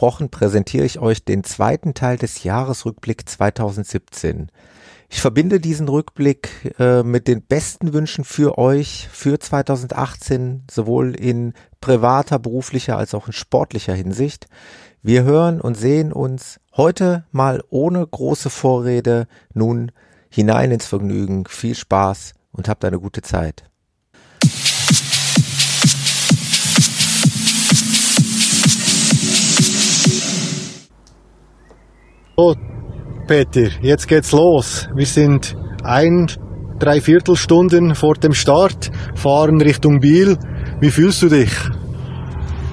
versprochen präsentiere ich euch den zweiten Teil des Jahresrückblick 2017. Ich verbinde diesen Rückblick äh, mit den besten Wünschen für euch für 2018, sowohl in privater, beruflicher als auch in sportlicher Hinsicht. Wir hören und sehen uns heute mal ohne große Vorrede nun hinein ins Vergnügen. Viel Spaß und habt eine gute Zeit. So, Peter, jetzt geht's los. Wir sind ein, drei Viertelstunden vor dem Start, fahren Richtung Biel. Wie fühlst du dich?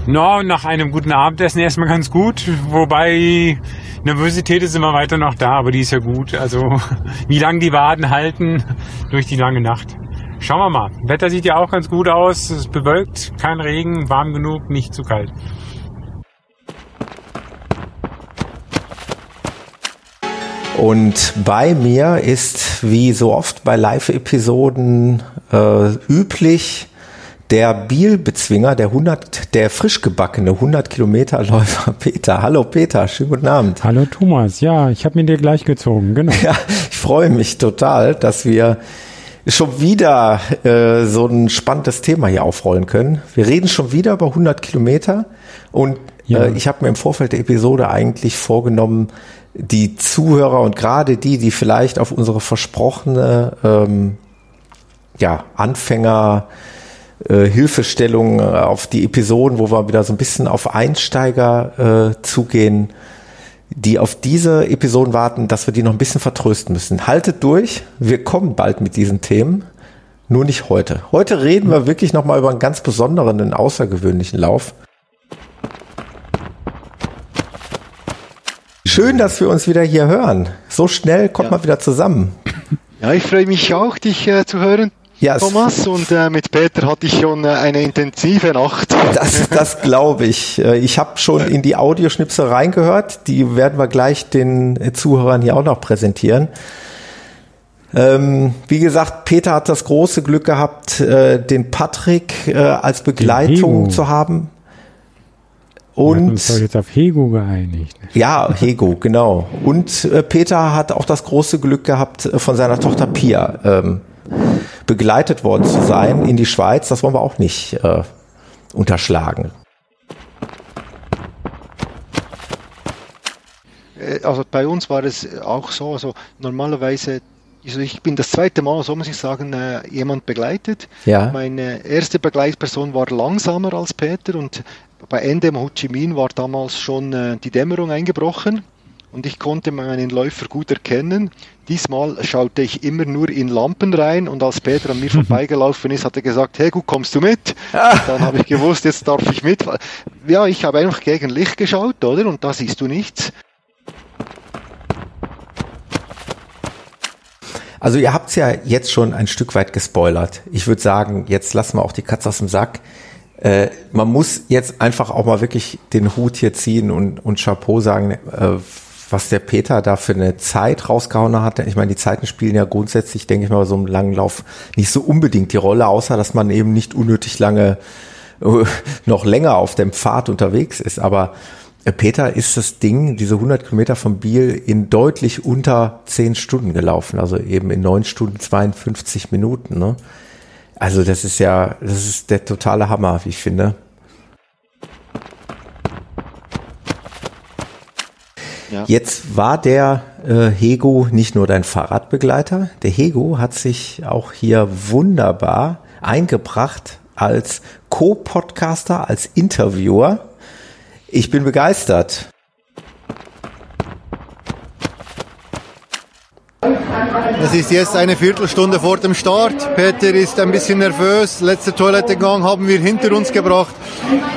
No, nach einem guten Abendessen erstmal ganz gut, wobei Nervosität ist immer weiter noch da, aber die ist ja gut. Also wie lange die Waden halten durch die lange Nacht. Schauen wir mal. Wetter sieht ja auch ganz gut aus. Es ist bewölkt, kein Regen, warm genug, nicht zu kalt. Und bei mir ist, wie so oft bei Live-Episoden äh, üblich, der Bielbezwinger, der 100, der frisch gebackene 100 Kilometer Läufer Peter. Hallo Peter, schönen guten Abend. Hallo Thomas, ja, ich habe mir dir gleich gezogen, genau. Ja, ich freue mich total, dass wir schon wieder äh, so ein spannendes Thema hier aufrollen können. Wir reden schon wieder über 100 Kilometer und ja. äh, ich habe mir im Vorfeld der Episode eigentlich vorgenommen, die Zuhörer und gerade die, die vielleicht auf unsere versprochene ähm, ja, Anfänger äh, Hilfestellung äh, auf die Episoden, wo wir wieder so ein bisschen auf Einsteiger äh, zugehen, die auf diese Episoden warten, dass wir die noch ein bisschen vertrösten müssen. Haltet durch, wir kommen bald mit diesen Themen, nur nicht heute. Heute reden wir wirklich nochmal über einen ganz besonderen, einen außergewöhnlichen Lauf. Schön, dass wir uns wieder hier hören. So schnell kommt ja. man wieder zusammen. Ja, ich freue mich auch, dich äh, zu hören. Ja, Thomas und äh, mit Peter hatte ich schon äh, eine intensive Nacht. Das, das glaube ich. Äh, ich habe schon in die Audioschnipsel reingehört. Die werden wir gleich den Zuhörern hier auch noch präsentieren. Ähm, wie gesagt, Peter hat das große Glück gehabt, äh, den Patrick äh, als Begleitung zu haben. Und wir uns doch jetzt auf Hego geeinigt. Ja, Hego, genau. Und äh, Peter hat auch das große Glück gehabt, äh, von seiner Tochter Pia ähm, begleitet worden zu sein in die Schweiz. Das wollen wir auch nicht äh, unterschlagen. Äh, also bei uns war es auch so, also normalerweise also ich bin das zweite Mal, so muss ich sagen, äh, jemand begleitet. Ja. Meine erste Begleitperson war langsamer als Peter und bei Ende Ho Chi Minh war damals schon äh, die Dämmerung eingebrochen und ich konnte meinen Läufer gut erkennen. Diesmal schaute ich immer nur in Lampen rein und als Peter an mir vorbeigelaufen ist, hat er gesagt, hey gut, kommst du mit? Dann habe ich gewusst, jetzt darf ich mit. Ja, ich habe einfach gegen Licht geschaut, oder? Und da siehst du nichts. Also ihr habt es ja jetzt schon ein Stück weit gespoilert. Ich würde sagen, jetzt lassen wir auch die Katze aus dem Sack. Äh, man muss jetzt einfach auch mal wirklich den Hut hier ziehen und, und Chapeau sagen, äh, was der Peter da für eine Zeit rausgehauen hat. Ich meine, die Zeiten spielen ja grundsätzlich, denke ich mal, so einem langen Lauf nicht so unbedingt die Rolle, außer dass man eben nicht unnötig lange äh, noch länger auf dem Pfad unterwegs ist. Aber äh, Peter ist das Ding, diese 100 Kilometer von Biel in deutlich unter 10 Stunden gelaufen, also eben in 9 Stunden 52 Minuten. Ne? Also das ist ja, das ist der totale Hammer, wie ich finde. Ja. Jetzt war der äh, Hego nicht nur dein Fahrradbegleiter, der Hego hat sich auch hier wunderbar eingebracht als Co-Podcaster, als Interviewer. Ich bin begeistert. Es ist jetzt eine Viertelstunde vor dem Start. Peter ist ein bisschen nervös. Letzte Toilettegang haben wir hinter uns gebracht.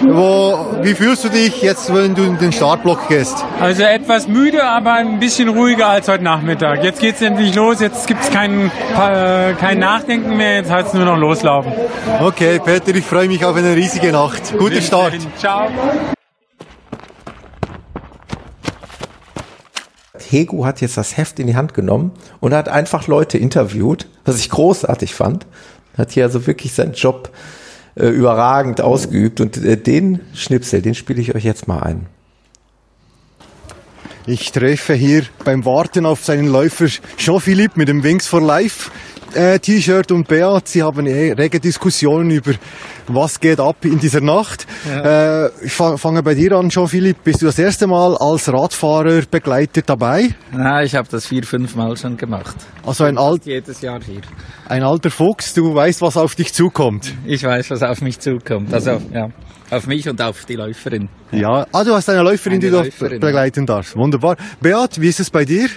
Wo, wie fühlst du dich jetzt, wenn du in den Startblock gehst? Also etwas müde, aber ein bisschen ruhiger als heute Nachmittag. Jetzt geht es endlich los. Jetzt gibt es kein, äh, kein Nachdenken mehr. Jetzt heißt es nur noch loslaufen. Okay, Peter, ich freue mich auf eine riesige Nacht. Guter Start. Ciao. Hegu hat jetzt das Heft in die Hand genommen und hat einfach Leute interviewt, was ich großartig fand. Hat hier also wirklich seinen Job äh, überragend ausgeübt und äh, den Schnipsel, den spiele ich euch jetzt mal ein. Ich treffe hier beim Warten auf seinen Läufer Jean-Philippe mit dem Wings for Life äh, T-Shirt und Beat. Sie haben eh rege Diskussionen über was geht ab in dieser Nacht. Ja. Äh, ich fange bei dir an, Jean-Philippe. Bist du das erste Mal als Radfahrer begleitet dabei? Nein, ich habe das vier, fünf Mal schon gemacht. Also ein alt jedes Jahr hier. Ein alter Fuchs, du weißt, was auf dich zukommt. Ich weiß, was auf mich zukommt. Also ja. Auf mich und auf die Läuferin. Ja, ah, du hast eine Läuferin, eine die Läuferin, du begleiten darfst. Wunderbar. Beat, wie ist es bei dir?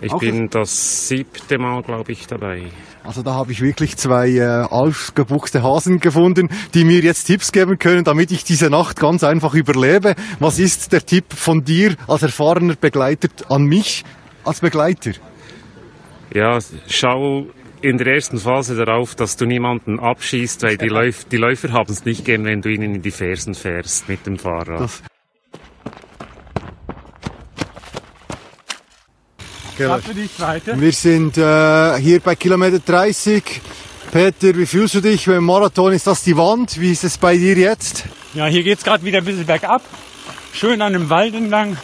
Ich Auch bin das siebte Mal, glaube ich, dabei. Also da habe ich wirklich zwei äh, ausgebuchste Hasen gefunden, die mir jetzt Tipps geben können, damit ich diese Nacht ganz einfach überlebe. Was ist der Tipp von dir als erfahrener Begleiter an mich als Begleiter? Ja, schau in der ersten Phase darauf, dass du niemanden abschießt, weil die, Läuf die Läufer haben es nicht gern, wenn du ihnen in die Fersen fährst mit dem Fahrrad. Das Wir sind äh, hier bei Kilometer 30. Peter, wie fühlst du dich beim Marathon? Ist das die Wand? Wie ist es bei dir jetzt? Ja, hier geht es gerade wieder ein bisschen bergab. Schön an dem Wald entlang.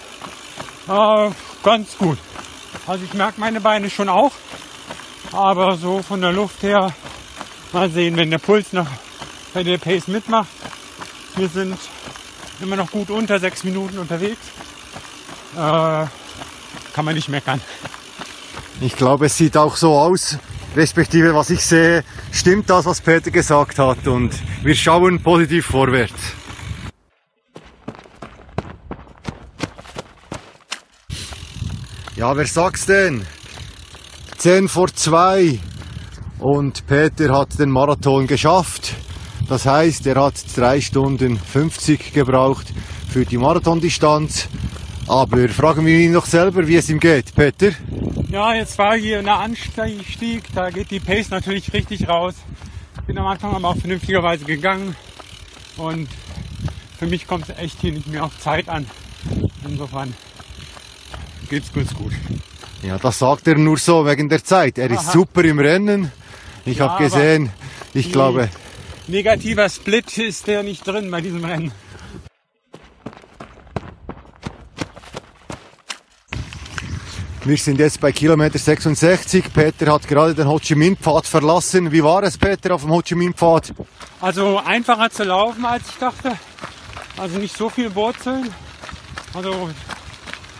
Äh, ganz gut. Also ich merke meine Beine schon auch. Aber so von der Luft her, mal sehen, wenn der Puls noch bei der Pace mitmacht. Wir sind immer noch gut unter sechs Minuten unterwegs. Äh, kann man nicht meckern. Ich glaube, es sieht auch so aus, respektive was ich sehe, stimmt das, was Peter gesagt hat und wir schauen positiv vorwärts. Ja, wer sagt's denn? 10 vor 2 und Peter hat den Marathon geschafft. Das heißt, er hat 3 Stunden 50 gebraucht für die Marathondistanz. Aber fragen wir ihn noch selber, wie es ihm geht, Peter. Ja, jetzt war hier ein Anstieg, da geht die Pace natürlich richtig raus. Bin am Anfang aber auch vernünftigerweise gegangen und für mich kommt es echt hier nicht mehr auf Zeit an. Insofern geht's ganz gut. Ja, das sagt er nur so wegen der Zeit. Er ist Aha. super im Rennen. Ich ja, habe gesehen, ich glaube. Negativer Split ist der nicht drin bei diesem Rennen. Wir sind jetzt bei Kilometer 66. Peter hat gerade den Ho Chi Minh Pfad verlassen. Wie war es, Peter, auf dem Ho Chi Minh Pfad? Also einfacher zu laufen, als ich dachte. Also nicht so viel Wurzeln. Also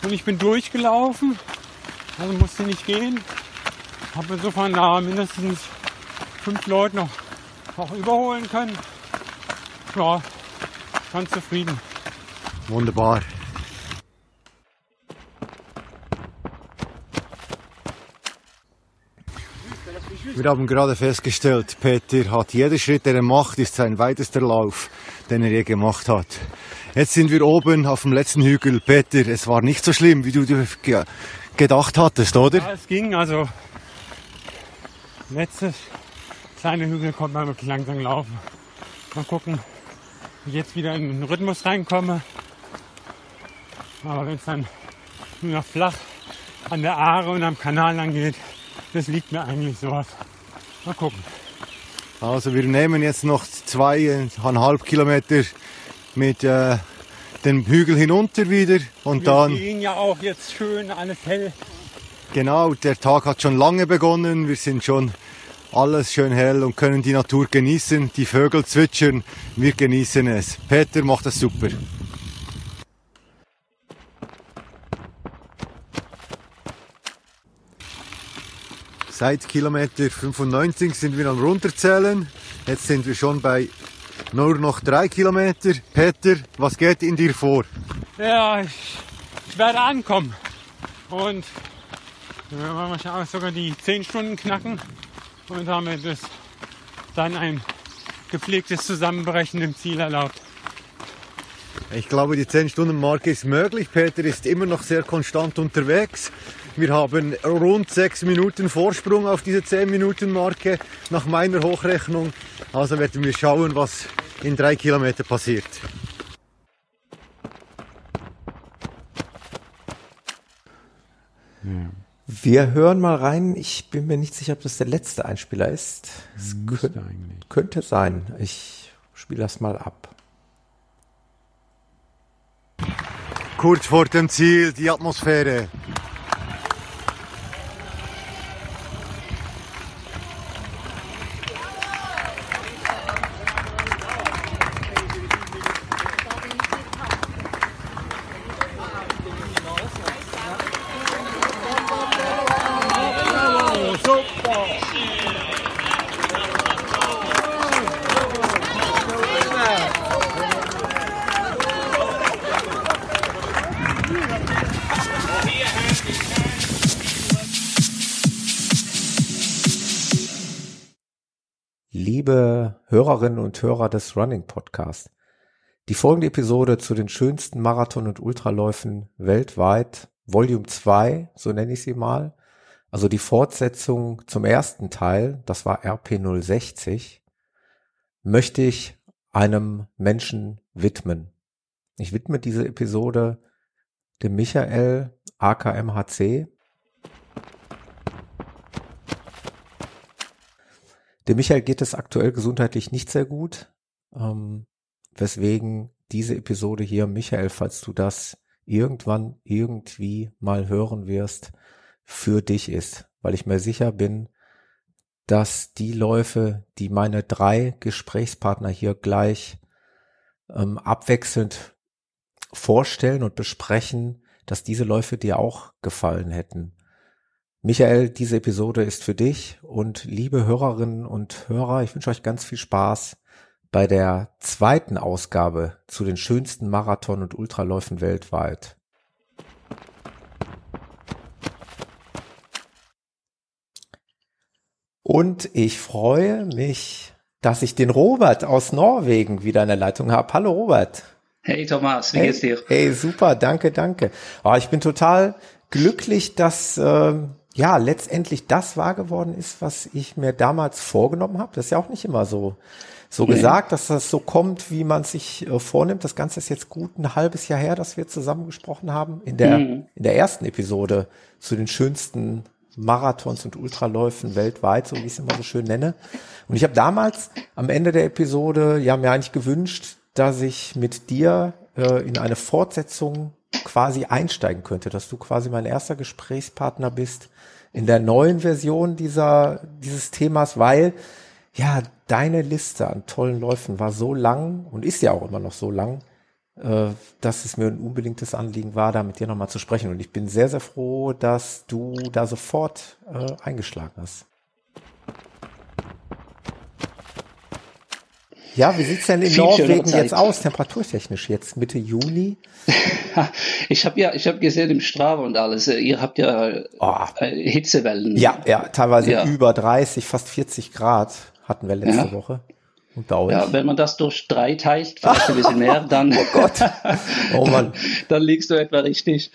und ich bin durchgelaufen. Also musste nicht gehen. Habe insofern da mindestens fünf Leute noch, noch überholen können. Ja, ganz zufrieden. Wunderbar. Wir haben gerade festgestellt, Peter hat jeder Schritt, den er macht, ist sein weitester Lauf, den er je gemacht hat. Jetzt sind wir oben auf dem letzten Hügel. Peter, es war nicht so schlimm, wie du gedacht hattest, oder? Ja, es ging. Also, letztes kleine Hügel konnte man wirklich langsam laufen. Mal gucken, wie ich jetzt wieder in den Rhythmus reinkomme. Aber wenn es dann nur noch flach an der Aare und am Kanal lang geht, das liegt mir eigentlich sowas. Mal gucken. Also wir nehmen jetzt noch zweieinhalb Kilometer mit äh, den Hügel hinunter wieder und Wir dann. Wir sehen ja auch jetzt schön alles hell. Genau, der Tag hat schon lange begonnen. Wir sind schon alles schön hell und können die Natur genießen. Die Vögel zwitschern, wir genießen es. Peter macht das super. Seit Kilometer 95 sind wir am runterzählen. Jetzt sind wir schon bei nur noch drei Kilometer. Peter, was geht in dir vor? Ja, ich, ich werde ankommen. Und wir werden wahrscheinlich sogar die 10 Stunden knacken. Und damit ist dann ein gepflegtes Zusammenbrechen im Ziel erlaubt. Ich glaube, die 10-Stunden-Marke ist möglich. Peter ist immer noch sehr konstant unterwegs. Wir haben rund 6 Minuten Vorsprung auf diese 10-Minuten-Marke nach meiner Hochrechnung. Also werden wir schauen, was in drei Kilometern passiert. Ja. Wir hören mal rein. Ich bin mir nicht sicher, ob das der letzte Einspieler ist. Es könnte, könnte sein. Ich spiele das mal ab. Kurz vor dem Ziel die Atmosphäre. Hörerinnen und Hörer des Running Podcast. Die folgende Episode zu den schönsten Marathon- und Ultraläufen weltweit, Volume 2, so nenne ich sie mal, also die Fortsetzung zum ersten Teil, das war RP060, möchte ich einem Menschen widmen. Ich widme diese Episode dem Michael AKMHC, Dem Michael geht es aktuell gesundheitlich nicht sehr gut, ähm, weswegen diese Episode hier, Michael, falls du das irgendwann irgendwie mal hören wirst, für dich ist, weil ich mir sicher bin, dass die Läufe, die meine drei Gesprächspartner hier gleich ähm, abwechselnd vorstellen und besprechen, dass diese Läufe dir auch gefallen hätten. Michael, diese Episode ist für dich und liebe Hörerinnen und Hörer, ich wünsche euch ganz viel Spaß bei der zweiten Ausgabe zu den schönsten Marathon- und Ultraläufen weltweit. Und ich freue mich, dass ich den Robert aus Norwegen wieder in der Leitung habe. Hallo Robert. Hey Thomas, wie hey, geht's dir? Hey, super, danke, danke. Oh, ich bin total glücklich, dass äh, ja letztendlich das wahr geworden ist, was ich mir damals vorgenommen habe. Das ist ja auch nicht immer so so nee. gesagt, dass das so kommt, wie man sich äh, vornimmt. Das Ganze ist jetzt gut ein halbes Jahr her, dass wir zusammen gesprochen haben in der mhm. in der ersten Episode zu den schönsten Marathons und Ultraläufen weltweit, so wie ich es immer so schön nenne. Und ich habe damals am Ende der Episode ja mir eigentlich gewünscht, dass ich mit dir äh, in eine Fortsetzung quasi einsteigen könnte, dass du quasi mein erster Gesprächspartner bist, in der neuen Version dieser, dieses Themas, weil ja, deine Liste an tollen Läufen war so lang und ist ja auch immer noch so lang, äh, dass es mir ein unbedingtes Anliegen war, da mit dir nochmal zu sprechen. Und ich bin sehr, sehr froh, dass du da sofort äh, eingeschlagen hast. Ja, wie sieht's denn in Norwegen jetzt aus, temperaturtechnisch jetzt Mitte Juni? ich habe ja, ich habe gesehen im Strava und alles, äh, ihr habt ja oh. Hitzewellen. Ja, ja, teilweise ja. über 30, fast 40 Grad hatten wir letzte ja. Woche. Ja, wenn man das durch drei teilt, vielleicht ein bisschen mehr, dann, oh Gott. Oh Mann. dann liegst du etwa richtig.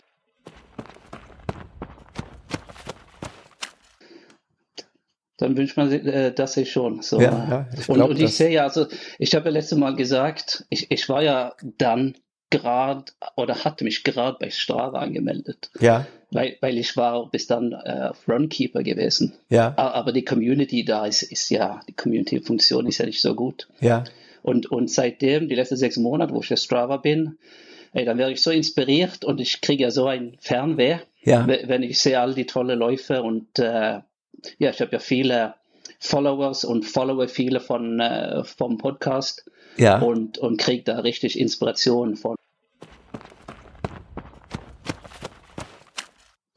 Dann wünscht man äh, das sich schon. So. Ja, ja, ich und, und ich sehe ja, also ich habe ja letztes Mal gesagt, ich, ich war ja dann gerade oder hatte mich gerade bei Strava angemeldet. Ja. Weil, weil ich war bis dann äh, Runkeeper gewesen. Ja. Aber die Community da ist, ist ja, die Community-Funktion ist ja nicht so gut. Ja. Und, und seitdem, die letzten sechs Monate, wo ich für Strava bin, ey, dann werde ich so inspiriert und ich kriege ja so ein Fernweh, ja. wenn ich sehe all die tolle Läufe und äh, ja, ich habe ja viele Followers und Follower viele von äh, vom Podcast ja. und, und kriege da richtig Inspiration von.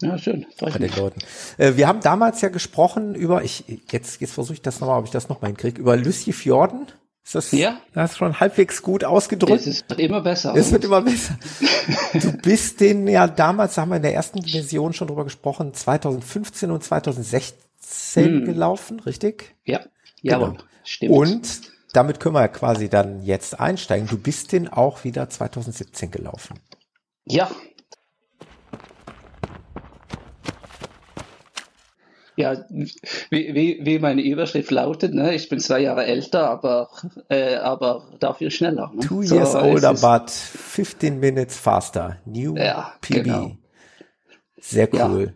Ja, schön. Bei den Leuten. Äh, wir haben damals ja gesprochen über, ich jetzt, jetzt versuche ich das nochmal, ob ich das nochmal hinkriege, über Lucy Fjorden. Ist das, ja. das ist schon halbwegs gut ausgedrückt? Es wird immer besser. Es wird immer besser. du bist den ja damals, haben wir in der ersten Version schon drüber gesprochen, 2015 und 2016 hm. gelaufen, richtig? Ja, ja, genau. stimmt. Und damit können wir ja quasi dann jetzt einsteigen. Du bist den auch wieder 2017 gelaufen. Ja. Ja, wie, wie, wie meine Überschrift lautet, ne? ich bin zwei Jahre älter, aber, äh, aber dafür schneller. Ne? Two so, years older, but 15 minutes faster. New ja, PB. Genau. Sehr cool.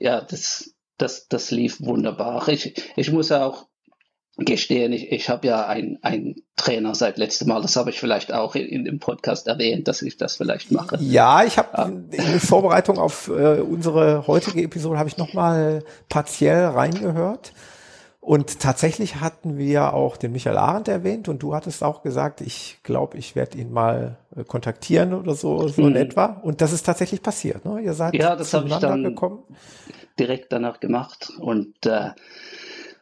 Ja. ja, das, das, das lief wunderbar. Ich, ich muss auch gestehen, ich, ich habe ja einen Trainer seit letztem Mal, das habe ich vielleicht auch in, in, dem Podcast erwähnt, dass ich das vielleicht mache. Ja, ich habe ja. in Vorbereitung auf äh, unsere heutige Episode habe ich nochmal partiell reingehört. Und tatsächlich hatten wir auch den Michael Arendt erwähnt und du hattest auch gesagt, ich glaube, ich werde ihn mal äh, kontaktieren oder so, so in mhm. etwa. Und das ist tatsächlich passiert. Ne? Ihr seid ja, das habe ich dann gekommen. direkt danach gemacht und äh,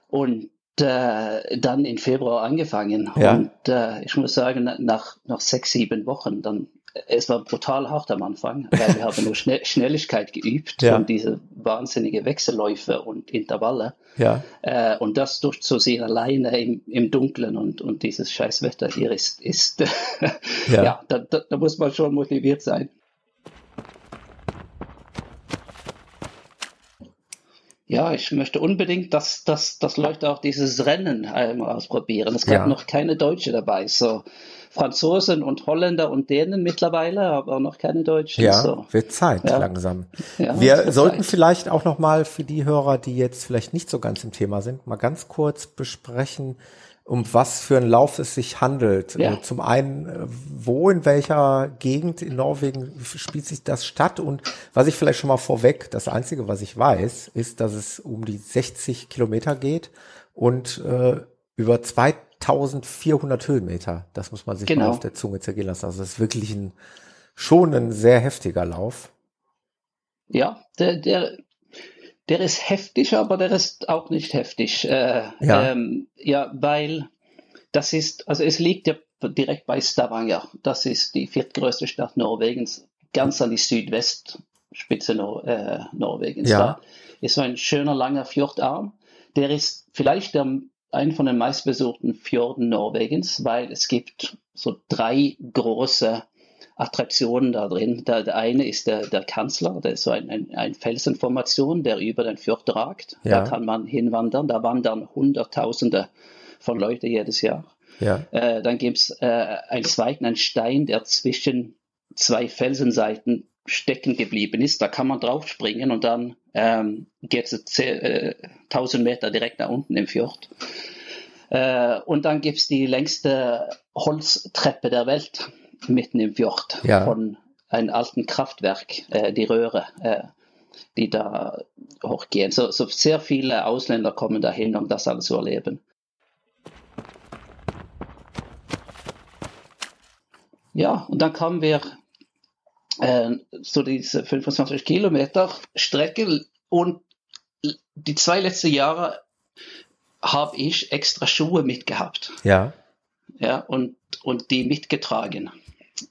und äh, dann im Februar angefangen. Ja. Und äh, ich muss sagen, nach, nach sechs, sieben Wochen, dann es war brutal hart am Anfang, weil wir haben nur Schnell Schnelligkeit geübt ja. und diese wahnsinnige Wechselläufe und Intervalle. Ja. Äh, und das durchzusehen alleine im, im Dunkeln und, und dieses scheiß Wetter hier ist, ist ja, ja da, da, da muss man schon motiviert sein. Ja, ich möchte unbedingt, dass, dass, dass Leute auch dieses Rennen einmal ausprobieren. Es gab ja. noch keine Deutsche dabei. So Franzosen und Holländer und Dänen mittlerweile, aber noch keine Deutschen. Ja, so. wird Zeit ja. langsam. Ja, Wir sollten Zeit. vielleicht auch noch mal für die Hörer, die jetzt vielleicht nicht so ganz im Thema sind, mal ganz kurz besprechen, um was für einen Lauf es sich handelt. Ja. Äh, zum einen, äh, wo in welcher Gegend in Norwegen spielt sich das statt? Und was ich vielleicht schon mal vorweg, das Einzige, was ich weiß, ist, dass es um die 60 Kilometer geht und äh, über 2400 Höhenmeter. Das muss man sich genau. mal auf der Zunge zergehen lassen. Also das ist wirklich ein, schon ein sehr heftiger Lauf. Ja, der, der, der ist heftig, aber der ist auch nicht heftig. Äh, ja. Ähm, ja, weil das ist, also es liegt ja direkt bei Stavanger. Das ist die viertgrößte Stadt Norwegens, ganz an die Südwestspitze Nor äh, Norwegens. Ja. Da ist so ein schöner langer Fjordarm. Der ist vielleicht der, ein von den meistbesuchten Fjorden Norwegens, weil es gibt so drei große Attraktionen da drin. Der, der eine ist der, der Kanzler, der ist so ein, ein, ein Felsenformation, der über den Fjord ragt. Ja. Da kann man hinwandern. Da wandern Hunderttausende von Leuten jedes Jahr. Ja. Äh, dann gibt es äh, einen zweiten, einen Stein, der zwischen zwei Felsenseiten stecken geblieben ist. Da kann man draufspringen und dann ähm, geht es äh, 1000 Meter direkt nach unten im Fjord. Äh, und dann gibt es die längste Holztreppe der Welt mitten im Fjord ja. von einem alten Kraftwerk, äh, die Röhre, äh, die da hochgehen. So, so sehr viele Ausländer kommen dahin, um das alles zu erleben. Ja, und dann kamen wir äh, so diese 25 Kilometer Strecke und die zwei letzten Jahre habe ich extra Schuhe mitgehabt. Ja. Ja, und, und die mitgetragen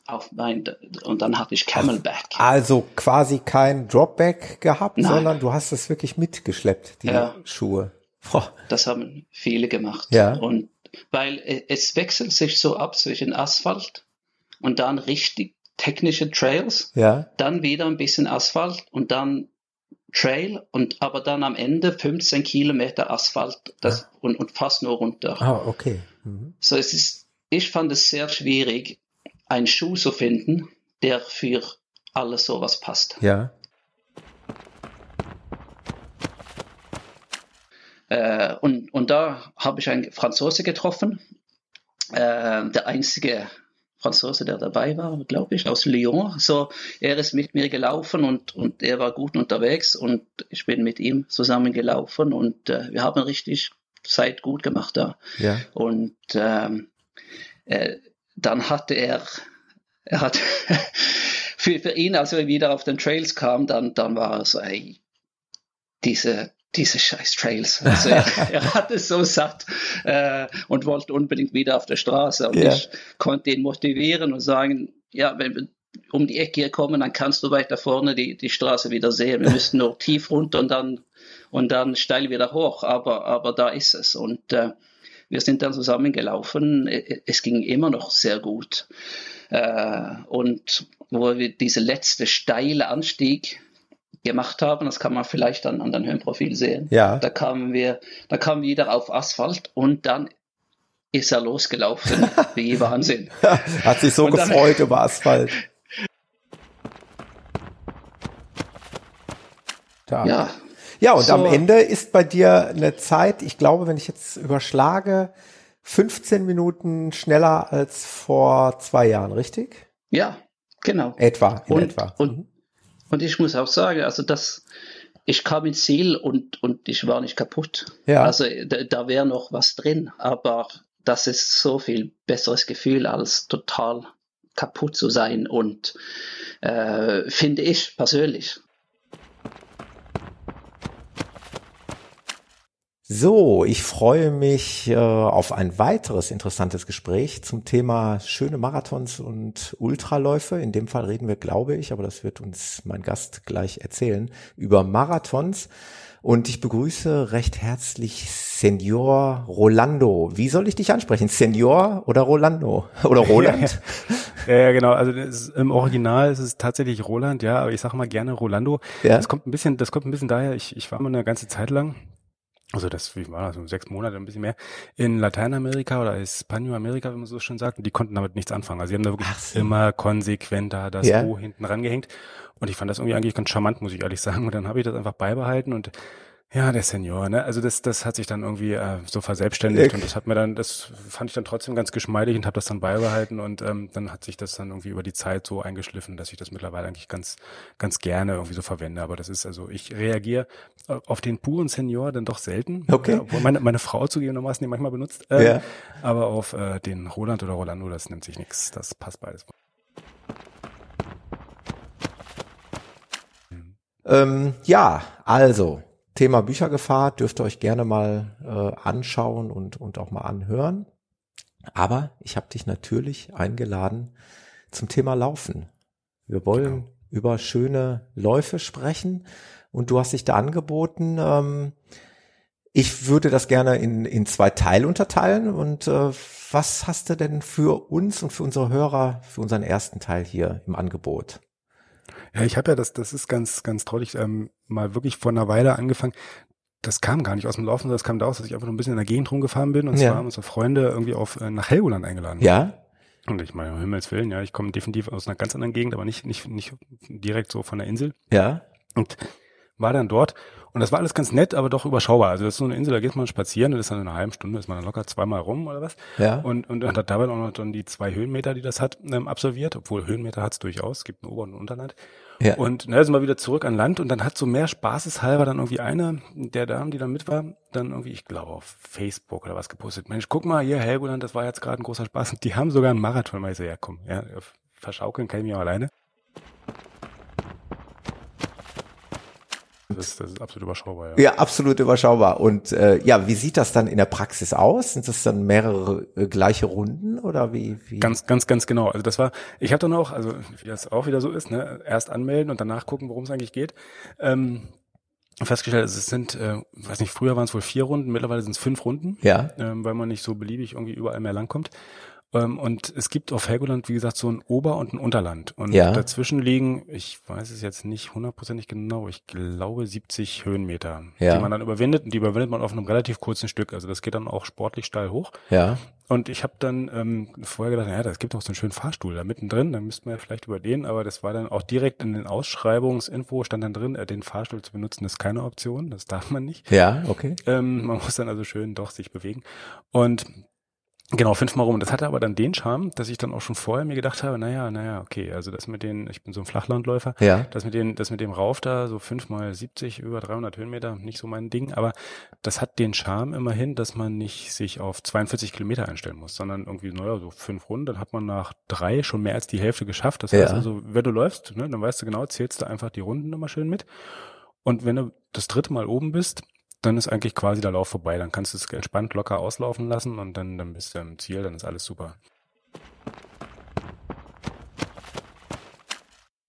auf mein, und dann hatte ich Camelback. Also quasi kein Dropback gehabt, Nein. sondern du hast es wirklich mitgeschleppt, die ja. Schuhe. Boah. Das haben viele gemacht. Ja. Und weil es wechselt sich so ab zwischen Asphalt und dann richtig technische Trails, ja. dann wieder ein bisschen Asphalt und dann Trail und aber dann am Ende 15 Kilometer Asphalt das, ja. und, und fast nur runter. Ah, okay. Mhm. So es ist, ich fand es sehr schwierig, einen Schuh zu finden, der für alles sowas passt. Ja. Äh, und, und da habe ich einen Franzose getroffen, äh, der einzige Franzose, der dabei war, glaube ich, aus Lyon. So, er ist mit mir gelaufen und, und er war gut unterwegs und ich bin mit ihm zusammen gelaufen und äh, wir haben richtig Zeit gut gemacht da. Ja. Und ähm, äh, dann hatte er, er hat für, für ihn, als er wieder auf den Trails kam, dann, dann war so, ey, diese, diese scheiß Trails. Also er, er hat es so satt äh, und wollte unbedingt wieder auf der Straße. Und yeah. ich konnte ihn motivieren und sagen, ja, wenn wir um die Ecke hier kommen, dann kannst du weiter vorne die, die Straße wieder sehen. Wir müssen nur tief runter und dann, und dann steil wieder hoch. Aber, aber da ist es. Und äh, wir sind dann zusammengelaufen. Es ging immer noch sehr gut. Äh, und wo wir diese letzte steile Anstieg gemacht haben, das kann man vielleicht dann an den Höhenprofil sehen. Ja. Da kamen wir, da kamen wir wieder auf Asphalt und dann ist er losgelaufen, wie Wahnsinn. Hat sich so und gefreut dann, über Asphalt. Da. Ja, Ja, und so. am Ende ist bei dir eine Zeit, ich glaube, wenn ich jetzt überschlage, 15 Minuten schneller als vor zwei Jahren, richtig? Ja, genau. Etwa, in und, etwa. Und, mhm. Und ich muss auch sagen, also das, ich kam ins Ziel und, und ich war nicht kaputt. Ja. Also da, da wäre noch was drin, aber das ist so viel besseres Gefühl als total kaputt zu sein und äh, finde ich persönlich. So, ich freue mich äh, auf ein weiteres interessantes Gespräch zum Thema schöne Marathons und Ultraläufe. In dem Fall reden wir, glaube ich, aber das wird uns mein Gast gleich erzählen, über Marathons. Und ich begrüße recht herzlich Senior Rolando. Wie soll ich dich ansprechen? Senior oder Rolando? Oder Roland? ja, genau. Also im Original ist es tatsächlich Roland, ja, aber ich sage mal gerne Rolando. Ja? Das kommt ein bisschen, das kommt ein bisschen daher, ich, ich war mal eine ganze Zeit lang also das, wie war das, so sechs Monate, ein bisschen mehr, in Lateinamerika oder Hispanoamerika, wenn man so schön sagt, und die konnten damit nichts anfangen. Also sie haben da wirklich so. immer konsequenter das ja. O hinten rangehängt. Und ich fand das irgendwie eigentlich ganz charmant, muss ich ehrlich sagen. Und dann habe ich das einfach beibehalten und ja, der Senior, ne? Also das, das hat sich dann irgendwie äh, so verselbstständigt und das hat mir dann, das fand ich dann trotzdem ganz geschmeidig und habe das dann beibehalten und ähm, dann hat sich das dann irgendwie über die Zeit so eingeschliffen, dass ich das mittlerweile eigentlich ganz, ganz gerne irgendwie so verwende. Aber das ist also, ich reagiere auf den puren Senior dann doch selten. Okay. Ja, obwohl meine, meine Frau zugegebenermaßen den manchmal benutzt. Ähm, ja. Aber auf äh, den Roland oder Rolando, das nimmt sich nichts. Das passt beides. Ähm, ja, also Thema Büchergefahr dürft ihr euch gerne mal äh, anschauen und, und auch mal anhören. Aber ich habe dich natürlich eingeladen zum Thema Laufen. Wir wollen genau. über schöne Läufe sprechen und du hast dich da angeboten. Ähm, ich würde das gerne in, in zwei Teile unterteilen. Und äh, was hast du denn für uns und für unsere Hörer für unseren ersten Teil hier im Angebot? Ja, ich habe ja das, das ist ganz, ganz. Ich ähm, mal wirklich vor einer Weile angefangen. Das kam gar nicht aus dem Laufen, das kam daraus, dass ich einfach nur ein bisschen in der Gegend rumgefahren bin und ja. zwar haben unsere Freunde irgendwie auf äh, nach Helgoland eingeladen. Ja. Und ich meine, um Himmels Willen, ja, ich komme definitiv aus einer ganz anderen Gegend, aber nicht, nicht, nicht direkt so von der Insel. Ja. Und war dann dort und das war alles ganz nett, aber doch überschaubar. Also das ist so eine Insel, da geht man spazieren, das ist dann in einer halben Stunde, ist man dann locker zweimal rum oder was. Ja. Und, und, und hat dabei auch noch dann die zwei Höhenmeter, die das hat, ähm, absolviert, obwohl Höhenmeter hat es durchaus, es gibt ein Ober- und Unterland. Ja. Und ne, sind wir wieder zurück an Land und dann hat so mehr spaßeshalber dann irgendwie eine der Damen, die da mit war, dann irgendwie, ich glaube, auf Facebook oder was gepostet. Mensch, guck mal hier, Helgoland, das war jetzt gerade ein großer Spaß. Und die haben sogar einen Marathon. Mal ich so, ja komm, ja, verschaukeln kann ich mich auch alleine. Das, das ist absolut überschaubar. Ja. ja, absolut überschaubar. Und äh, ja, wie sieht das dann in der Praxis aus? Sind das dann mehrere äh, gleiche Runden oder wie, wie? Ganz, ganz, ganz genau. Also das war, ich habe dann auch, also wie das auch wieder so ist, ne, erst anmelden und danach gucken, worum es eigentlich geht. Ähm, festgestellt, es sind, äh, weiß nicht, früher waren es wohl vier Runden, mittlerweile sind es fünf Runden, ja. ähm, weil man nicht so beliebig irgendwie überall mehr langkommt. Ähm, und es gibt auf Helgoland, wie gesagt, so ein Ober- und ein Unterland. Und ja. dazwischen liegen, ich weiß es jetzt nicht hundertprozentig genau, ich glaube 70 Höhenmeter, ja. die man dann überwindet. Und die überwindet man auf einem relativ kurzen Stück. Also das geht dann auch sportlich steil hoch. Ja. Und ich habe dann ähm, vorher gedacht, naja, es gibt auch so einen schönen Fahrstuhl da mittendrin, dann müssten wir vielleicht über den, aber das war dann auch direkt in den Ausschreibungsinfo stand dann drin, äh, den Fahrstuhl zu benutzen ist keine Option, das darf man nicht. Ja, okay. Ähm, man muss dann also schön doch sich bewegen. Und Genau, fünfmal rum. Das hatte aber dann den Charme, dass ich dann auch schon vorher mir gedacht habe, naja, naja, okay, also das mit den, ich bin so ein Flachlandläufer, ja. das mit den, das mit dem Rauf da, so fünfmal 70, über 300 Höhenmeter, nicht so mein Ding, aber das hat den Charme immerhin, dass man nicht sich auf 42 Kilometer einstellen muss, sondern irgendwie, naja, so fünf Runden, dann hat man nach drei schon mehr als die Hälfte geschafft. Das heißt also, wenn du läufst, ne, dann weißt du genau, zählst du einfach die Runden immer schön mit. Und wenn du das dritte Mal oben bist, dann ist eigentlich quasi der Lauf vorbei. Dann kannst du es entspannt locker auslaufen lassen und dann, dann bist du im Ziel, dann ist alles super.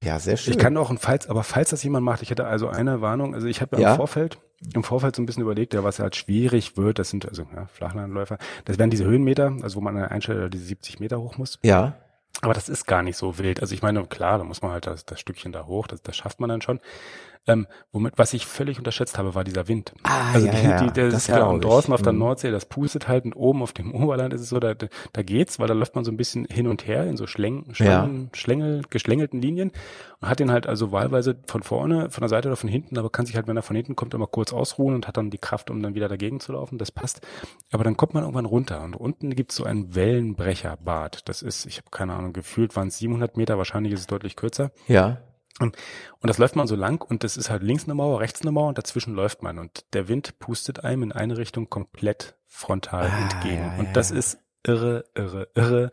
Ja, sehr schön. Ich kann auch, falls, aber falls das jemand macht, ich hätte also eine Warnung, also ich habe ja. im Vorfeld, im Vorfeld so ein bisschen überlegt, ja, was halt schwierig wird, das sind also ja, Flachlandläufer, das wären diese Höhenmeter, also wo man an der Einstellung diese 70 Meter hoch muss. Ja. Aber das ist gar nicht so wild. Also ich meine, klar, da muss man halt das, das Stückchen da hoch, das, das schafft man dann schon. Ähm, womit, was ich völlig unterschätzt habe, war dieser Wind. Ah, also ja, die, ja, die, der das ist ja draußen auf der mhm. Nordsee, das pustet halt und oben auf dem Oberland ist es so, da, da geht's, weil da läuft man so ein bisschen hin und her in so Schläng, Schläng, ja. Schlängel, geschlängelten Linien und hat den halt also wahlweise von vorne, von der Seite oder von hinten, aber kann sich halt, wenn er von hinten kommt, immer kurz ausruhen und hat dann die Kraft, um dann wieder dagegen zu laufen. Das passt. Aber dann kommt man irgendwann runter und unten gibt's so ein Wellenbrecherbad. Das ist, ich habe keine Ahnung, gefühlt waren es 700 Meter, wahrscheinlich ist es deutlich kürzer. Ja. Und das läuft man so lang und das ist halt links eine Mauer, rechts eine Mauer und dazwischen läuft man. Und der Wind pustet einem in eine Richtung komplett frontal ah, entgegen. Ja, und das ist irre, irre, irre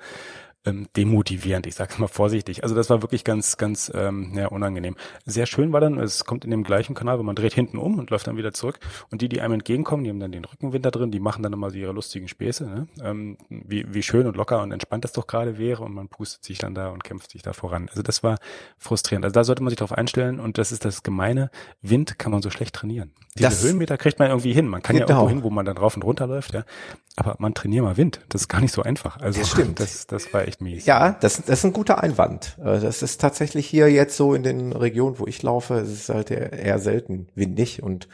ähm, demotivierend, ich sag's mal vorsichtig. Also das war wirklich ganz, ganz ähm, ja, unangenehm. Sehr schön war dann, es kommt in dem gleichen Kanal, wo man dreht hinten um und läuft dann wieder zurück. Und die, die einem entgegenkommen, die haben dann den Rückenwind da drin, die machen dann immer so ihre lustigen Späße, ne? ähm, wie, wie schön und locker und entspannt das doch gerade wäre und man pustet sich dann da und kämpft sich da voran. Also das war frustrierend. Also da sollte man sich darauf einstellen und das ist das Gemeine, Wind kann man so schlecht trainieren. Diese das, Höhenmeter kriegt man irgendwie hin. Man kann genau. ja irgendwo hin, wo man dann rauf und runter läuft, ja. Aber man trainiert mal Wind. Das ist gar nicht so einfach. Also das stimmt. Das, das war echt mies. Ja, das, das ist ein guter Einwand. Äh, das ist tatsächlich hier jetzt so in den Regionen, wo ich laufe, es ist halt eher selten windig und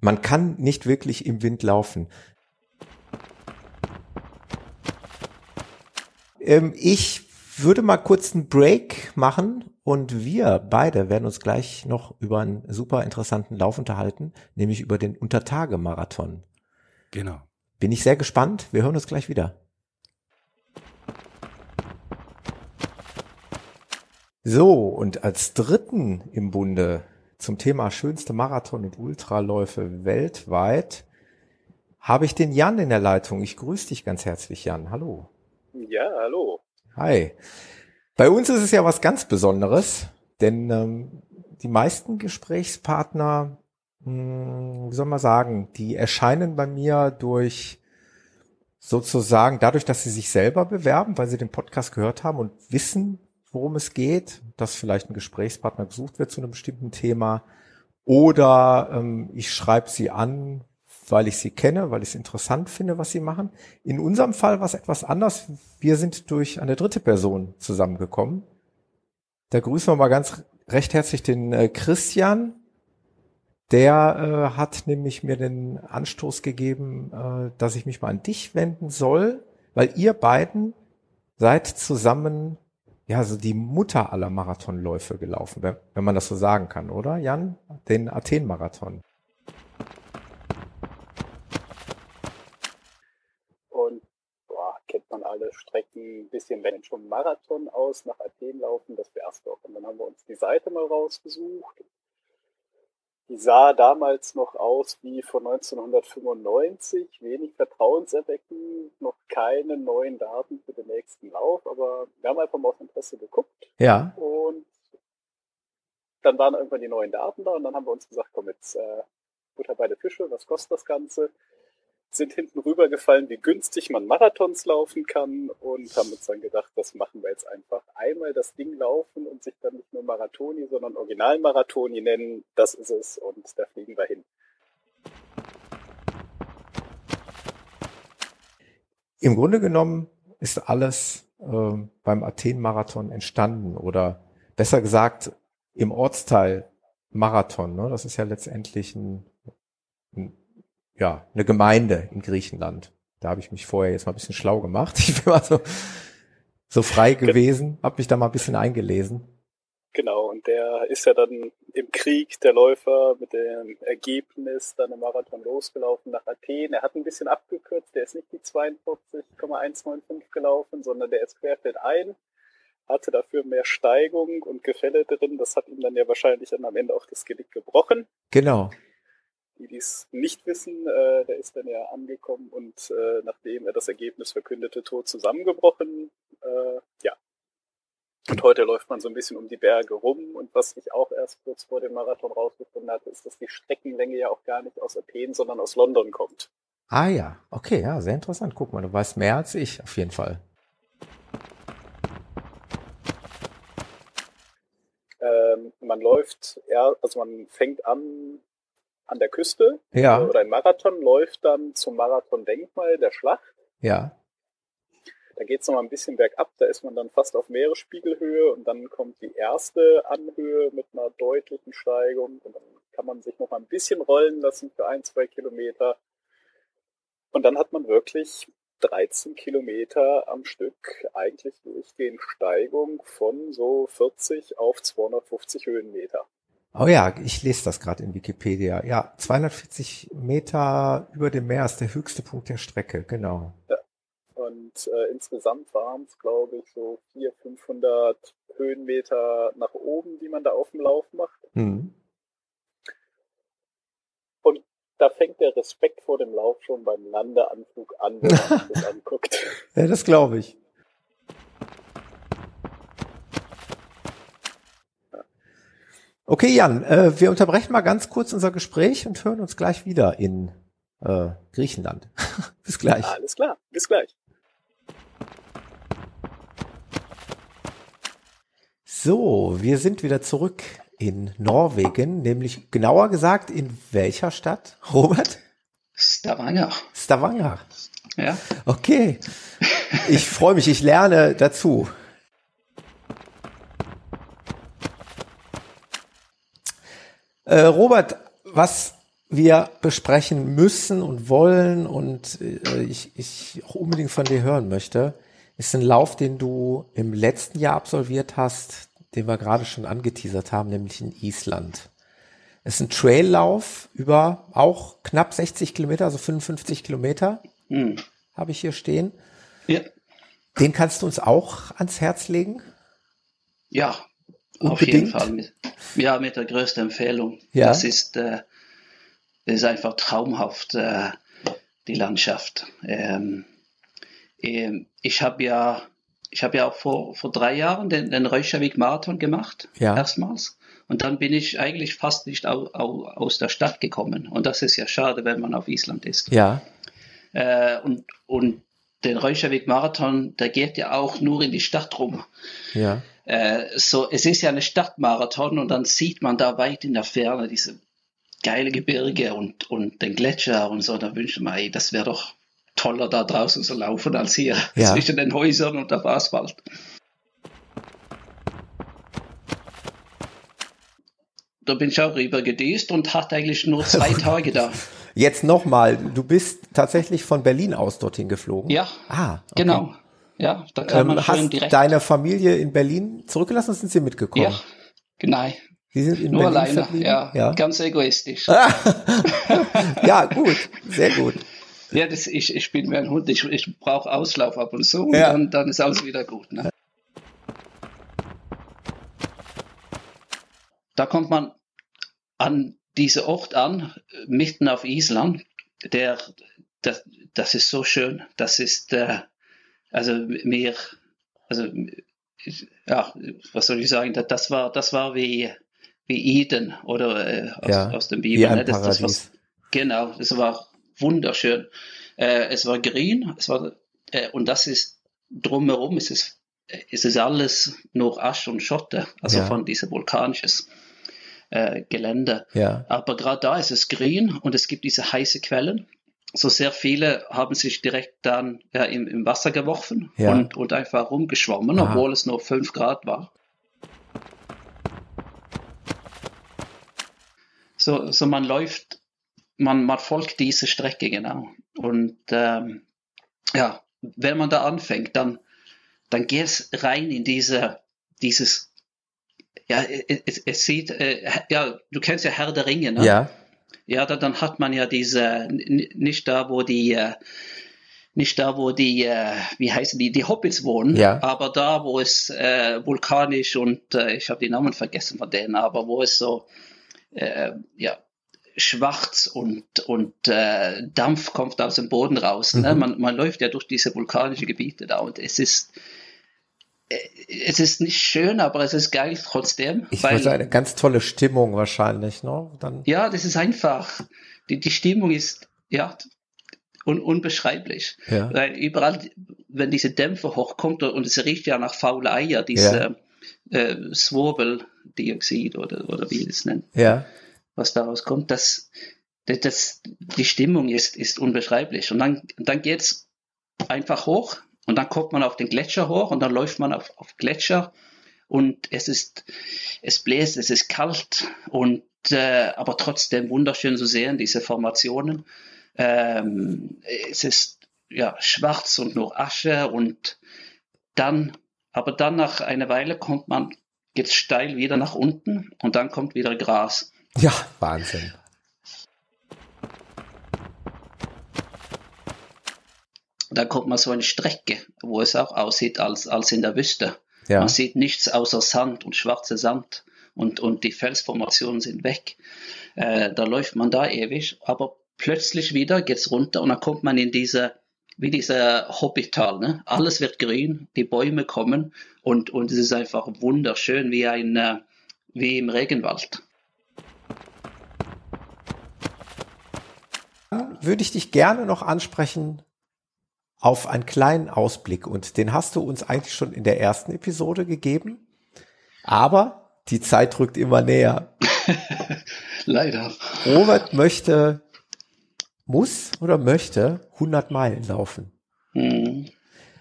man kann nicht wirklich im Wind laufen. Ähm, ich würde mal kurz einen Break machen und wir beide werden uns gleich noch über einen super interessanten Lauf unterhalten, nämlich über den Untertagemarathon. Genau. Bin ich sehr gespannt. Wir hören uns gleich wieder. So, und als dritten im Bunde zum Thema schönste Marathon und Ultraläufe weltweit habe ich den Jan in der Leitung. Ich grüße dich ganz herzlich, Jan. Hallo. Ja, hallo. Hi. Bei uns ist es ja was ganz Besonderes, denn ähm, die meisten Gesprächspartner hm, wie soll man sagen, die erscheinen bei mir durch sozusagen dadurch, dass sie sich selber bewerben, weil sie den Podcast gehört haben und wissen, worum es geht, dass vielleicht ein Gesprächspartner gesucht wird zu einem bestimmten Thema. Oder ähm, ich schreibe sie an, weil ich sie kenne, weil ich es interessant finde, was sie machen. In unserem Fall war es etwas anders. Wir sind durch eine dritte Person zusammengekommen. Da grüßen wir mal ganz recht herzlich den äh, Christian, der äh, hat nämlich mir den Anstoß gegeben, äh, dass ich mich mal an dich wenden soll, weil ihr beiden seid zusammen ja so die Mutter aller Marathonläufe gelaufen, wenn, wenn man das so sagen kann, oder Jan? Den Athen-Marathon. Und kennt man alle Strecken ein bisschen, wenn schon Marathon aus nach Athen laufen, das wär's doch. Und dann haben wir uns die Seite mal rausgesucht die sah damals noch aus wie von 1995, wenig vertrauenserweckend, noch keine neuen Daten für den nächsten Lauf, aber wir haben einfach mal aus Interesse geguckt. Ja. Und dann waren irgendwann die neuen Daten da und dann haben wir uns gesagt, komm jetzt äh, Butter bei der Fische, was kostet das Ganze? Sind hinten rübergefallen, wie günstig man Marathons laufen kann und haben uns dann gedacht, das machen wir jetzt einfach einmal das Ding laufen und sich dann nicht nur Marathoni, sondern Original-Marathoni nennen. Das ist es und da fliegen wir hin. Im Grunde genommen ist alles äh, beim Athen-Marathon entstanden oder besser gesagt im Ortsteil Marathon. Ne? Das ist ja letztendlich ein, ein ja, eine Gemeinde in Griechenland. Da habe ich mich vorher jetzt mal ein bisschen schlau gemacht. Ich bin mal so, so frei gewesen, habe mich da mal ein bisschen eingelesen. Genau, und der ist ja dann im Krieg, der Läufer, mit dem Ergebnis dann im Marathon losgelaufen nach Athen. Er hat ein bisschen abgekürzt, der ist nicht die 42,195 gelaufen, sondern der ist querfeld ein, hatte dafür mehr Steigung und Gefälle drin. Das hat ihm dann ja wahrscheinlich dann am Ende auch das Genick gebrochen. Genau die dies nicht wissen, äh, der ist dann ja angekommen und äh, nachdem er das Ergebnis verkündete, tot zusammengebrochen. Äh, ja. Und heute läuft man so ein bisschen um die Berge rum und was ich auch erst kurz vor dem Marathon rausgefunden hatte, ist, dass die Streckenlänge ja auch gar nicht aus Athen, sondern aus London kommt. Ah ja, okay, ja, sehr interessant. Guck mal, du weißt mehr als ich, auf jeden Fall. Ähm, man läuft, ja, also man fängt an an der Küste. Ja. Oder ein Marathon läuft dann zum Marathon-Denkmal der Schlacht. Ja. da geht es noch mal ein bisschen bergab, da ist man dann fast auf Meeresspiegelhöhe und dann kommt die erste Anhöhe mit einer deutlichen Steigung und dann kann man sich noch mal ein bisschen rollen lassen für ein, zwei Kilometer. Und dann hat man wirklich 13 Kilometer am Stück eigentlich durchgehend Steigung von so 40 auf 250 Höhenmeter. Oh ja, ich lese das gerade in Wikipedia. Ja, 240 Meter über dem Meer ist der höchste Punkt der Strecke, genau. Ja. Und äh, insgesamt waren es, glaube ich, so 400, 500 Höhenmeter nach oben, die man da auf dem Lauf macht. Mhm. Und da fängt der Respekt vor dem Lauf schon beim Landeanflug an, wenn man sich das anguckt. Ja, das glaube ich. Okay, Jan, äh, wir unterbrechen mal ganz kurz unser Gespräch und hören uns gleich wieder in äh, Griechenland. bis gleich. Alles klar, bis gleich. So, wir sind wieder zurück in Norwegen, nämlich genauer gesagt in welcher Stadt, Robert? Stavanger. Stavanger. Ja. Okay. Ich freue mich, ich lerne dazu. Äh, Robert, was wir besprechen müssen und wollen und äh, ich, ich auch unbedingt von dir hören möchte, ist ein Lauf, den du im letzten Jahr absolviert hast, den wir gerade schon angeteasert haben, nämlich in Island. Es ist ein Traillauf über auch knapp 60 Kilometer, also 55 Kilometer, hm. habe ich hier stehen. Ja. Den kannst du uns auch ans Herz legen? Ja, auf jeden Fall. Mit, ja, mit der größten Empfehlung. Ja. Das ist, äh, das ist einfach traumhaft, äh, die Landschaft. Ähm, ähm, ich habe ja, ich habe ja auch vor, vor drei Jahren den, den Reykjavik-Marathon gemacht, ja. erstmals. Und dann bin ich eigentlich fast nicht au, au, aus der Stadt gekommen. Und das ist ja schade, wenn man auf Island ist. Ja. Äh, und, und den Reykjavik-Marathon, der geht ja auch nur in die Stadt rum. Ja. Äh, so, es ist ja eine Stadtmarathon und dann sieht man da weit in der Ferne diese geile Gebirge und, und den Gletscher und so. Da wünsche ich mir, ey, das wäre doch toller da draußen zu laufen als hier ja. zwischen den Häusern und der Asphalt. Da bin ich auch rüber gedüst und hatte eigentlich nur zwei Tage da. Jetzt nochmal, du bist tatsächlich von Berlin aus dorthin geflogen? Ja, ah, okay. genau. Ja, da kann man ähm, hast direkt. deine Familie in Berlin zurückgelassen sind sie mitgekommen? Ja, genau. Sie sind in Nur Berlin alleine, ja, ja, ganz egoistisch. ja, gut, sehr gut. Ja, das, ich, ich bin wie ein Hund, ich, ich brauche Auslauf ab und zu und ja. dann, dann ist alles wieder gut. Ne? Da kommt man an diese Ort an, mitten auf Island, der, das, das ist so schön, das ist, äh, also mir, also, ja, was soll ich sagen, das war, das war wie, wie Eden oder äh, aus, ja, aus dem Bibel. Ne? Das, das genau, das war wunderschön. Äh, es war grün, es war, äh, und das ist drumherum, ist es, ist es alles nur Asch und Schotter, also ja. von diesem vulkanisches äh, Gelände. Ja. Aber gerade da ist es grün und es gibt diese heiße Quellen. So sehr viele haben sich direkt dann ja, im, im Wasser geworfen ja. und, und einfach rumgeschwommen, Aha. obwohl es nur 5 Grad war. So, so man läuft man, man folgt diese Strecke genau. Und ähm, ja, wenn man da anfängt, dann, dann geht es rein in diese, dieses, ja, es, es sieht, äh, ja, du kennst ja Herr der Ringe, ne? Ja. Ja, da, dann hat man ja diese, nicht da, wo die, äh, nicht da, wo die, äh, wie heißen die, die Hobbits wohnen, ja. aber da, wo es äh, vulkanisch und äh, ich habe die Namen vergessen von denen, aber wo es so, äh, ja, schwarz und, und äh, Dampf kommt aus dem Boden raus. Ne? Mhm. Man, man läuft ja durch diese vulkanischen Gebiete da und es ist es ist nicht schön, aber es ist geil trotzdem. Ich weil, eine ganz tolle Stimmung wahrscheinlich, ne? Dann ja, das ist einfach. Die, die Stimmung ist ja un, unbeschreiblich. Ja. Weil überall, wenn diese Dämpfe hochkommt und es riecht ja nach faule Eier, diese ja. äh, Sworbel-Dioxid oder, oder wie es nennt. Ja was daraus kommt, das, das, das die Stimmung ist, ist unbeschreiblich. Und dann, dann geht's einfach hoch Und dann kommt man auf den Gletscher hoch und dann läuft man auf, auf Gletscher und es ist, es bläst, es ist kalt und äh, aber trotzdem wunderschön zu sehen, diese Formationen. Ähm, es ist ja schwarz und nur Asche und dann, aber dann nach einer Weile kommt man, geht steil wieder nach unten und dann kommt wieder Gras. Ja, Wahnsinn. Da kommt man so eine Strecke, wo es auch aussieht als, als in der Wüste. Ja. Man sieht nichts außer Sand und schwarze Sand und, und die Felsformationen sind weg. Äh, da läuft man da ewig, aber plötzlich wieder geht's runter und dann kommt man in diese, wie dieser Hobbital, ne? Alles wird grün, die Bäume kommen und, und es ist einfach wunderschön wie ein, äh, wie im Regenwald. Würde ich dich gerne noch ansprechen auf einen kleinen Ausblick und den hast du uns eigentlich schon in der ersten Episode gegeben. Aber die Zeit rückt immer näher. Leider. Robert möchte, muss oder möchte 100 Meilen laufen. Mhm.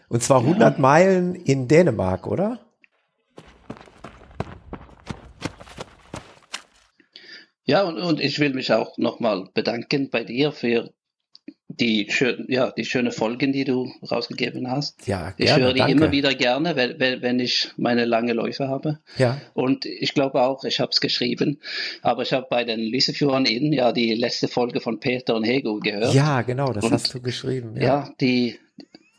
Und zwar 100 ja. Meilen in Dänemark, oder? Ja, und, und ich will mich auch nochmal bedanken bei dir für die, schön, ja, die schöne Folgen, die du rausgegeben hast. Ja, gerne, ich höre die danke. immer wieder gerne, wenn, wenn ich meine lange Läufe habe. Ja. Und ich glaube auch, ich habe es geschrieben, aber ich habe bei den Lyseführern in ja die letzte Folge von Peter und Hego gehört. Ja, genau, das und, hast du geschrieben. Ja, ja die,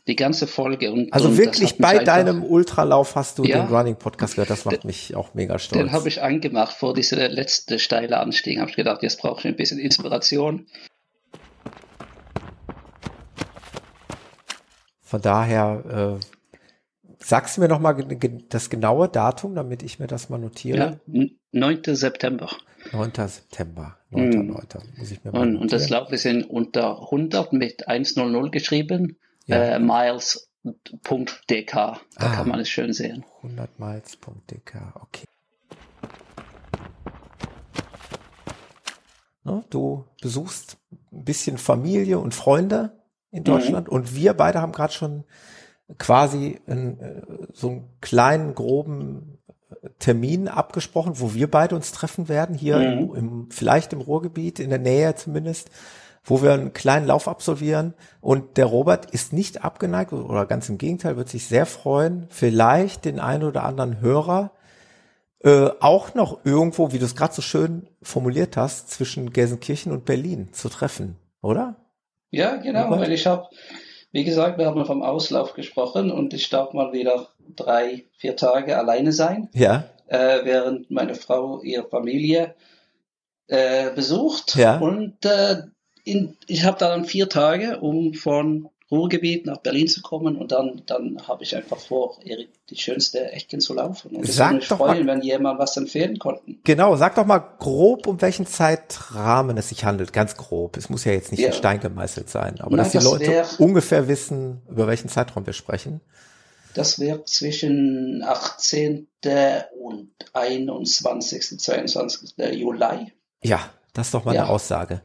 die ganze Folge. Und, also und wirklich bei deinem Ultralauf hast du ja, den Running Podcast gehört. Das macht den, mich auch mega stolz. Den habe ich angemacht vor dieser letzte steile Anstieg. Habe ich gedacht, jetzt brauche ich ein bisschen Inspiration. Von daher äh, sagst du mir noch mal das genaue Datum, damit ich mir das mal notiere. Ja, 9. September. 9. September. 9. Mhm. 9. Muss ich mir mal und, und das Lauf ist in unter 100 mit 100 geschrieben. Ja. Äh, miles.dk. Da ah, kann man es schön sehen. 100 miles.dk. Okay. Du besuchst ein bisschen Familie und Freunde in Deutschland. Mhm. Und wir beide haben gerade schon quasi in, äh, so einen kleinen, groben Termin abgesprochen, wo wir beide uns treffen werden, hier mhm. im, im, vielleicht im Ruhrgebiet, in der Nähe zumindest, wo wir einen kleinen Lauf absolvieren. Und der Robert ist nicht abgeneigt oder ganz im Gegenteil, wird sich sehr freuen, vielleicht den einen oder anderen Hörer äh, auch noch irgendwo, wie du es gerade so schön formuliert hast, zwischen Gelsenkirchen und Berlin zu treffen, oder? Ja, genau, weil ich habe, wie gesagt, wir haben vom Auslauf gesprochen und ich darf mal wieder drei, vier Tage alleine sein. Ja. Äh, während meine Frau ihre Familie äh, besucht. Ja. Und äh, in, ich habe dann vier Tage, um von Ruhrgebiet nach Berlin zu kommen und dann, dann habe ich einfach vor, die schönste Ecken zu laufen. Und ich würde mich freuen, mal, wenn jemand was empfehlen konnten. Genau, sag doch mal grob, um welchen Zeitrahmen es sich handelt. Ganz grob. Es muss ja jetzt nicht ja. in Stein gemeißelt sein, aber Na, dass die das Leute wär, ungefähr wissen, über welchen Zeitraum wir sprechen. Das wird zwischen 18. und 21. 22. Juli. Ja, das ist doch mal ja. eine Aussage.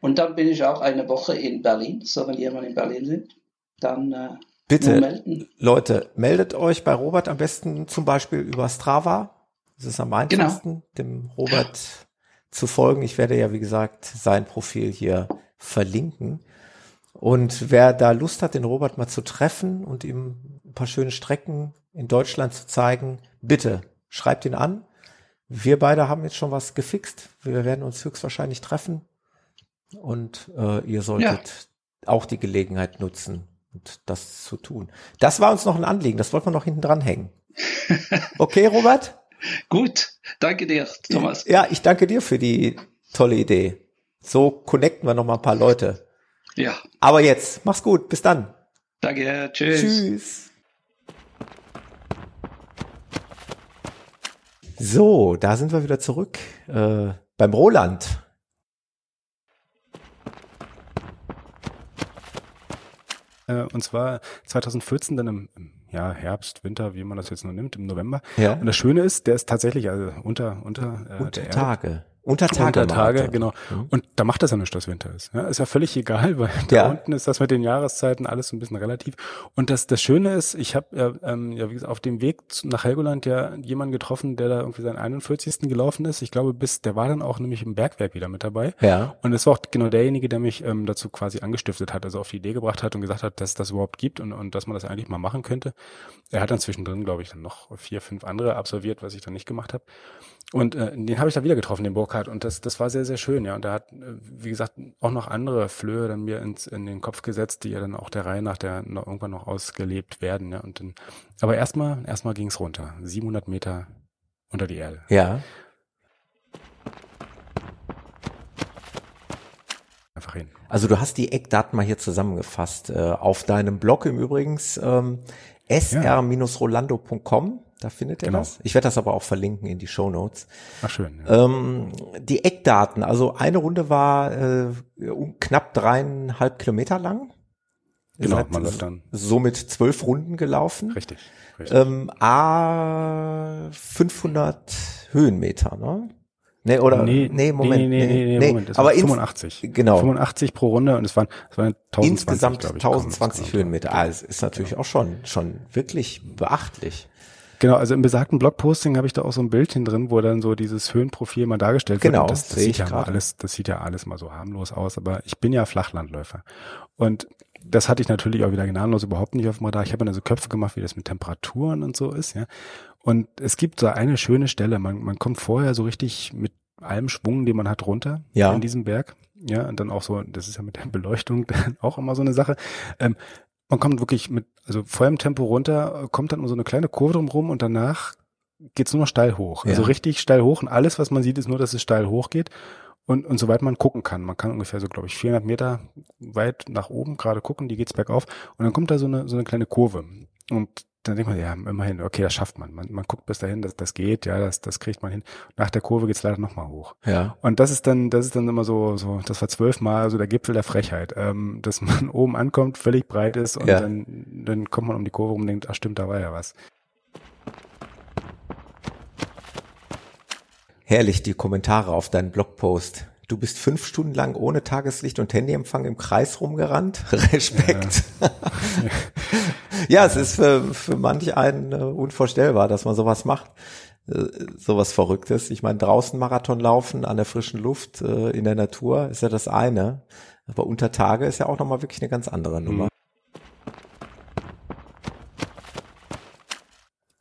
Und dann bin ich auch eine Woche in Berlin. So, wenn jemand in Berlin sind, dann äh, Bitte, melden. Leute, meldet euch bei Robert am besten zum Beispiel über Strava. Das ist am einfachsten, genau. dem Robert zu folgen. Ich werde ja, wie gesagt, sein Profil hier verlinken. Und wer da Lust hat, den Robert mal zu treffen und ihm ein paar schöne Strecken in Deutschland zu zeigen, bitte schreibt ihn an. Wir beide haben jetzt schon was gefixt. Wir werden uns höchstwahrscheinlich treffen und äh, ihr solltet ja. auch die Gelegenheit nutzen und das zu tun. Das war uns noch ein Anliegen, das wollten wir noch hinten dran hängen. Okay, Robert? Gut, danke dir, Thomas. Ja, ich danke dir für die tolle Idee. So connecten wir noch mal ein paar Leute. Ja. Aber jetzt, mach's gut, bis dann. Danke, tschüss. Tschüss. So, da sind wir wieder zurück äh, beim Roland. Äh, und zwar 2014 dann im, im ja, Herbst, Winter, wie man das jetzt nur nimmt, im November. Ja. Und das Schöne ist, der ist tatsächlich also unter unter, äh, unter Tage. Unter Tage. Unter Tage, genau. Mhm. Und da macht das ja nicht, dass Winter ist. Ja, ist ja völlig egal, weil da ja. unten ist das mit den Jahreszeiten alles so ein bisschen relativ. Und das, das Schöne ist, ich habe ja, ähm, ja, wie gesagt, auf dem Weg nach Helgoland ja jemanden getroffen, der da irgendwie seinen 41. gelaufen ist. Ich glaube, bis, der war dann auch nämlich im Bergwerk wieder mit dabei. Ja. Und es war auch genau derjenige, der mich ähm, dazu quasi angestiftet hat, also auf die Idee gebracht hat und gesagt hat, dass das überhaupt gibt und, und dass man das eigentlich mal machen könnte. Er hat dann zwischendrin, glaube ich, dann noch vier, fünf andere absolviert, was ich dann nicht gemacht habe. Und äh, den habe ich da wieder getroffen, den Burkhardt. Und das, das war sehr, sehr schön, ja. Und da hat, äh, wie gesagt, auch noch andere Flöhe dann mir ins, in den Kopf gesetzt, die ja dann auch der Reihe nach der noch irgendwann noch ausgelebt werden, ja. Und dann, aber erstmal, erstmal ging's runter. 700 Meter unter die Erde. Ja. Einfach hin. Also du hast die Eckdaten mal hier zusammengefasst. Äh, auf deinem Blog im Übrigens ähm, sr-rolando.com da findet ihr genau. das. Ich werde das aber auch verlinken in die Show Notes. Ach schön. Ja. Ähm, die Eckdaten. Also eine Runde war äh, knapp dreieinhalb Kilometer lang. Genau, man läuft dann. Somit zwölf Runden gelaufen. Richtig. richtig. Ähm, A 500 Höhenmeter, ne? Nee, oder? Nee, nee Moment. Nee, nee, nee, nee, nee Moment. Das aber 85. Genau. 85 pro Runde und es waren, es waren 1020, Insgesamt ich, 1020 Höhenmeter. Ah, es ist natürlich auch schon, schon wirklich beachtlich. Genau, also im besagten Blogposting habe ich da auch so ein Bildchen drin, wo dann so dieses Höhenprofil mal dargestellt genau, wird. Genau, das, das sieht ja mal alles, das sieht ja alles mal so harmlos aus, aber ich bin ja Flachlandläufer. Und das hatte ich natürlich auch wieder gnadenlos überhaupt nicht auf dem Radar. Ich habe mir so Köpfe gemacht, wie das mit Temperaturen und so ist, ja. Und es gibt so eine schöne Stelle. Man, man kommt vorher so richtig mit allem Schwung, den man hat, runter ja. in diesem Berg. Ja, und dann auch so, das ist ja mit der Beleuchtung auch immer so eine Sache. Ähm, man kommt wirklich mit, also vollem Tempo runter, kommt dann um so eine kleine Kurve drumherum und danach geht's nur noch steil hoch. Also ja. Also richtig steil hoch und alles, was man sieht, ist nur, dass es steil hoch geht. Und, und soweit man gucken kann, man kann ungefähr so, glaube ich, 400 Meter weit nach oben gerade gucken, die geht's bergauf. Und dann kommt da so eine, so eine kleine Kurve. Und dann denkt man, ja, immerhin, okay, das schafft man. Man, man guckt bis dahin, das, das geht, ja, das, das kriegt man hin. Nach der Kurve geht's leider nochmal hoch. Ja. Und das ist dann, das ist dann immer so, so, das war zwölfmal so der Gipfel der Frechheit, ähm, dass man oben ankommt, völlig breit ist und ja. dann, dann kommt man um die Kurve und denkt, ach stimmt, da war ja was. Herrlich, die Kommentare auf deinen Blogpost. Du bist fünf Stunden lang ohne Tageslicht und Handyempfang im Kreis rumgerannt. Respekt. Ja, ja es ist für, für manch einen äh, unvorstellbar, dass man sowas macht. Äh, sowas Verrücktes. Ich meine, draußen Marathon laufen, an der frischen Luft, äh, in der Natur ist ja das eine. Aber unter Tage ist ja auch nochmal wirklich eine ganz andere Nummer. Mhm.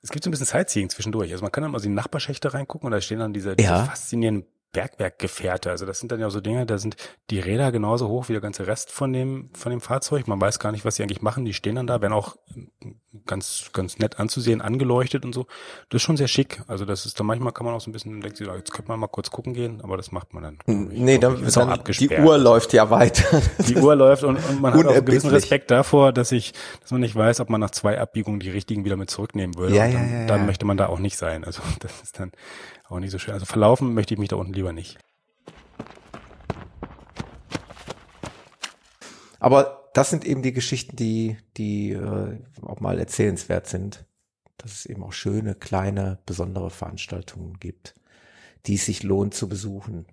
Es gibt so ein bisschen Sightseeing zwischendurch. Also man kann dann mal so in die Nachbarschächte reingucken und da stehen dann diese, diese ja. faszinierenden Bergwerkgefährte. Also das sind dann ja so Dinge, da sind die Räder genauso hoch wie der ganze Rest von dem, von dem Fahrzeug. Man weiß gar nicht, was sie eigentlich machen. Die stehen dann da, werden auch ganz, ganz nett anzusehen, angeleuchtet und so. Das ist schon sehr schick. Also das ist da manchmal kann man auch so ein bisschen, denkt sich, jetzt könnte man mal kurz gucken gehen, aber das macht man dann. Ich, nee, dann, ist dann auch abgesperrt. die Uhr läuft ja weiter. Die Uhr läuft und, und man hat auch einen gewissen Respekt davor, dass ich, dass man nicht weiß, ob man nach zwei Abbiegungen die richtigen wieder mit zurücknehmen würde. Ja, dann, ja, ja, ja. dann möchte man da auch nicht sein. Also das ist dann auch nicht so schön. Also verlaufen möchte ich mich da unten lieber nicht. Aber das sind eben die Geschichten, die, die äh, auch mal erzählenswert sind. Dass es eben auch schöne, kleine, besondere Veranstaltungen gibt, die es sich lohnt zu besuchen.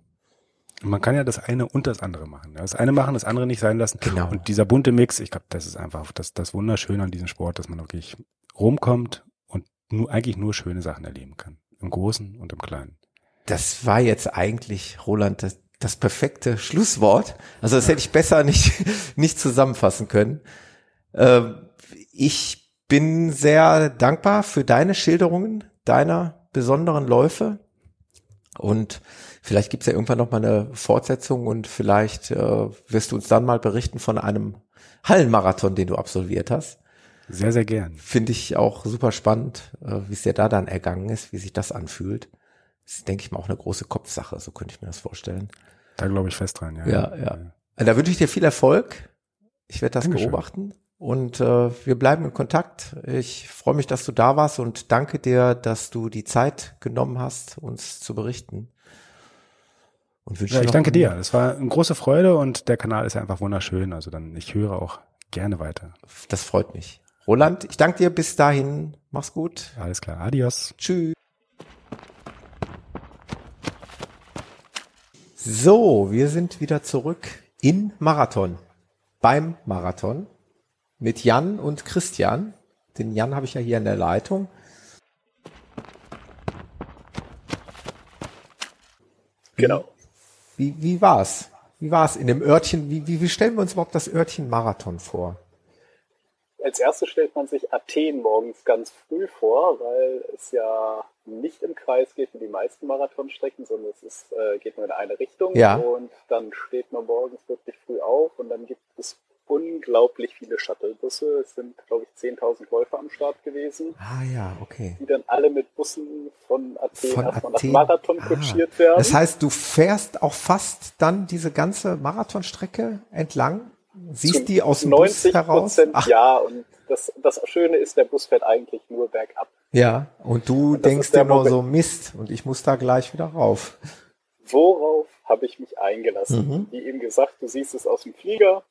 Man kann ja das eine und das andere machen. Das eine machen, das andere nicht sein lassen. Genau. Und dieser bunte Mix, ich glaube, das ist einfach das, das Wunderschöne an diesem Sport, dass man wirklich rumkommt und nur, eigentlich nur schöne Sachen erleben kann. Im Großen und im Kleinen. Das war jetzt eigentlich, Roland, das, das perfekte Schlusswort. Also das hätte ich besser nicht, nicht zusammenfassen können. Ähm, ich bin sehr dankbar für deine Schilderungen deiner besonderen Läufe. Und vielleicht gibt's ja irgendwann noch mal eine Fortsetzung und vielleicht äh, wirst du uns dann mal berichten von einem Hallenmarathon, den du absolviert hast. Sehr, sehr gern. Finde ich auch super spannend, äh, wie es dir da dann ergangen ist, wie sich das anfühlt. Das ist, denke ich mal, auch eine große Kopfsache, so könnte ich mir das vorstellen. Da glaube ich fest dran, ja. Ja, ja. Da wünsche ich dir viel Erfolg. Ich werde das Dankeschön. beobachten. Und äh, wir bleiben in Kontakt. Ich freue mich, dass du da warst und danke dir, dass du die Zeit genommen hast, uns zu berichten. Und wünsche ja, ich danke dir. Es war eine große Freude und der Kanal ist ja einfach wunderschön. Also dann, ich höre auch gerne weiter. Das freut mich. Roland, ich danke dir bis dahin. Mach's gut. Alles klar. Adios. Tschüss. So, wir sind wieder zurück in Marathon. Beim Marathon mit Jan und Christian. Den Jan habe ich ja hier in der Leitung. Genau. Wie, wie war's? Wie war's in dem Örtchen? Wie, wie, wie stellen wir uns überhaupt das Örtchen Marathon vor? Als erstes stellt man sich Athen morgens ganz früh vor, weil es ja nicht im Kreis geht wie die meisten Marathonstrecken, sondern es ist, äh, geht nur in eine Richtung. Ja. Und dann steht man morgens wirklich früh auf und dann gibt es unglaublich viele Shuttlebusse. Es sind, glaube ich, 10.000 Läufer am Start gewesen. Ah ja, okay. Die dann alle mit Bussen von Athen von erstmal Athen? nach Marathon ah. kutschiert werden. Das heißt, du fährst auch fast dann diese ganze Marathonstrecke entlang? Siehst die aus dem 90 Bus heraus? Ach. ja. Und das, das Schöne ist, der Bus fährt eigentlich nur bergab. Ja, und du und denkst dir nur so Mist und ich muss da gleich wieder rauf. Worauf habe ich mich eingelassen? Mhm. Wie eben gesagt, du siehst es aus dem Flieger,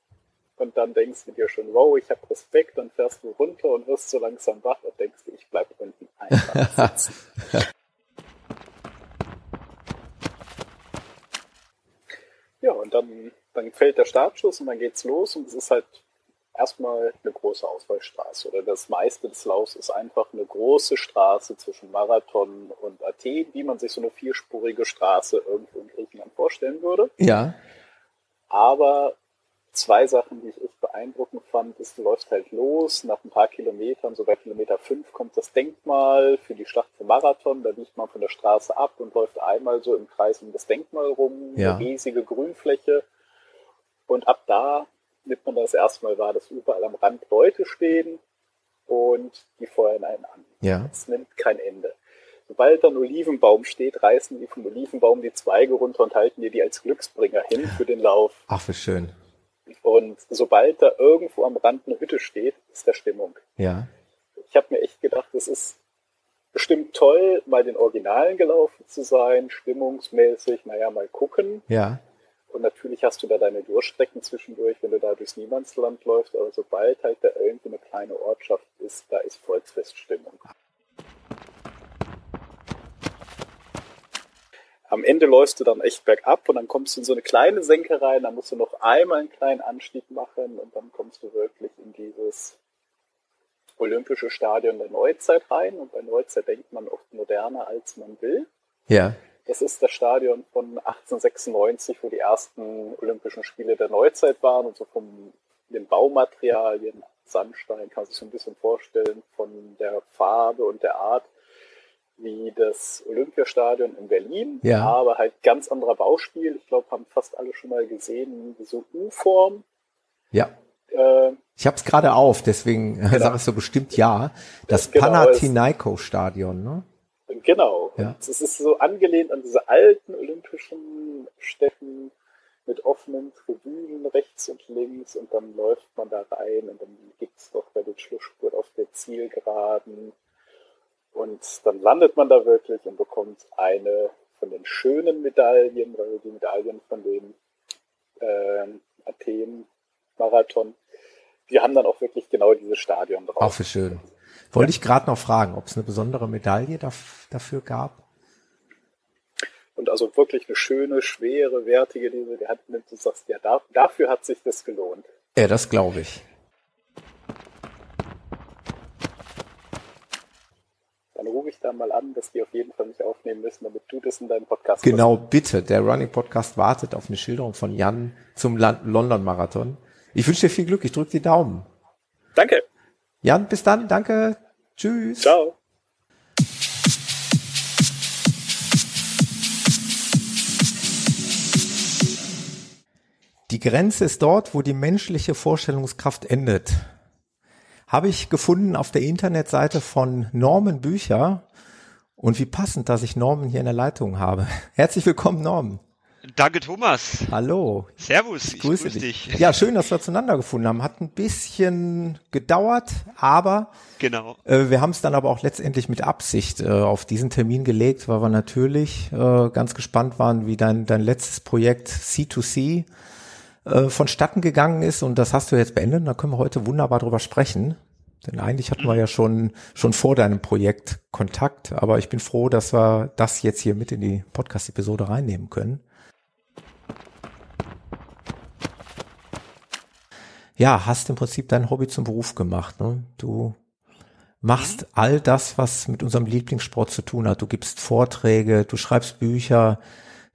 und dann denkst du dir schon, wow, ich habe Respekt, dann fährst du runter und wirst so langsam wach und denkst, ich bleib unten einfach sitzen. ja, und dann, dann fällt der Startschuss und dann geht's los und es ist halt erstmal eine große Auswahlstraße oder das meiste des Laufs ist einfach eine große Straße zwischen Marathon und Athen, wie man sich so eine vierspurige Straße irgendwo in Griechenland vorstellen würde. Ja. Aber zwei Sachen, die ich echt beeindruckend fand, ist, du läufst halt los, nach ein paar Kilometern, so bei Kilometer fünf kommt das Denkmal für die Schlacht vom Marathon, da biegt man von der Straße ab und läuft einmal so im Kreis um das Denkmal rum, ja. eine riesige Grünfläche und ab da nimmt man das erstmal wahr, dass überall am Rand Leute stehen und die feuern einen an. Ja. Es nimmt kein Ende. Sobald da ein Olivenbaum steht, reißen die vom Olivenbaum die Zweige runter und halten dir die als Glücksbringer hin für den Lauf. Ach, wie schön. Und sobald da irgendwo am Rand eine Hütte steht, ist der Stimmung. Ja. Ich habe mir echt gedacht, das ist bestimmt toll, mal den Originalen gelaufen zu sein, stimmungsmäßig, naja, mal gucken. Ja. Und natürlich hast du da deine Durchstrecken zwischendurch, wenn du da durchs Niemandsland läufst, aber sobald halt da irgendwie eine kleine Ortschaft ist, da ist Volksfeststimmung. am Ende läufst du dann echt bergab und dann kommst du in so eine kleine Senke rein, dann musst du noch einmal einen kleinen Anstieg machen und dann kommst du wirklich in dieses olympische Stadion der Neuzeit rein. Und bei Neuzeit denkt man oft moderner, als man will. Ja. Das ist das Stadion von 1896, wo die ersten Olympischen Spiele der Neuzeit waren und so von den Baumaterialien, Sandstein, kann man sich so ein bisschen vorstellen, von der Farbe und der Art wie das Olympiastadion in Berlin, ja. aber halt ganz anderer Bauspiel. Ich glaube, haben fast alle schon mal gesehen, diese U-Form. Ja. Äh, ich habe es gerade auf, deswegen genau. sage ich so bestimmt ja. Das genau, Panathinaiko-Stadion, ne? Genau. Ja. Es ist so angelehnt an diese alten olympischen Städten mit offenen Tribünen rechts und links und dann läuft man da rein und dann gibt's doch bei den Schlussspurt auf der Zielgeraden und dann landet man da wirklich und bekommt eine von den schönen Medaillen, weil die Medaillen von dem äh, Athen-Marathon, die haben dann auch wirklich genau dieses Stadion drauf. Auch für schön. Wollte ja. ich gerade noch fragen, ob es eine besondere Medaille dafür gab? Und also wirklich eine schöne, schwere, wertige, die du hat, du sagst, ja, dafür hat sich das gelohnt. Ja, das glaube ich. dann rufe ich da mal an, dass die auf jeden Fall mich aufnehmen müssen, damit du das in deinem Podcast Genau, hast. bitte. Der Running Podcast wartet auf eine Schilderung von Jan zum London Marathon. Ich wünsche dir viel Glück. Ich drücke die Daumen. Danke. Jan, bis dann. Danke. Tschüss. Ciao. Die Grenze ist dort, wo die menschliche Vorstellungskraft endet habe ich gefunden auf der Internetseite von Norman Bücher. Und wie passend, dass ich Norman hier in der Leitung habe. Herzlich willkommen, Norman. Danke, Thomas. Hallo. Servus, ich grüße, grüße dich. dich. Ja, schön, dass wir zueinander gefunden haben. Hat ein bisschen gedauert, aber genau. Äh, wir haben es dann aber auch letztendlich mit Absicht äh, auf diesen Termin gelegt, weil wir natürlich äh, ganz gespannt waren, wie dein, dein letztes Projekt C2C äh, vonstatten gegangen ist und das hast du jetzt beendet. Da können wir heute wunderbar drüber sprechen. Denn eigentlich hatten wir ja schon, schon vor deinem Projekt Kontakt, aber ich bin froh, dass wir das jetzt hier mit in die Podcast-Episode reinnehmen können. Ja, hast im Prinzip dein Hobby zum Beruf gemacht. Ne? Du machst all das, was mit unserem Lieblingssport zu tun hat. Du gibst Vorträge, du schreibst Bücher,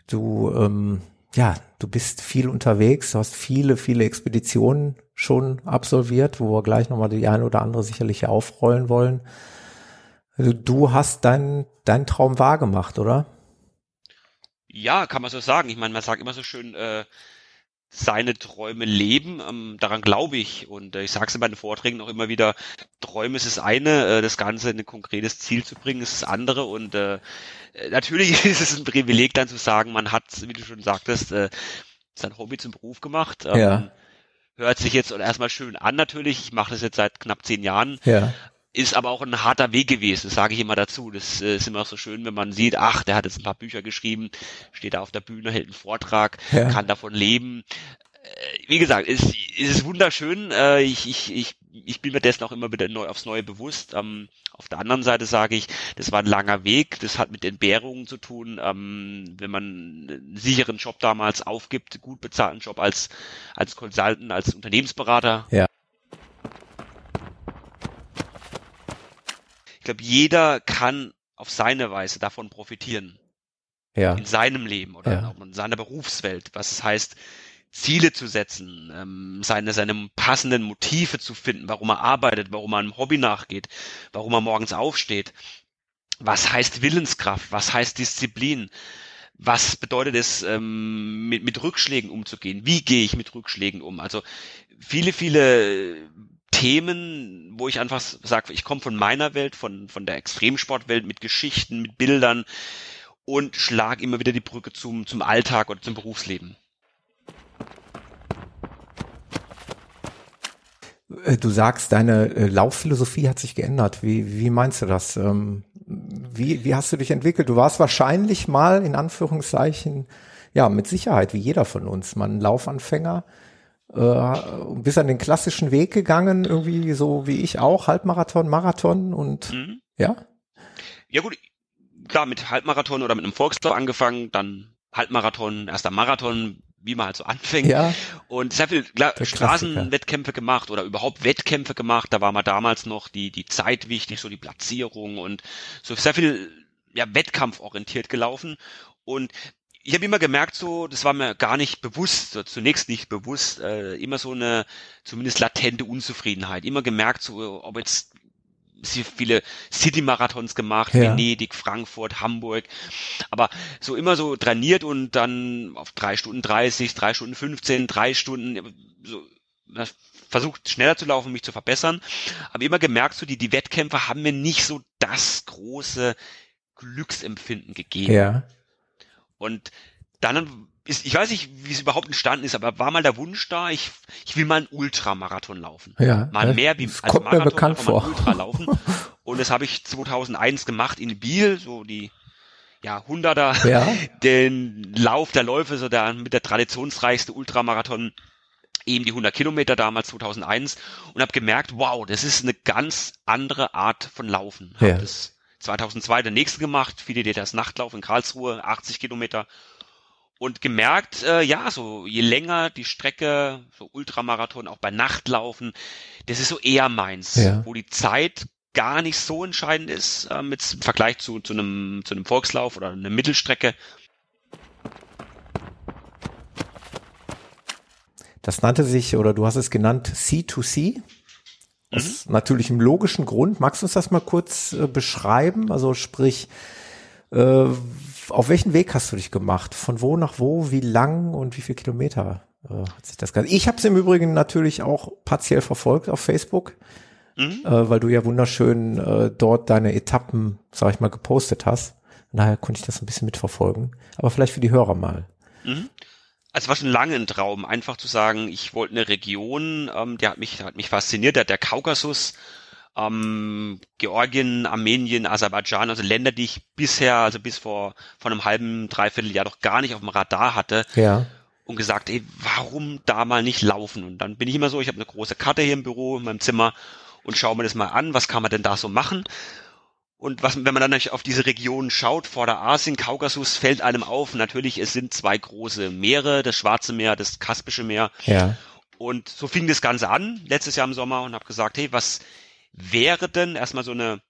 du ähm, ja, du bist viel unterwegs, du hast viele, viele Expeditionen schon absolviert, wo wir gleich nochmal die eine oder andere sicherlich aufrollen wollen. Also du hast deinen dein Traum wahrgemacht, oder? Ja, kann man so sagen. Ich meine, man sagt immer so schön, äh, seine Träume leben. Ähm, daran glaube ich. Und äh, ich sage es in meinen Vorträgen auch immer wieder, Träume ist das eine, äh, das Ganze in ein konkretes Ziel zu bringen, ist das andere. Und äh, natürlich ist es ein Privileg dann zu sagen, man hat, wie du schon sagtest, äh, sein Hobby zum Beruf gemacht. Ähm, ja. Hört sich jetzt erstmal schön an natürlich. Ich mache das jetzt seit knapp zehn Jahren. Ja ist aber auch ein harter Weg gewesen, das sage ich immer dazu. Das äh, ist immer so schön, wenn man sieht, ach, der hat jetzt ein paar Bücher geschrieben, steht da auf der Bühne, hält einen Vortrag, ja. kann davon leben. Äh, wie gesagt, es, es ist wunderschön. Äh, ich, ich, ich, ich bin mir dessen auch immer wieder neu aufs Neue bewusst. Ähm, auf der anderen Seite sage ich, das war ein langer Weg, das hat mit Entbehrungen zu tun. Ähm, wenn man einen sicheren Job damals aufgibt, gut bezahlten Job als, als Consultant, als Unternehmensberater, ja. Glaube, jeder kann auf seine Weise davon profitieren. Ja. In seinem Leben oder ja. in seiner Berufswelt. Was es heißt, Ziele zu setzen, ähm, seine, seine passenden Motive zu finden, warum er arbeitet, warum er einem Hobby nachgeht, warum er morgens aufsteht. Was heißt Willenskraft? Was heißt Disziplin? Was bedeutet es, ähm, mit, mit Rückschlägen umzugehen? Wie gehe ich mit Rückschlägen um? Also viele, viele Themen, wo ich einfach sage, ich komme von meiner Welt, von, von der Extremsportwelt mit Geschichten, mit Bildern und schlage immer wieder die Brücke zum, zum Alltag oder zum Berufsleben. Äh, du sagst, deine äh, Laufphilosophie hat sich geändert. Wie, wie meinst du das? Ähm, wie, wie hast du dich entwickelt? Du warst wahrscheinlich mal in Anführungszeichen, ja, mit Sicherheit, wie jeder von uns, mal ein Laufanfänger äh, bist an den klassischen Weg gegangen, irgendwie so wie ich auch, Halbmarathon, Marathon und mhm. ja? Ja gut, klar, mit Halbmarathon oder mit einem Volkslauf angefangen, dann Halbmarathon, erster Marathon, wie man halt so anfängt. Ja. Und sehr viel klar, Straßenwettkämpfe gemacht oder überhaupt Wettkämpfe gemacht. Da war mal damals noch die, die Zeit wichtig, so die Platzierung und so sehr viel ja, wettkampforientiert gelaufen. Und ich habe immer gemerkt, so, das war mir gar nicht bewusst, so, zunächst nicht bewusst, äh, immer so eine zumindest latente Unzufriedenheit. Immer gemerkt, so, ob jetzt sie viele City-Marathons gemacht, ja. Venedig, Frankfurt, Hamburg, aber so immer so trainiert und dann auf drei Stunden 30, drei Stunden 15, drei Stunden, so, versucht schneller zu laufen, mich zu verbessern, aber immer gemerkt, so die, die Wettkämpfe haben mir nicht so das große Glücksempfinden gegeben. Ja. Und dann ist, ich weiß nicht, wie es überhaupt entstanden ist, aber war mal der Wunsch da, ich, ich will mal einen Ultramarathon laufen. Ja. Mal mehr wie als kommt Marathon, mir bekannt vor. Ultra laufen. Und das habe ich 2001 gemacht in Biel, so die ja, Hunderter, ja. den Lauf der Läufe, so der mit der traditionsreichste Ultramarathon eben die 100 Kilometer damals 2001 und habe gemerkt, wow, das ist eine ganz andere Art von Laufen. Ja. Hab das 2002 der nächste gemacht, Fidelidades Nachtlauf in Karlsruhe, 80 Kilometer. Und gemerkt, äh, ja, so je länger die Strecke, so Ultramarathon, auch bei Nachtlaufen, das ist so eher meins, ja. wo die Zeit gar nicht so entscheidend ist äh, mit im Vergleich zu, zu, einem, zu einem Volkslauf oder einer Mittelstrecke. Das nannte sich, oder du hast es genannt, C2C. Aus mhm. natürlich im logischen Grund. Magst du uns das mal kurz äh, beschreiben? Also sprich, äh, auf welchen Weg hast du dich gemacht? Von wo nach wo? Wie lang und wie viele Kilometer äh, hat sich das Ganze? Ich habe es im Übrigen natürlich auch partiell verfolgt auf Facebook, mhm. äh, weil du ja wunderschön äh, dort deine Etappen, sag ich mal, gepostet hast. Daher konnte ich das ein bisschen mitverfolgen. Aber vielleicht für die Hörer mal. Mhm es war schon lange ein Traum, einfach zu sagen, ich wollte eine Region, ähm, der hat mich, hat mich fasziniert, der, der Kaukasus, ähm, Georgien, Armenien, Aserbaidschan, also Länder, die ich bisher, also bis vor, vor einem halben, dreiviertel Jahr doch gar nicht auf dem Radar hatte. Ja. Und gesagt, ey, warum da mal nicht laufen? Und dann bin ich immer so, ich habe eine große Karte hier im Büro, in meinem Zimmer und schaue mir das mal an, was kann man denn da so machen? Und was, wenn man dann auf diese Region schaut, Vorderasien, Kaukasus, fällt einem auf, natürlich, es sind zwei große Meere, das Schwarze Meer, das Kaspische Meer. Ja. Und so fing das Ganze an, letztes Jahr im Sommer, und habe gesagt, hey, was wäre denn erstmal so eine,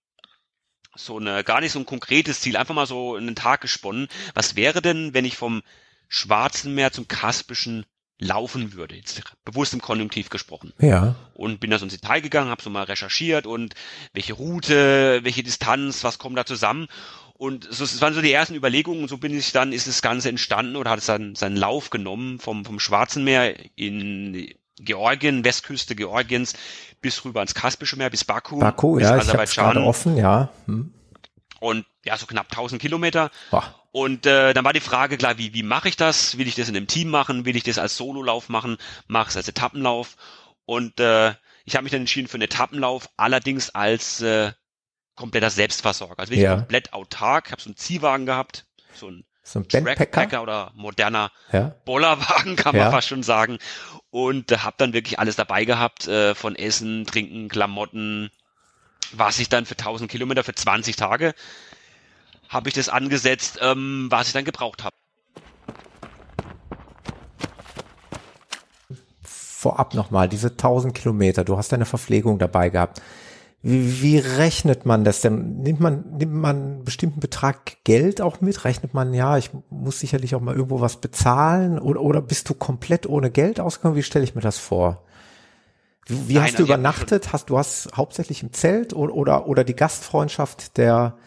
so eine, gar nicht so ein konkretes Ziel, einfach mal so einen Tag gesponnen, was wäre denn, wenn ich vom Schwarzen Meer zum Kaspischen laufen würde, jetzt bewusst im Konjunktiv gesprochen. Ja. Und bin da so ins Detail gegangen, habe so mal recherchiert und welche Route, welche Distanz, was kommt da zusammen. Und so, es waren so die ersten Überlegungen und so bin ich dann, ist das Ganze entstanden oder hat es dann seinen Lauf genommen vom, vom Schwarzen Meer in Georgien, Westküste Georgiens bis rüber ins Kaspische Meer, bis Baku. Baku, bis ja, Aserbaidschan. ich gerade offen, ja. Hm. Und ja, so knapp 1000 Kilometer. Boah. Und äh, dann war die Frage klar, wie, wie mache ich das? Will ich das in einem Team machen? Will ich das als Sololauf machen? Mache es als Etappenlauf? Und äh, ich habe mich dann entschieden für einen Etappenlauf, allerdings als äh, kompletter Selbstversorger. Also wirklich ja. komplett autark. Ich habe so einen Ziehwagen gehabt, so ein, so ein Trackpacker oder moderner ja. Bollerwagen, kann man ja. fast schon sagen. Und äh, habe dann wirklich alles dabei gehabt, äh, von Essen, Trinken, Klamotten, was ich dann für 1000 Kilometer, für 20 Tage habe ich das angesetzt, ähm, was ich dann gebraucht habe. Vorab nochmal, diese 1000 Kilometer, du hast deine Verpflegung dabei gehabt. Wie, wie rechnet man das denn? Nimmt man, nimmt man einen bestimmten Betrag Geld auch mit? Rechnet man, ja, ich muss sicherlich auch mal irgendwo was bezahlen? Oder, oder bist du komplett ohne Geld ausgegangen? Wie stelle ich mir das vor? Wie, wie Nein, hast du also übernachtet? Hast du hast hauptsächlich im Zelt oder, oder, oder die Gastfreundschaft der,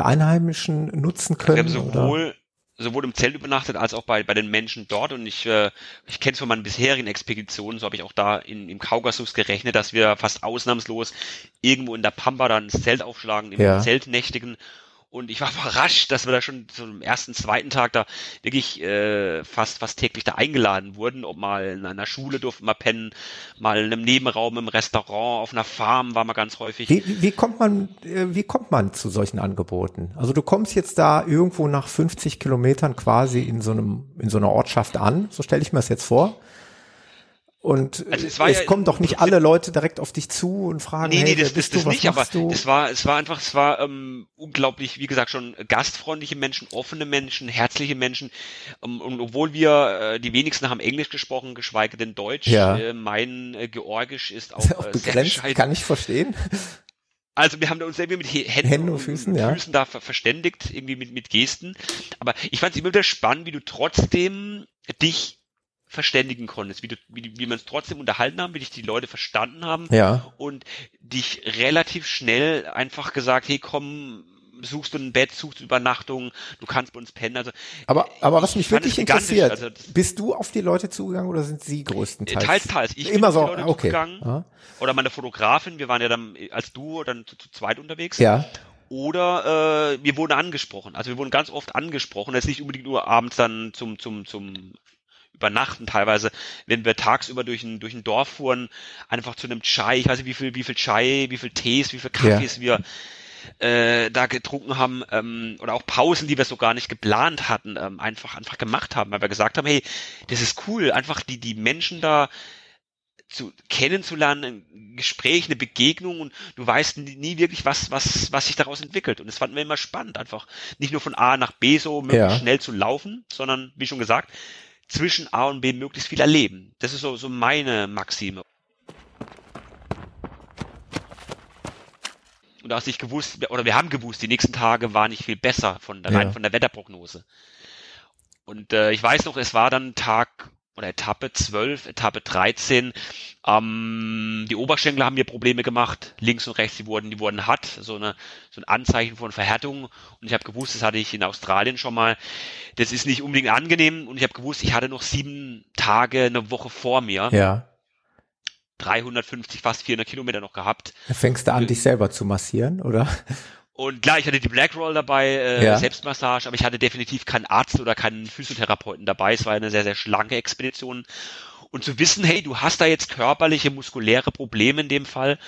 der Einheimischen nutzen können? Wir haben sowohl, oder? sowohl im Zelt übernachtet als auch bei, bei den Menschen dort. Und ich, äh, ich kenne es von meinen bisherigen Expeditionen, so habe ich auch da in, im Kaukasus gerechnet, dass wir fast ausnahmslos irgendwo in der Pampa dann das Zelt aufschlagen, im ja. Zelt nächtigen und ich war überrascht, dass wir da schon zum ersten, zweiten Tag da wirklich äh, fast fast täglich da eingeladen wurden. Ob mal in einer Schule durften wir pennen, mal in einem Nebenraum im Restaurant, auf einer Farm war man ganz häufig. Wie, wie kommt man, äh, wie kommt man zu solchen Angeboten? Also du kommst jetzt da irgendwo nach 50 Kilometern quasi in so einem, in so einer Ortschaft an, so stelle ich mir das jetzt vor. Und also es, es ja kommen doch nicht alle Leute direkt auf dich zu und fragen, nee, nee, hey, das, das, das du, nicht, aber du? es war, es war einfach, es war ähm, unglaublich, wie gesagt, schon gastfreundliche Menschen, offene Menschen, herzliche Menschen. Ähm, und obwohl wir äh, die wenigsten haben Englisch gesprochen, geschweige denn Deutsch, ja. äh, mein äh, Georgisch ist auch, ist auch äh, bescheiden. Kann ich verstehen. Also wir haben da uns irgendwie mit Händen, Händen und Füßen, ja. Füßen da verständigt, irgendwie mit, mit Gesten. Aber ich fand es immer wieder spannend, wie du trotzdem dich verständigen konntest, wie, du, wie, wie man es trotzdem unterhalten haben, wie dich die Leute verstanden haben ja. und dich relativ schnell einfach gesagt, hey komm, suchst du ein Bett, suchst du Übernachtung, du kannst bei uns pennen. Also, aber, aber was mich wirklich interessiert, also, bist du auf die Leute zugegangen oder sind sie größtenteils? Teils, teils. Ich Immer bin so, auf die Leute okay. zugegangen. Aha. Oder meine Fotografin, wir waren ja dann als Duo dann zu, zu zweit unterwegs. Ja. Oder äh, wir wurden angesprochen. Also wir wurden ganz oft angesprochen. Jetzt nicht unbedingt nur abends dann zum, zum, zum übernachten teilweise, wenn wir tagsüber durch ein, durch ein Dorf fuhren, einfach zu einem Chai, ich weiß nicht, wie viel, wie viel Chai, wie viel Tees, wie viel Kaffees ja. wir äh, da getrunken haben ähm, oder auch Pausen, die wir so gar nicht geplant hatten, ähm, einfach einfach gemacht haben, weil wir gesagt haben, hey, das ist cool, einfach die die Menschen da zu kennenzulernen, ein Gespräch, eine Begegnung und du weißt nie, wirklich, was, was, was sich daraus entwickelt. Und das fanden wir immer spannend, einfach nicht nur von A nach B so möglichst ja. schnell zu laufen, sondern wie schon gesagt, zwischen A und B möglichst viel erleben. Das ist so, so meine Maxime. Und da hast ich gewusst, oder wir haben gewusst, die nächsten Tage waren nicht viel besser von, allein ja. von der Wetterprognose. Und äh, ich weiß noch, es war dann Tag oder Etappe 12, Etappe 13. Ähm, die Oberschenkel haben mir Probleme gemacht, links und rechts, die wurden, die wurden hart, so eine so ein Anzeichen von Verhärtung. Und ich habe gewusst, das hatte ich in Australien schon mal. Das ist nicht unbedingt angenehm. Und ich habe gewusst, ich hatte noch sieben Tage, eine Woche vor mir. Ja. 350, fast 400 Kilometer noch gehabt. Fängst du an, dich selber zu massieren, oder? Und klar, ich hatte die Blackroll dabei, äh, ja. Selbstmassage, aber ich hatte definitiv keinen Arzt oder keinen Physiotherapeuten dabei. Es war eine sehr, sehr schlanke Expedition. Und zu wissen, hey, du hast da jetzt körperliche, muskuläre Probleme in dem Fall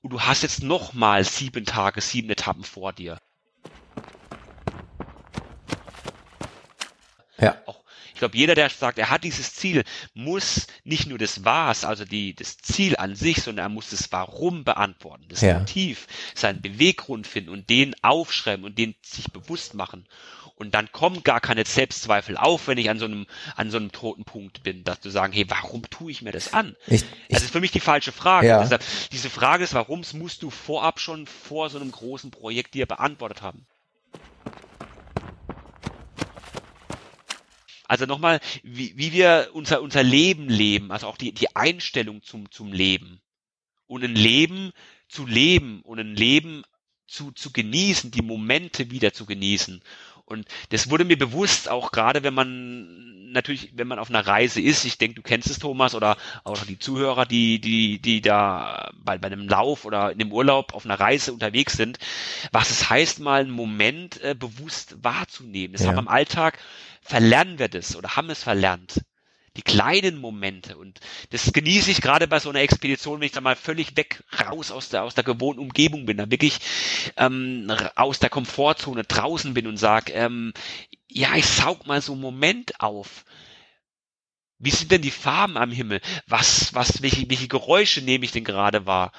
und du hast jetzt nochmal sieben Tage, sieben Etappen vor dir. Ja. Auch glaube, jeder, der sagt, er hat dieses Ziel, muss nicht nur das Was, also die, das Ziel an sich, sondern er muss das Warum beantworten, das ja. Motiv, seinen Beweggrund finden und den aufschreiben und den sich bewusst machen. Und dann kommen gar keine Selbstzweifel auf, wenn ich an so einem, an so einem toten Punkt bin, dass du sagen, hey, warum tue ich mir das an? Ich, ich, das ist für mich die falsche Frage. Ja. Deshalb, diese Frage des Warums musst du vorab schon vor so einem großen Projekt dir beantwortet haben. Also nochmal, wie, wie wir unser, unser Leben leben, also auch die, die Einstellung zum, zum Leben. Und ein Leben zu leben und ein Leben zu, zu genießen, die Momente wieder zu genießen. Und das wurde mir bewusst, auch gerade wenn man natürlich, wenn man auf einer Reise ist, ich denke, du kennst es, Thomas, oder auch die Zuhörer, die, die, die da bei, bei einem Lauf oder in dem Urlaub auf einer Reise unterwegs sind, was es heißt, mal einen Moment äh, bewusst wahrzunehmen. Das ja. haben wir im Alltag verlernen wir das oder haben es verlernt. Die kleinen Momente und das genieße ich gerade bei so einer Expedition, wenn ich da mal völlig weg raus aus der aus der gewohnten Umgebung bin, da wirklich ähm, aus der Komfortzone draußen bin und sag, ähm, ja, ich saug mal so einen Moment auf. Wie sind denn die Farben am Himmel? Was, was, welche, welche Geräusche nehme ich denn gerade wahr?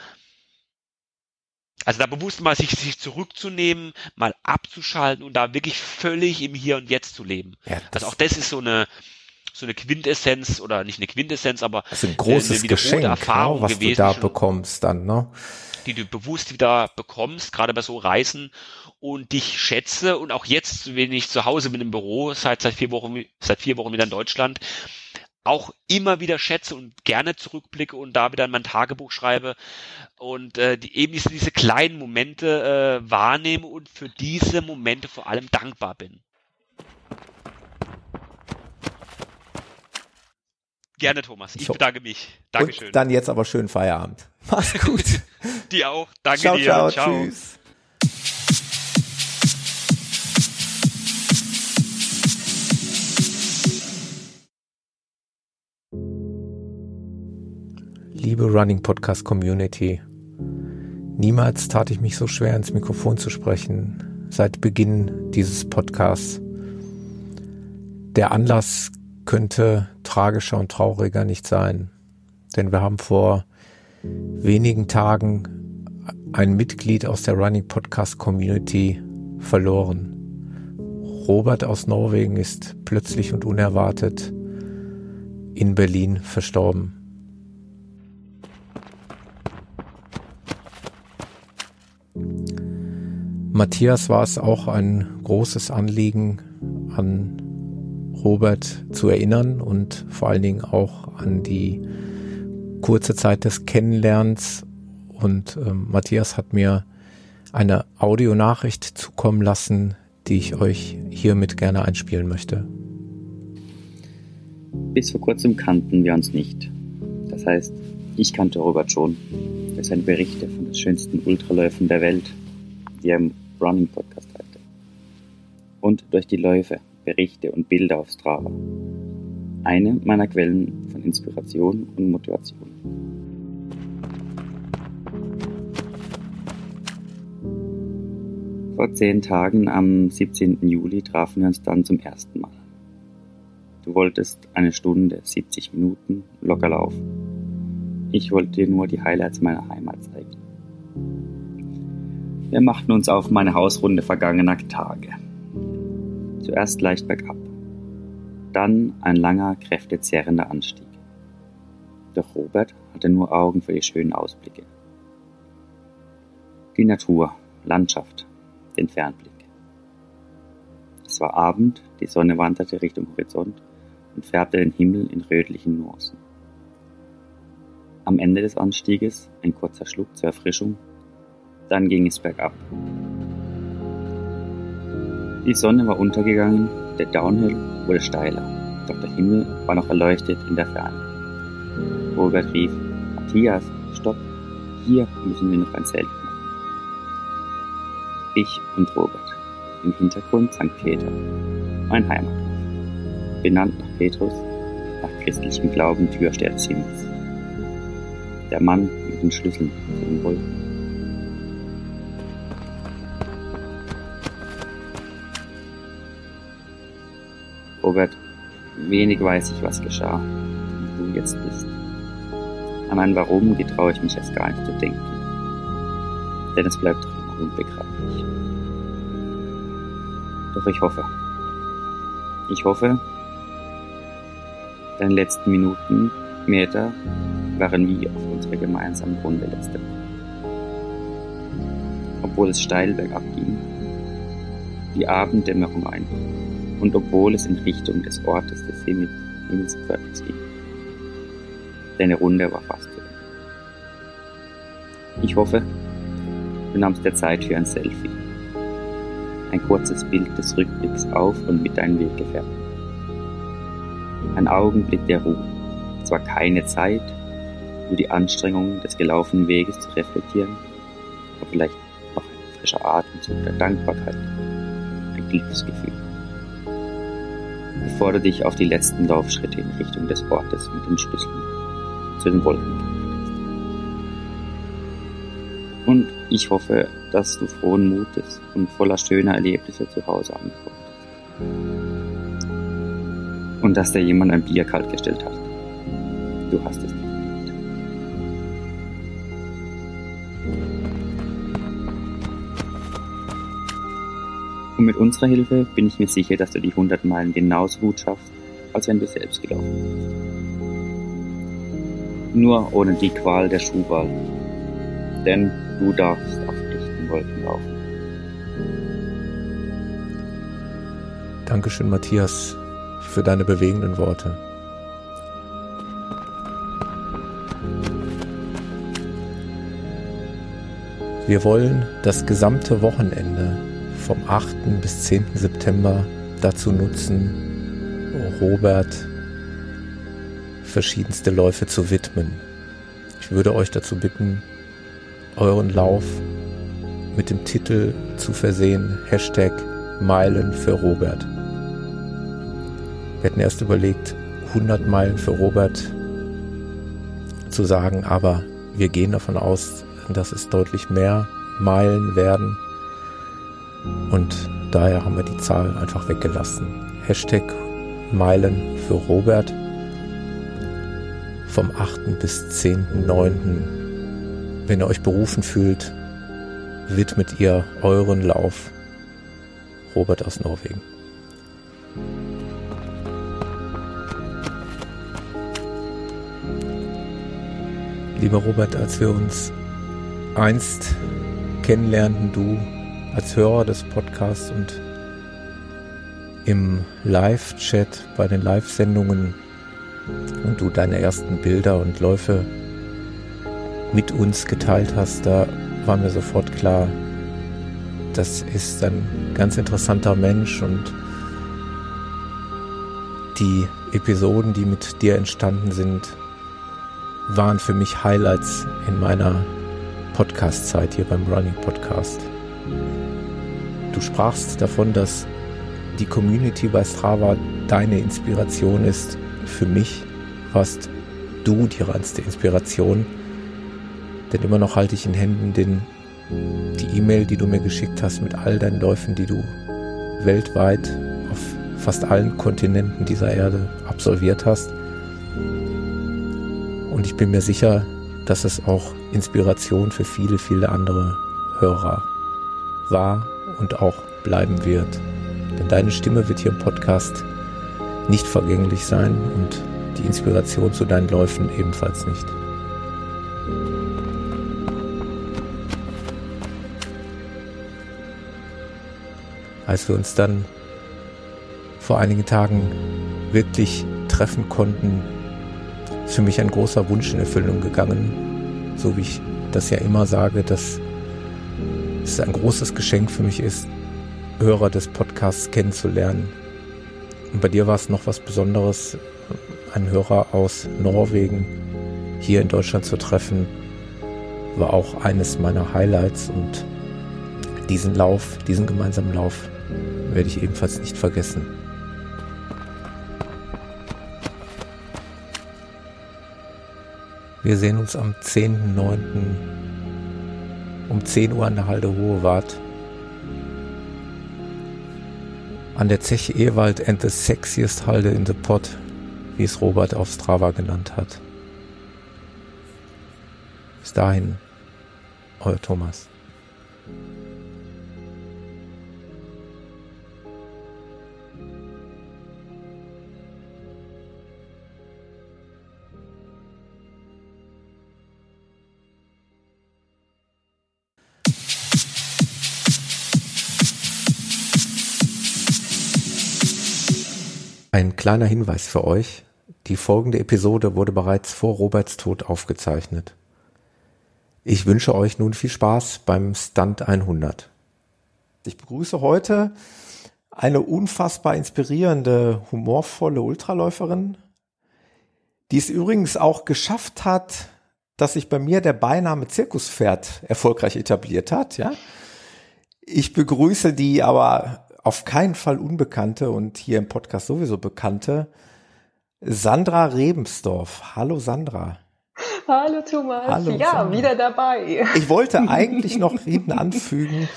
Also da bewusst mal sich, sich zurückzunehmen, mal abzuschalten und da wirklich völlig im Hier und Jetzt zu leben. Ja, also auch das ist so eine so eine Quintessenz oder nicht eine Quintessenz, aber das ist ein großes eine Geschenk, Erfahrung ne, was gewesen, du da bekommst dann, ne? Die du bewusst wieder bekommst, gerade bei so Reisen und dich schätze und auch jetzt, wenn ich zu Hause bin im Büro, seit seit vier Wochen seit vier Wochen wieder in Deutschland, auch immer wieder schätze und gerne zurückblicke und da wieder in mein Tagebuch schreibe und äh, die, eben diese, diese kleinen Momente äh, wahrnehme und für diese Momente vor allem dankbar bin. Gerne, Thomas. Ich, bedanke mich. Dankeschön. Und dann jetzt aber schönen Feierabend. Mach's gut. dir auch. Danke ciao, dir. Ciao, ciao. Tschüss. Liebe Running Podcast Community, niemals tat ich mich so schwer ins Mikrofon zu sprechen seit Beginn dieses Podcasts. Der Anlass könnte tragischer und trauriger nicht sein, denn wir haben vor wenigen Tagen ein Mitglied aus der Running Podcast Community verloren. Robert aus Norwegen ist plötzlich und unerwartet in Berlin verstorben. Matthias war es auch ein großes Anliegen, an Robert zu erinnern und vor allen Dingen auch an die kurze Zeit des Kennenlernens. Und äh, Matthias hat mir eine Audionachricht zukommen lassen, die ich euch hiermit gerne einspielen möchte. Bis vor kurzem kannten wir uns nicht. Das heißt, ich kannte Robert schon für seine Berichte von den schönsten Ultraläufen der Welt, die er im Running Podcast halte. Und durch die Läufe, Berichte und Bilder auf Strava. Eine meiner Quellen von Inspiration und Motivation. Vor zehn Tagen am 17. Juli trafen wir uns dann zum ersten Mal. Du wolltest eine Stunde, 70 Minuten locker laufen. Ich wollte dir nur die Highlights meiner Heimat zeigen. Wir machten uns auf meine Hausrunde vergangener Tage. Zuerst leicht bergab, dann ein langer, kräftezehrender Anstieg. Doch Robert hatte nur Augen für die schönen Ausblicke. Die Natur, Landschaft, den Fernblick. Es war Abend, die Sonne wanderte Richtung Horizont und färbte den Himmel in rötlichen Nuancen. Am Ende des Anstieges ein kurzer Schluck zur Erfrischung dann ging es bergab. Die Sonne war untergegangen, der Downhill wurde steiler, doch der Himmel war noch erleuchtet in der Ferne. Robert rief, Matthias, stopp, hier müssen wir noch ein Zelt machen. Ich und Robert. Im Hintergrund St. Peter, mein Heimatdorf. Benannt nach Petrus, nach christlichem Glauben Türsteher des. Der Mann mit den Schlüsseln zu den Wolken. Robert, wenig weiß ich, was geschah, wie du jetzt bist. An ein Warum getraue ich mich erst gar nicht zu denken, denn es bleibt unbegreiflich. Doch ich hoffe. Ich hoffe, deine letzten Minuten, Meter waren wie auf unserer gemeinsamen Runde letzte Woche. Obwohl es steil bergab ging, die Abenddämmerung einbrach und obwohl es in Richtung des Ortes des Himmel, ging. Deine Runde war fast zu Ende. Ich hoffe, du nahmst dir Zeit für ein Selfie. Ein kurzes Bild des Rückblicks auf und mit deinen Weggefährten. Ein Augenblick der Ruhe. Zwar keine Zeit, nur die Anstrengungen des gelaufenen Weges zu reflektieren, aber vielleicht noch ein frischer Atemzug der Dankbarkeit, ein Glücksgefühl. Bevor du dich auf die letzten Laufschritte in Richtung des Ortes mit den Schlüsseln zu den Wolken hast. Und ich hoffe, dass du frohen Mutes und voller schöner Erlebnisse zu Hause angekommen bist. Und dass dir jemand ein Bier kalt gestellt hat. Du hast es Und mit unserer Hilfe bin ich mir sicher, dass du die 100 Meilen genauso gut schaffst, als wenn du selbst gelaufen bist. Nur ohne die Qual der Schuhwahl. Denn du darfst auf echten Wolken laufen. Dankeschön, Matthias, für deine bewegenden Worte. Wir wollen das gesamte Wochenende vom 8. bis 10. September dazu nutzen, Robert verschiedenste Läufe zu widmen. Ich würde euch dazu bitten, euren Lauf mit dem Titel zu versehen, Hashtag Meilen für Robert. Wir hatten erst überlegt, 100 Meilen für Robert zu sagen, aber wir gehen davon aus, dass es deutlich mehr Meilen werden. Und daher haben wir die Zahl einfach weggelassen. Hashtag Meilen für Robert vom 8. bis 10.9. Wenn ihr euch berufen fühlt, widmet ihr euren Lauf Robert aus Norwegen. Lieber Robert, als wir uns einst kennenlernten, du als Hörer des Podcasts und im Live-Chat bei den Live-Sendungen und du deine ersten Bilder und Läufe mit uns geteilt hast, da war mir sofort klar, das ist ein ganz interessanter Mensch und die Episoden, die mit dir entstanden sind, waren für mich Highlights in meiner Podcast-Zeit hier beim Running Podcast. Du sprachst davon, dass die Community bei Strava deine Inspiration ist. Für mich warst du die reinste Inspiration. Denn immer noch halte ich in Händen den, die E-Mail, die du mir geschickt hast mit all deinen Läufen, die du weltweit auf fast allen Kontinenten dieser Erde absolviert hast. Und ich bin mir sicher, dass es auch Inspiration für viele, viele andere Hörer war und auch bleiben wird. Denn deine Stimme wird hier im Podcast nicht vergänglich sein und die Inspiration zu deinen Läufen ebenfalls nicht. Als wir uns dann vor einigen Tagen wirklich treffen konnten, ist für mich ein großer Wunsch in Erfüllung gegangen, so wie ich das ja immer sage, dass es ein großes Geschenk für mich ist, Hörer des Podcasts kennenzulernen. Und bei dir war es noch was Besonderes, einen Hörer aus Norwegen hier in Deutschland zu treffen, war auch eines meiner Highlights und diesen Lauf, diesen gemeinsamen Lauf werde ich ebenfalls nicht vergessen. Wir sehen uns am 10.9 um 10 Uhr an der Halde Hohe Wart. an der Zeche Ewald and the sexiest Halde in the pot, wie es Robert auf Strava genannt hat. Bis dahin, euer Thomas. Ein kleiner Hinweis für euch. Die folgende Episode wurde bereits vor Roberts Tod aufgezeichnet. Ich wünsche euch nun viel Spaß beim Stunt 100. Ich begrüße heute eine unfassbar inspirierende, humorvolle Ultraläuferin, die es übrigens auch geschafft hat, dass sich bei mir der Beiname Zirkuspferd erfolgreich etabliert hat, ja. Ich begrüße die aber auf keinen Fall unbekannte und hier im Podcast sowieso bekannte Sandra Rebensdorf. Hallo Sandra. Hallo Thomas. Hallo, ja, Sandra. wieder dabei. Ich wollte eigentlich noch hinten anfügen,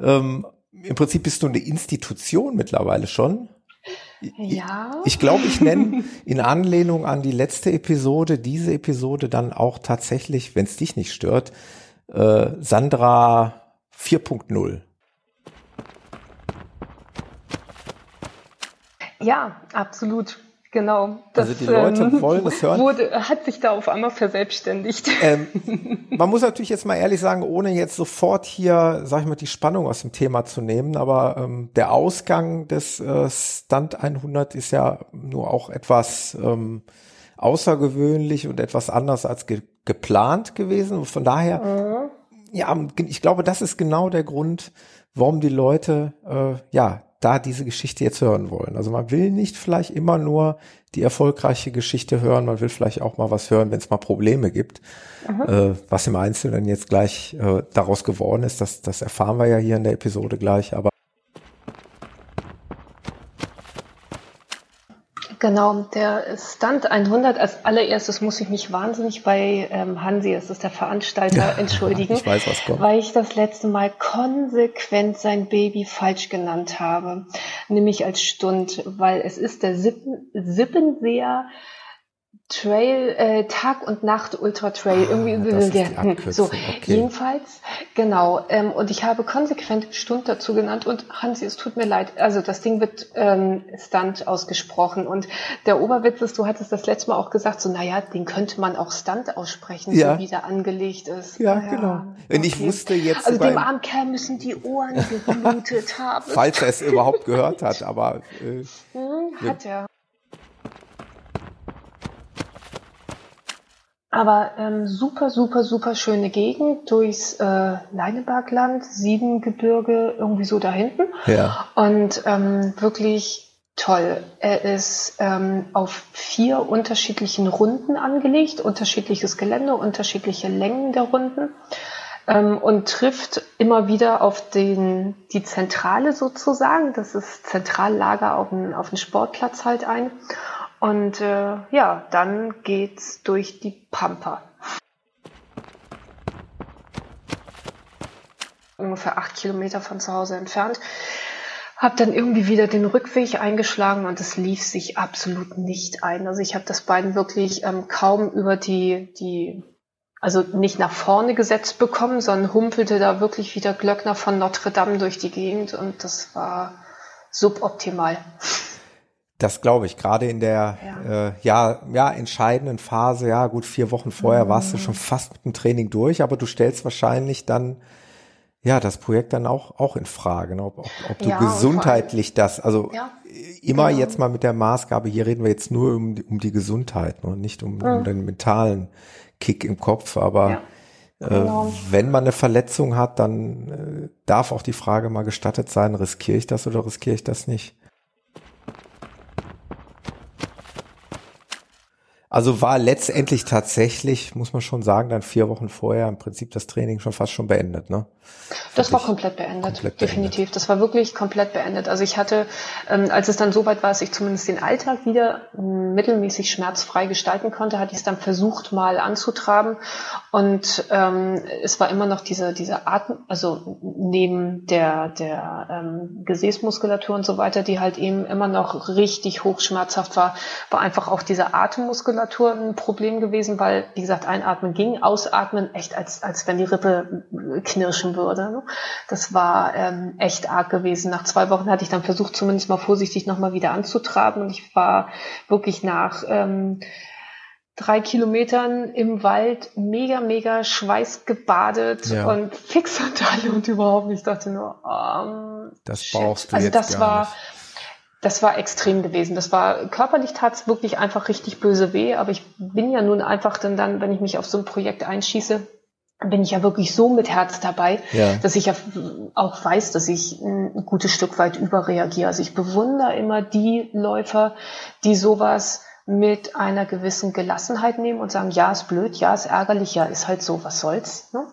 ähm, im Prinzip bist du eine Institution mittlerweile schon. Ja. Ich glaube, ich nenne in Anlehnung an die letzte Episode diese Episode dann auch tatsächlich, wenn es dich nicht stört, äh, Sandra 4.0. Ja, absolut. Genau. Das, also die Leute ähm, wollen es hören. Wurde, hat sich da auf einmal verselbstständigt. Ähm, man muss natürlich jetzt mal ehrlich sagen, ohne jetzt sofort hier, sag ich mal, die Spannung aus dem Thema zu nehmen, aber ähm, der Ausgang des äh, Stunt 100 ist ja nur auch etwas ähm, außergewöhnlich und etwas anders als ge geplant gewesen. Von daher, mhm. ja, ich glaube, das ist genau der Grund, warum die Leute äh, ja da diese Geschichte jetzt hören wollen. Also man will nicht vielleicht immer nur die erfolgreiche Geschichte hören, man will vielleicht auch mal was hören, wenn es mal Probleme gibt. Äh, was im Einzelnen jetzt gleich äh, daraus geworden ist, das, das erfahren wir ja hier in der Episode gleich, aber Genau, der Stunt 100 als allererstes muss ich mich wahnsinnig bei ähm, Hansi, es ist der Veranstalter, ja, entschuldigen, ich weiß, was kommt. weil ich das letzte Mal konsequent sein Baby falsch genannt habe, nämlich als Stund, weil es ist der Sippen, Sippenseer Trail, äh, Tag und Nacht Ultra Trail, ah, irgendwie der, hm, so. Okay. Jedenfalls, genau. Ähm, und ich habe konsequent Stund dazu genannt und Hansi, es tut mir leid. Also das Ding wird ähm, Stunt ausgesprochen und der Oberwitz ist, du hattest das letzte Mal auch gesagt, so naja, den könnte man auch Stunt aussprechen, ja. so wie der angelegt ist. Ja, ja genau. Und okay. ich wusste jetzt. Also dem armen Kerl müssen die Ohren geblutet haben. Falls er es überhaupt gehört hat, aber äh, hm, hat er. Aber ähm, super, super, super schöne Gegend durchs äh, Leinebergland, Siebengebirge, irgendwie so da hinten. Ja. Und ähm, wirklich toll. Er ist ähm, auf vier unterschiedlichen Runden angelegt, unterschiedliches Gelände, unterschiedliche Längen der Runden ähm, und trifft immer wieder auf den, die Zentrale sozusagen, das ist Zentrallager auf dem, auf dem Sportplatz halt ein. Und äh, ja, dann geht's durch die Pampa. Ungefähr acht Kilometer von zu Hause entfernt. Hab dann irgendwie wieder den Rückweg eingeschlagen und es lief sich absolut nicht ein. Also ich habe das Bein wirklich ähm, kaum über die, die, also nicht nach vorne gesetzt bekommen, sondern humpelte da wirklich wieder Glöckner von Notre Dame durch die Gegend und das war suboptimal. Das glaube ich, gerade in der ja. Äh, ja, ja, entscheidenden Phase, ja gut, vier Wochen vorher mhm. warst du schon fast mit dem Training durch, aber du stellst wahrscheinlich dann ja das Projekt dann auch, auch in Frage, ne? ob, ob, ob du ja, gesundheitlich das, also ja, immer genau. jetzt mal mit der Maßgabe, hier reden wir jetzt nur um, um die Gesundheit ne? nicht um, mhm. um den mentalen Kick im Kopf, aber äh, Genau. wenn man eine Verletzung hat, dann äh, darf auch die Frage mal gestattet sein, riskiere ich das oder riskiere ich das nicht? Also war letztendlich tatsächlich, muss man schon sagen, dann vier Wochen vorher im Prinzip das Training schon fast schon beendet, ne? Das war komplett beendet, komplett definitiv. Beendet. Das war wirklich komplett beendet. Also ich hatte, ähm, als es dann so weit war, dass ich zumindest den Alltag wieder ähm, mittelmäßig schmerzfrei gestalten konnte, hatte ich es dann versucht mal anzutraben. Und ähm, es war immer noch diese, diese Atem, also neben der, der ähm, Gesäßmuskulatur und so weiter, die halt eben immer noch richtig hochschmerzhaft war, war einfach auch diese Atemmuskulatur ein Problem gewesen, weil, wie gesagt, einatmen ging, ausatmen echt als, als wenn die Rippe knirschen würde. Das war ähm, echt arg gewesen. Nach zwei Wochen hatte ich dann versucht, zumindest mal vorsichtig nochmal wieder anzutraben. Und ich war wirklich nach ähm, drei Kilometern im Wald mega, mega schweißgebadet ja. und fix und überhaupt nicht. Ich dachte nur, ähm, das brauchst du also jetzt das gar war, nicht. Das war extrem gewesen. Das war körperlich tat es wirklich einfach richtig böse weh, aber ich bin ja nun einfach dann, dann, wenn ich mich auf so ein Projekt einschieße, bin ich ja wirklich so mit Herz dabei, ja. dass ich ja auch weiß, dass ich ein gutes Stück weit überreagiere. Also ich bewundere immer die Läufer, die sowas mit einer gewissen Gelassenheit nehmen und sagen, ja, ist blöd, ja, ist ärgerlich, ja, ist halt so, was soll's. Ne?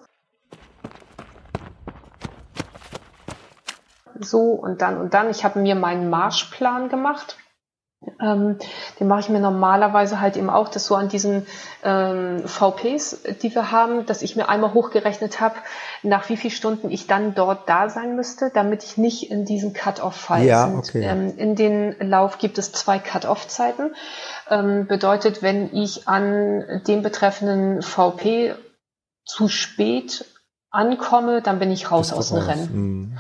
So und dann und dann. Ich habe mir meinen Marschplan gemacht ähm, den mache ich mir normalerweise halt eben auch, dass so an diesen ähm, VPs, die wir haben, dass ich mir einmal hochgerechnet habe, nach wie vielen Stunden ich dann dort da sein müsste, damit ich nicht in diesen Cut-off fall. Ja, okay. Ähm, in den Lauf gibt es zwei Cut-off-Zeiten. Ähm, bedeutet, wenn ich an dem betreffenden VP zu spät ankomme, dann bin ich raus aus dem Rennen. Mhm.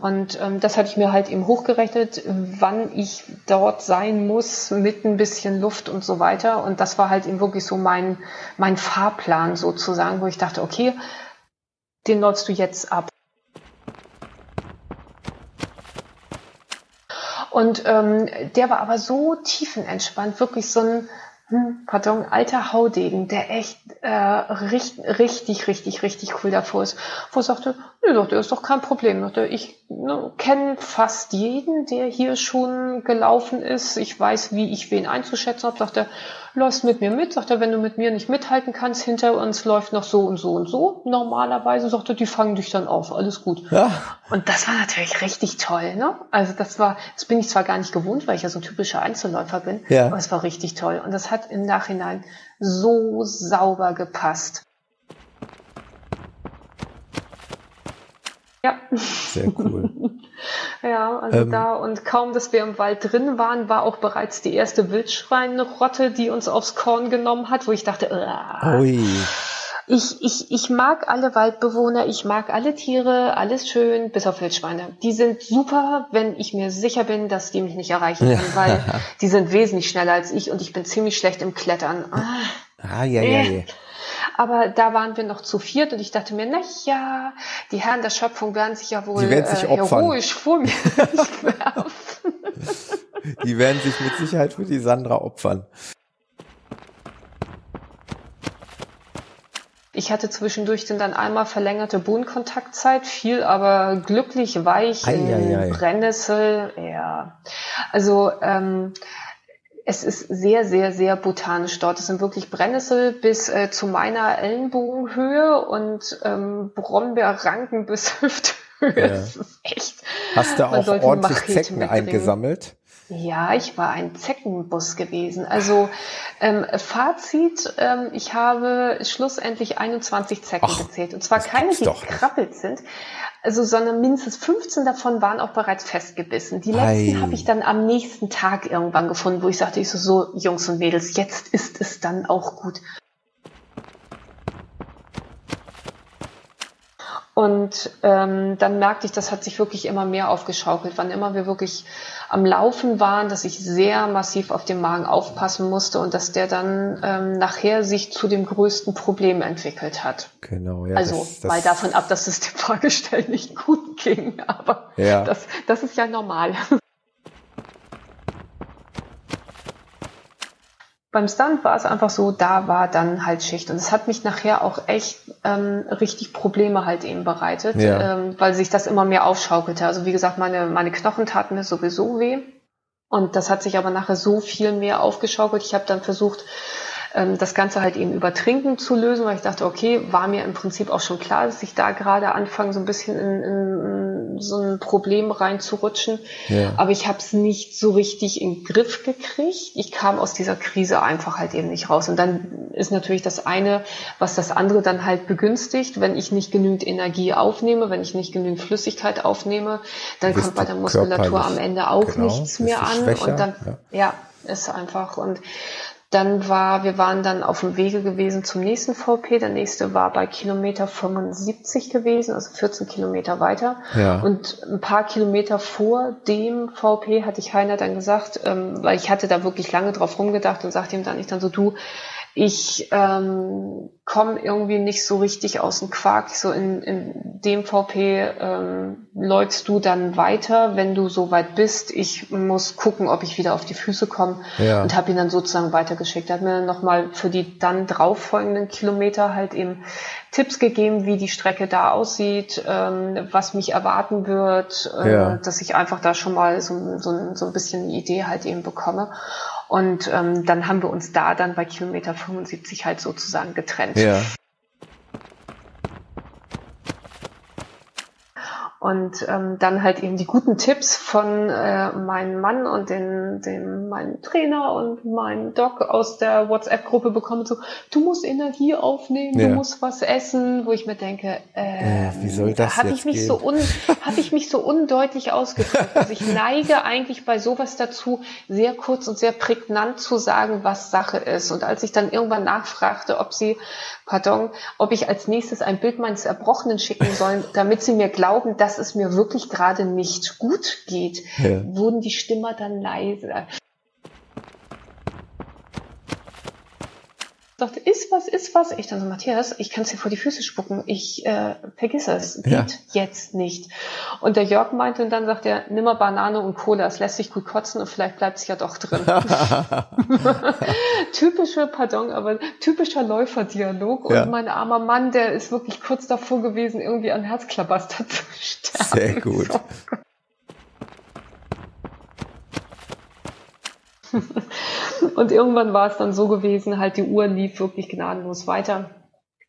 Und ähm, das hatte ich mir halt eben hochgerechnet, wann ich dort sein muss, mit ein bisschen Luft und so weiter. Und das war halt eben wirklich so mein, mein Fahrplan sozusagen, wo ich dachte, okay, den läufst du jetzt ab. Und ähm, der war aber so tiefenentspannt, wirklich so ein, pardon, alter Haudegen, der echt äh, richtig, richtig, richtig, richtig cool davor ist. Wo er sagte, nö, doch, der ist doch kein Problem. Doch, der, ich ne, kenne fast jeden, der hier schon gelaufen ist. Ich weiß, wie ich wen einzuschätzen habe. Er, läufst mit mir mit, sagt er, wenn du mit mir nicht mithalten kannst, hinter uns läuft noch so und so und so. Normalerweise sagt er, die fangen dich dann auf, alles gut. Ja. Und das war natürlich richtig toll, ne? Also das war, das bin ich zwar gar nicht gewohnt, weil ich ja so ein typischer Einzelläufer bin, ja. aber es war richtig toll. Und das hat im Nachhinein so sauber gepasst. Ja. Sehr cool. ja, also ähm, da und kaum, dass wir im Wald drin waren, war auch bereits die erste Wildschweinrotte, die uns aufs Korn genommen hat, wo ich dachte, Ui. ich, ich, ich mag alle Waldbewohner, ich mag alle Tiere, alles schön, bis auf Wildschweine. Die sind super, wenn ich mir sicher bin, dass die mich nicht erreichen können, weil die sind wesentlich schneller als ich und ich bin ziemlich schlecht im Klettern. Ah, ja, ja, ja. Aber da waren wir noch zu viert und ich dachte mir, na ja, die Herren der Schöpfung werden sich ja wohl sich äh, heroisch vor mir werfen. Die werden sich mit Sicherheit für die Sandra opfern. Ich hatte zwischendurch dann einmal verlängerte Bodenkontaktzeit, viel aber glücklich weich ei, in. Brennnessel. Ja. Also ähm, es ist sehr, sehr, sehr botanisch dort. Es sind wirklich Brennnessel bis äh, zu meiner Ellenbogenhöhe und ähm, Brombeerranken bis Hüfthöhe. Ja. Das ist echt. Hast du auch ordentlich Zecken mitbringen. eingesammelt? Ja, ich war ein Zeckenbus gewesen. Also ähm, Fazit, ähm, ich habe schlussendlich 21 Zecken Ach, gezählt. Und zwar keine, die gekrabbelt sind, also, sondern mindestens 15 davon waren auch bereits festgebissen. Die letzten habe ich dann am nächsten Tag irgendwann gefunden, wo ich sagte, ich so, so, Jungs und Mädels, jetzt ist es dann auch gut. Und ähm, dann merkte ich, das hat sich wirklich immer mehr aufgeschaukelt. Wann immer wir wirklich am Laufen waren, dass ich sehr massiv auf den Magen aufpassen musste und dass der dann ähm, nachher sich zu dem größten Problem entwickelt hat. Genau, ja. Also das, das mal davon ab, dass es dem Fragestellen nicht gut ging, aber ja. das, das ist ja normal. Beim Stunt war es einfach so, da war dann halt Schicht. Und es hat mich nachher auch echt ähm, richtig Probleme halt eben bereitet, ja. ähm, weil sich das immer mehr aufschaukelte. Also wie gesagt, meine, meine Knochen taten mir sowieso weh. Und das hat sich aber nachher so viel mehr aufgeschaukelt. Ich habe dann versucht, das Ganze halt eben über Trinken zu lösen, weil ich dachte, okay, war mir im Prinzip auch schon klar, dass ich da gerade anfange, so ein bisschen in, in so ein Problem reinzurutschen. Ja. Aber ich habe es nicht so richtig in den Griff gekriegt. Ich kam aus dieser Krise einfach halt eben nicht raus. Und dann ist natürlich das eine, was das andere dann halt begünstigt. Wenn ich nicht genügend Energie aufnehme, wenn ich nicht genügend Flüssigkeit aufnehme, dann kommt bei der Muskulatur am Ende auch genau, nichts mehr an. Schwächer, und dann, ja. ja, ist einfach. Und dann war, wir waren dann auf dem Wege gewesen zum nächsten VP. Der nächste war bei Kilometer 75 gewesen, also 14 Kilometer weiter. Ja. Und ein paar Kilometer vor dem VP hatte ich Heiner dann gesagt, ähm, weil ich hatte da wirklich lange drauf rumgedacht und sagte ihm dann nicht dann so, du, ich ähm, komme irgendwie nicht so richtig aus dem Quark. So in, in dem VP ähm, läufst du dann weiter, wenn du so weit bist. Ich muss gucken, ob ich wieder auf die Füße komme ja. und habe ihn dann sozusagen weitergeschickt. Er hat mir nochmal für die dann drauf folgenden Kilometer halt eben Tipps gegeben, wie die Strecke da aussieht, ähm, was mich erwarten wird, äh, ja. dass ich einfach da schon mal so, so, so ein bisschen eine Idee halt eben bekomme. Und ähm, dann haben wir uns da dann bei Kilometer 75 halt sozusagen getrennt. Ja. Und ähm, dann halt eben die guten Tipps von äh, meinem Mann und den, den meinem Trainer und meinem Doc aus der WhatsApp-Gruppe bekommen, so, du musst Energie aufnehmen, ja. du musst was essen, wo ich mir denke, äh, äh wie soll das habe ich mich gehen? so un, habe ich mich so undeutlich ausgedrückt. Also ich neige eigentlich bei sowas dazu, sehr kurz und sehr prägnant zu sagen, was Sache ist. Und als ich dann irgendwann nachfragte, ob sie pardon, ob ich als nächstes ein Bild meines Erbrochenen schicken soll, damit sie mir glauben, dass es mir wirklich gerade nicht gut geht, ja. wurden die Stimmer dann leiser. Sagte, ist was, ist was. Ich dann so, Matthias, ich kann es dir vor die Füße spucken. Ich äh, vergiss es. Geht ja. jetzt nicht. Und der Jörg meinte und dann sagt er, nimm mal Banane und Cola, es lässt sich gut kotzen und vielleicht bleibt es ja doch drin. Typische, pardon, aber typischer Läuferdialog. Ja. Und mein armer Mann, der ist wirklich kurz davor gewesen, irgendwie an Herzklabaster zu sterben. Sehr gut. So. Und irgendwann war es dann so gewesen, halt die Uhr lief wirklich gnadenlos weiter.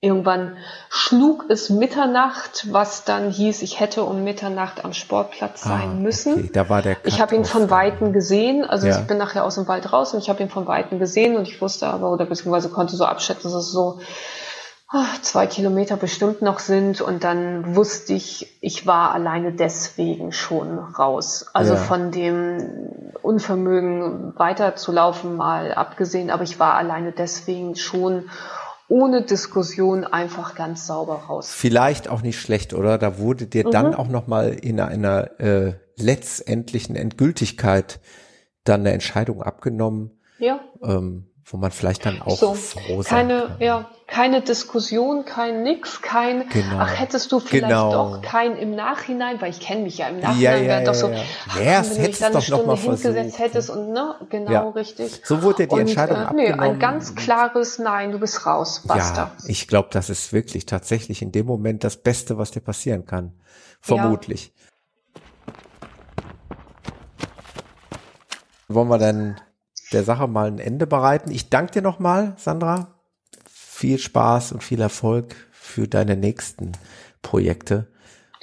Irgendwann schlug es Mitternacht, was dann hieß, ich hätte um Mitternacht am Sportplatz ah, sein ah, müssen. Okay. Da war der ich habe ihn von Weitem gesehen, also ja. ich bin nachher aus dem Wald raus und ich habe ihn von Weitem gesehen und ich wusste aber, oder beziehungsweise konnte so abschätzen, dass es so zwei Kilometer bestimmt noch sind und dann wusste ich, ich war alleine deswegen schon raus. Also ja. von dem Unvermögen weiterzulaufen mal abgesehen, aber ich war alleine deswegen schon ohne Diskussion einfach ganz sauber raus. Vielleicht auch nicht schlecht, oder? Da wurde dir mhm. dann auch noch mal in einer äh, letztendlichen Endgültigkeit dann eine Entscheidung abgenommen. Ja. Ähm, wo man vielleicht dann auch so, froh sein keine, kann. Ja, keine Diskussion, kein Nix, kein, genau. ach, hättest du vielleicht genau. doch kein im Nachhinein, weil ich kenne mich ja im Nachhinein, ja, ja, wäre doch so, ach, ja, wenn du mich dann eine Stunde hingesetzt hättest und, ne, genau, ja. richtig. So wurde die Entscheidung und, äh, abgenommen. Nee, ein ganz klares Nein, du bist raus, basta. Ja, ich glaube, das ist wirklich tatsächlich in dem Moment das Beste, was dir passieren kann. Vermutlich. Wollen wir dann der Sache mal ein Ende bereiten. Ich danke dir nochmal, Sandra. Viel Spaß und viel Erfolg für deine nächsten Projekte.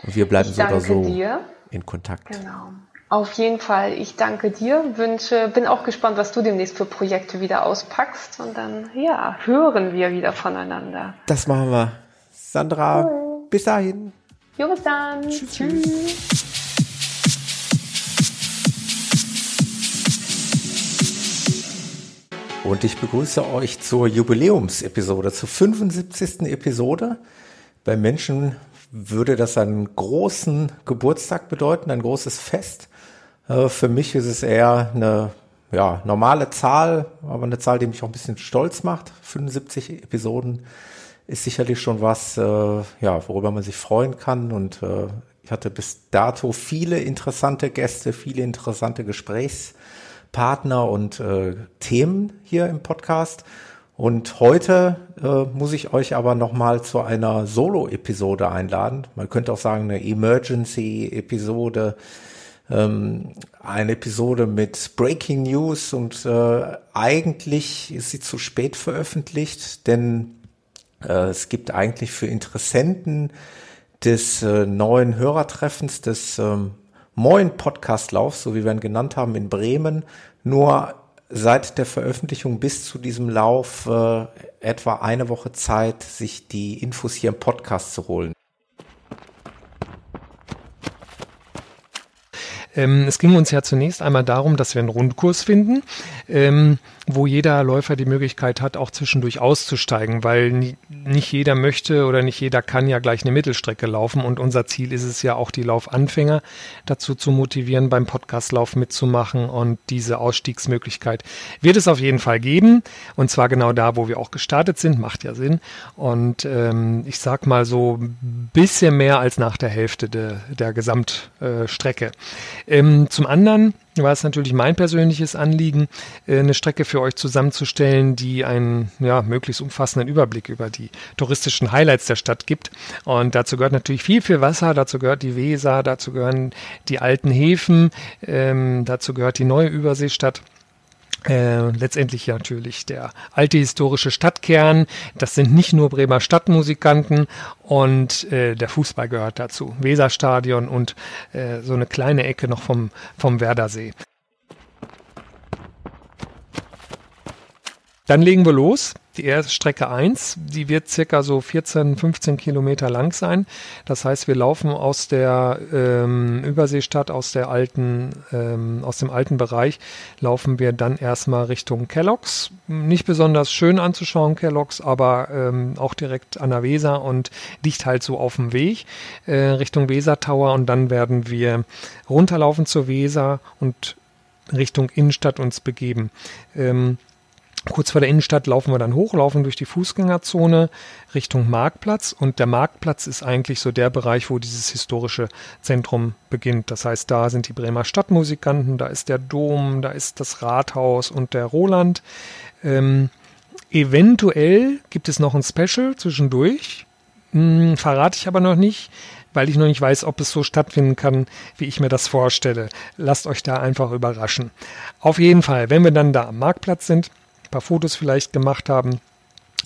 Und wir bleiben so oder so dir. in Kontakt. Genau. Auf jeden Fall, ich danke dir, wünsche, bin auch gespannt, was du demnächst für Projekte wieder auspackst und dann, ja, hören wir wieder voneinander. Das machen wir. Sandra, cool. bis dahin. Jo, bis dann. Tschüss. Tschüss. Und ich begrüße euch zur Jubiläumsepisode, zur 75. Episode. Bei Menschen würde das einen großen Geburtstag bedeuten, ein großes Fest. Äh, für mich ist es eher eine ja, normale Zahl, aber eine Zahl, die mich auch ein bisschen stolz macht. 75 Episoden ist sicherlich schon was, äh, ja, worüber man sich freuen kann. Und äh, ich hatte bis dato viele interessante Gäste, viele interessante Gesprächs Partner und äh, Themen hier im Podcast. Und heute äh, muss ich euch aber nochmal zu einer Solo-Episode einladen. Man könnte auch sagen, eine Emergency-Episode, ähm, eine Episode mit Breaking News und äh, eigentlich ist sie zu spät veröffentlicht, denn äh, es gibt eigentlich für Interessenten des äh, neuen Hörertreffens des ähm, Moin Podcastlaufs, so wie wir ihn genannt haben, in Bremen, nur seit der Veröffentlichung bis zu diesem Lauf äh, etwa eine Woche Zeit, sich die Infos hier im Podcast zu holen. Ähm, es ging uns ja zunächst einmal darum, dass wir einen Rundkurs finden, ähm, wo jeder Läufer die Möglichkeit hat, auch zwischendurch auszusteigen, weil nie, nicht jeder möchte oder nicht jeder kann ja gleich eine Mittelstrecke laufen. Und unser Ziel ist es ja auch, die Laufanfänger dazu zu motivieren, beim Podcastlauf mitzumachen. Und diese Ausstiegsmöglichkeit wird es auf jeden Fall geben. Und zwar genau da, wo wir auch gestartet sind, macht ja Sinn. Und ähm, ich sag mal so ein bisschen mehr als nach der Hälfte de, der Gesamtstrecke. Ähm, zum anderen war es natürlich mein persönliches Anliegen, äh, eine Strecke für euch zusammenzustellen, die einen ja, möglichst umfassenden Überblick über die touristischen Highlights der Stadt gibt. Und dazu gehört natürlich viel, viel Wasser, dazu gehört die Weser, dazu gehören die alten Häfen, ähm, dazu gehört die neue Überseestadt. Äh, letztendlich natürlich der alte historische Stadtkern. Das sind nicht nur Bremer Stadtmusikanten und äh, der Fußball gehört dazu. Weserstadion und äh, so eine kleine Ecke noch vom, vom Werdersee. Dann legen wir los. Die erste Strecke 1, die wird circa so 14, 15 Kilometer lang sein. Das heißt, wir laufen aus der ähm, Überseestadt, aus der alten, ähm, aus dem alten Bereich, laufen wir dann erstmal Richtung Kellogg's. Nicht besonders schön anzuschauen, Kellogg's, aber ähm, auch direkt an der Weser und liegt halt so auf dem Weg äh, Richtung Weser Tower und dann werden wir runterlaufen zur Weser und Richtung Innenstadt uns begeben. Ähm, Kurz vor der Innenstadt laufen wir dann hoch, laufen durch die Fußgängerzone Richtung Marktplatz und der Marktplatz ist eigentlich so der Bereich, wo dieses historische Zentrum beginnt. Das heißt, da sind die Bremer Stadtmusikanten, da ist der Dom, da ist das Rathaus und der Roland. Ähm, eventuell gibt es noch ein Special zwischendurch, hm, verrate ich aber noch nicht weil ich noch nicht weiß, ob es so stattfinden kann, wie ich mir das vorstelle. Lasst euch da einfach überraschen. Auf jeden Fall, wenn wir dann da am Marktplatz sind, paar Fotos vielleicht gemacht haben,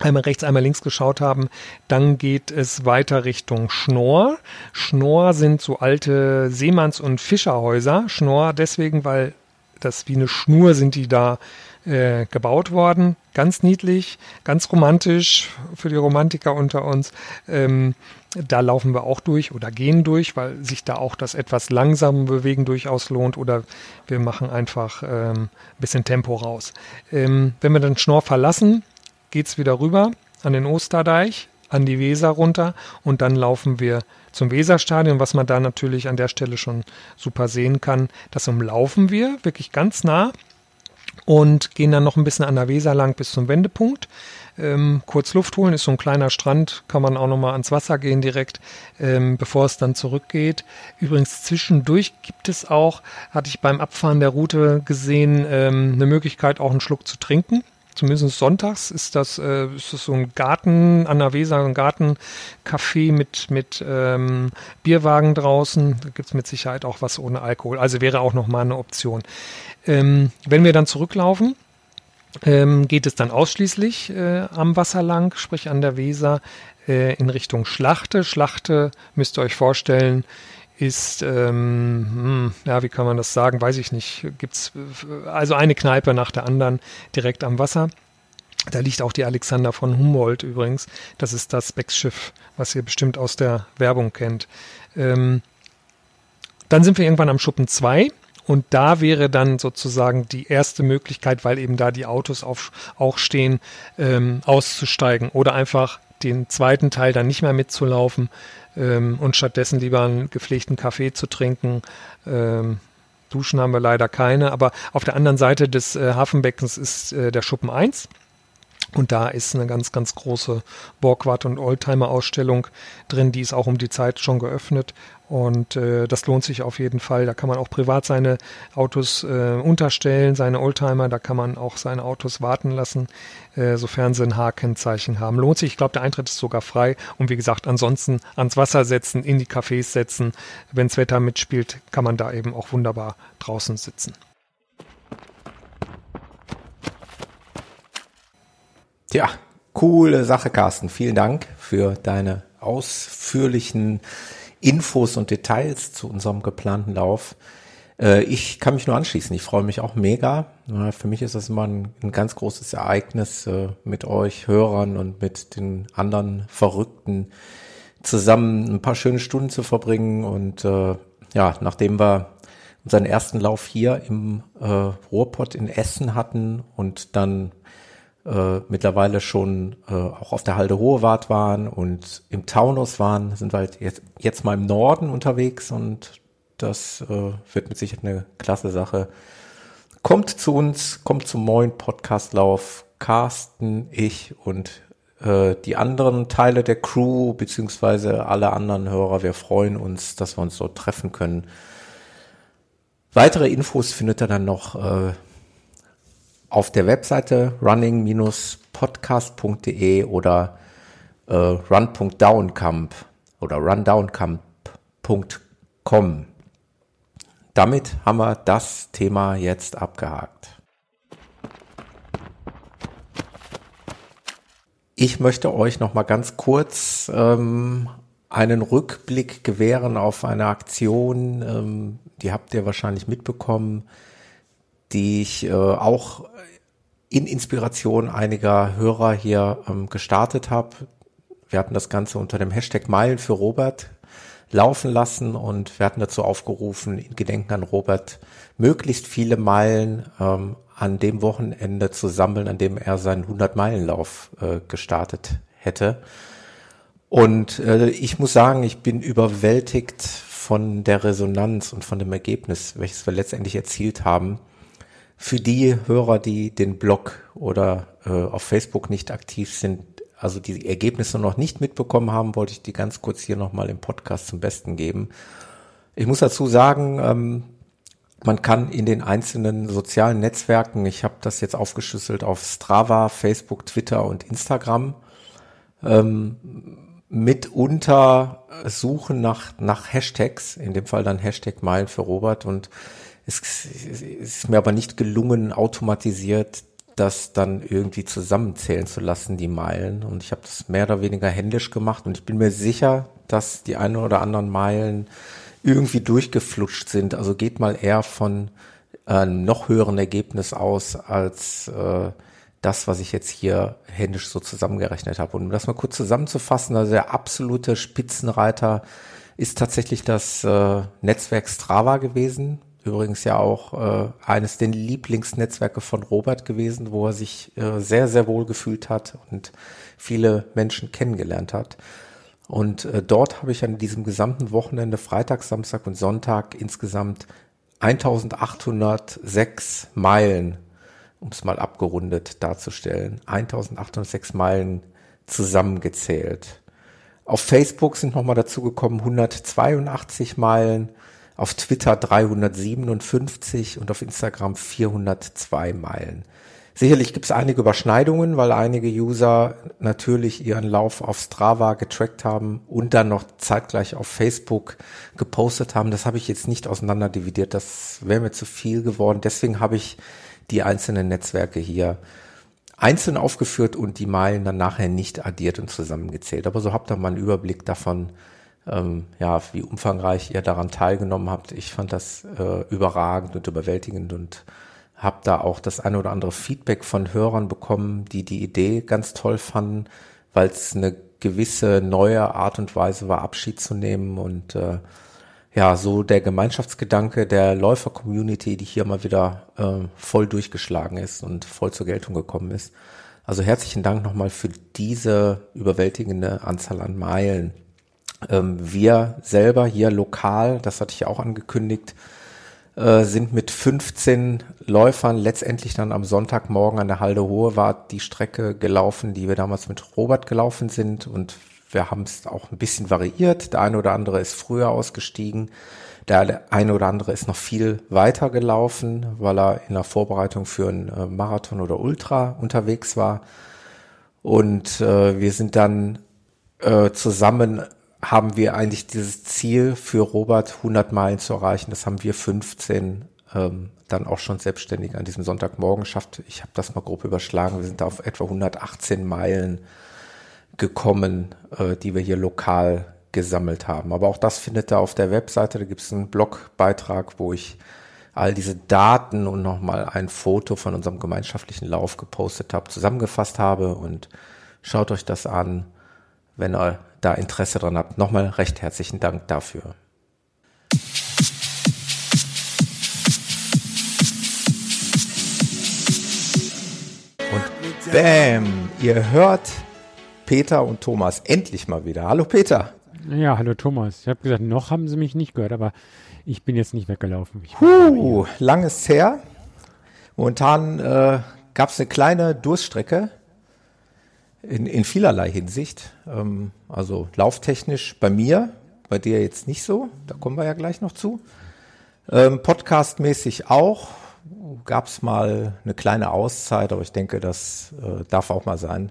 einmal rechts, einmal links geschaut haben. Dann geht es weiter Richtung Schnorr. Schnorr sind so alte Seemanns- und Fischerhäuser. Schnorr deswegen, weil das wie eine Schnur sind die da äh, gebaut worden. Ganz niedlich, ganz romantisch für die Romantiker unter uns. Ähm, da laufen wir auch durch oder gehen durch, weil sich da auch das etwas langsame Bewegen durchaus lohnt oder wir machen einfach ähm, ein bisschen Tempo raus. Ähm, wenn wir dann Schnorr verlassen, geht es wieder rüber an den Osterdeich, an die Weser runter und dann laufen wir zum Weserstadion, was man da natürlich an der Stelle schon super sehen kann. Das umlaufen wir wirklich ganz nah und gehen dann noch ein bisschen an der Weser lang bis zum Wendepunkt. Ähm, kurz Luft holen, ist so ein kleiner Strand, kann man auch nochmal ans Wasser gehen direkt, ähm, bevor es dann zurückgeht. Übrigens zwischendurch gibt es auch, hatte ich beim Abfahren der Route gesehen, ähm, eine Möglichkeit auch einen Schluck zu trinken. Zumindest sonntags ist das, äh, ist das so ein Garten an der Weser, ein Gartencafé mit, mit ähm, Bierwagen draußen. Da gibt's mit Sicherheit auch was ohne Alkohol. Also wäre auch nochmal eine Option. Ähm, wenn wir dann zurücklaufen, ähm, geht es dann ausschließlich äh, am Wasser lang, sprich an der Weser, äh, in Richtung Schlachte. Schlachte müsst ihr euch vorstellen, ist, ähm, hm, ja, wie kann man das sagen, weiß ich nicht. Gibt's äh, also eine Kneipe nach der anderen direkt am Wasser. Da liegt auch die Alexander von Humboldt übrigens. Das ist das Becksschiff, was ihr bestimmt aus der Werbung kennt. Ähm, dann sind wir irgendwann am Schuppen 2. Und da wäre dann sozusagen die erste Möglichkeit, weil eben da die Autos auf, auch stehen, ähm, auszusteigen oder einfach den zweiten Teil dann nicht mehr mitzulaufen ähm, und stattdessen lieber einen gepflegten Kaffee zu trinken. Ähm, Duschen haben wir leider keine, aber auf der anderen Seite des äh, Hafenbeckens ist äh, der Schuppen 1. Und da ist eine ganz, ganz große Borgwart- und Oldtimer-Ausstellung drin. Die ist auch um die Zeit schon geöffnet. Und äh, das lohnt sich auf jeden Fall. Da kann man auch privat seine Autos äh, unterstellen, seine Oldtimer. Da kann man auch seine Autos warten lassen, äh, sofern sie ein H-Kennzeichen haben. Lohnt sich. Ich glaube, der Eintritt ist sogar frei. Und wie gesagt, ansonsten ans Wasser setzen, in die Cafés setzen. Wenns Wetter mitspielt, kann man da eben auch wunderbar draußen sitzen. Ja, coole Sache, Carsten. Vielen Dank für deine ausführlichen Infos und Details zu unserem geplanten Lauf. Äh, ich kann mich nur anschließen. Ich freue mich auch mega. Für mich ist das immer ein, ganz großes Ereignis, äh, mit euch Hörern und mit den anderen Verrückten zusammen ein paar schöne Stunden zu verbringen. Und äh, ja, nachdem wir unseren ersten Lauf hier im Ruhrpott in Essen hatten und dann äh, mittlerweile schon äh, auch auf der Halde Hohewart waren und im Taunus waren, sind wir halt jetzt, jetzt mal im Norden unterwegs und das äh, wird mit Sicherheit eine klasse Sache. Kommt zu uns, kommt zum neuen Podcastlauf. Carsten, ich und äh, die anderen Teile der Crew beziehungsweise alle anderen Hörer. Wir freuen uns, dass wir uns dort treffen können. Weitere Infos findet ihr dann noch äh, auf der Webseite running-podcast.de oder äh, run.downcamp oder rundowncamp.com. Damit haben wir das Thema jetzt abgehakt. Ich möchte euch noch mal ganz kurz ähm, einen Rückblick gewähren auf eine Aktion, ähm, die habt ihr wahrscheinlich mitbekommen, die ich äh, auch in Inspiration einiger Hörer hier ähm, gestartet habe. Wir hatten das Ganze unter dem Hashtag Meilen für Robert laufen lassen und wir hatten dazu aufgerufen, in Gedenken an Robert möglichst viele Meilen ähm, an dem Wochenende zu sammeln, an dem er seinen 100-Meilen-Lauf äh, gestartet hätte. Und äh, ich muss sagen, ich bin überwältigt von der Resonanz und von dem Ergebnis, welches wir letztendlich erzielt haben. Für die Hörer, die den Blog oder äh, auf Facebook nicht aktiv sind, also die Ergebnisse noch nicht mitbekommen haben, wollte ich die ganz kurz hier nochmal im Podcast zum Besten geben. Ich muss dazu sagen, ähm, man kann in den einzelnen sozialen Netzwerken, ich habe das jetzt aufgeschlüsselt auf Strava, Facebook, Twitter und Instagram, ähm, mitunter suchen nach, nach Hashtags, in dem Fall dann Hashtag Meilen für Robert und es, es ist mir aber nicht gelungen, automatisiert das dann irgendwie zusammenzählen zu lassen, die Meilen. Und ich habe das mehr oder weniger händisch gemacht und ich bin mir sicher, dass die ein oder anderen Meilen irgendwie durchgeflutscht sind. Also geht mal eher von einem noch höheren Ergebnis aus als äh, das, was ich jetzt hier händisch so zusammengerechnet habe. Und um das mal kurz zusammenzufassen, also der absolute Spitzenreiter ist tatsächlich das äh, Netzwerk Strava gewesen, übrigens ja auch äh, eines der Lieblingsnetzwerke von Robert gewesen, wo er sich äh, sehr, sehr wohl gefühlt hat und viele Menschen kennengelernt hat. Und äh, dort habe ich an diesem gesamten Wochenende, Freitag, Samstag und Sonntag insgesamt 1806 Meilen, um es mal abgerundet darzustellen, 1806 Meilen zusammengezählt. Auf Facebook sind nochmal dazugekommen 182 Meilen, auf Twitter 357 und auf Instagram 402 Meilen. Sicherlich gibt es einige Überschneidungen, weil einige User natürlich ihren Lauf auf Strava getrackt haben und dann noch zeitgleich auf Facebook gepostet haben. Das habe ich jetzt nicht auseinander dividiert, das wäre mir zu viel geworden. Deswegen habe ich die einzelnen Netzwerke hier einzeln aufgeführt und die Meilen dann nachher nicht addiert und zusammengezählt. Aber so habt ihr mal einen Überblick davon, ähm, ja, wie umfangreich ihr daran teilgenommen habt. Ich fand das äh, überragend und überwältigend und habe da auch das eine oder andere Feedback von Hörern bekommen, die die Idee ganz toll fanden, weil es eine gewisse neue Art und Weise war, Abschied zu nehmen und äh, ja, so der Gemeinschaftsgedanke der Läufer-Community, die hier mal wieder äh, voll durchgeschlagen ist und voll zur Geltung gekommen ist. Also herzlichen Dank nochmal für diese überwältigende Anzahl an Meilen. Ähm, wir selber hier lokal, das hatte ich auch angekündigt, äh, sind mit 15 Läufern letztendlich dann am Sonntagmorgen an der Halde Hohe war die Strecke gelaufen, die wir damals mit Robert gelaufen sind und wir haben es auch ein bisschen variiert. Der eine oder andere ist früher ausgestiegen. Der eine oder andere ist noch viel weiter gelaufen, weil er in der Vorbereitung für einen äh, Marathon oder Ultra unterwegs war. Und äh, wir sind dann äh, zusammen haben wir eigentlich dieses Ziel für Robert 100 Meilen zu erreichen. Das haben wir 15 ähm, dann auch schon selbstständig an diesem Sonntagmorgen geschafft. Ich habe das mal grob überschlagen. Wir sind da auf etwa 118 Meilen gekommen, äh, die wir hier lokal gesammelt haben. Aber auch das findet ihr auf der Webseite. Da gibt es einen Blogbeitrag, wo ich all diese Daten und nochmal ein Foto von unserem gemeinschaftlichen Lauf gepostet habe, zusammengefasst habe und schaut euch das an, wenn ihr da Interesse dran habt. Nochmal recht herzlichen Dank dafür. Und bam, ihr hört Peter und Thomas endlich mal wieder. Hallo Peter. Ja, hallo Thomas. Ich habe gesagt, noch haben sie mich nicht gehört, aber ich bin jetzt nicht weggelaufen. uh, lang ist her. Momentan äh, gab es eine kleine Durststrecke in, in vielerlei Hinsicht. Ähm, also lauftechnisch bei mir, bei dir jetzt nicht so. Da kommen wir ja gleich noch zu. Ähm, Podcastmäßig auch. Gab es mal eine kleine Auszeit, aber ich denke, das äh, darf auch mal sein.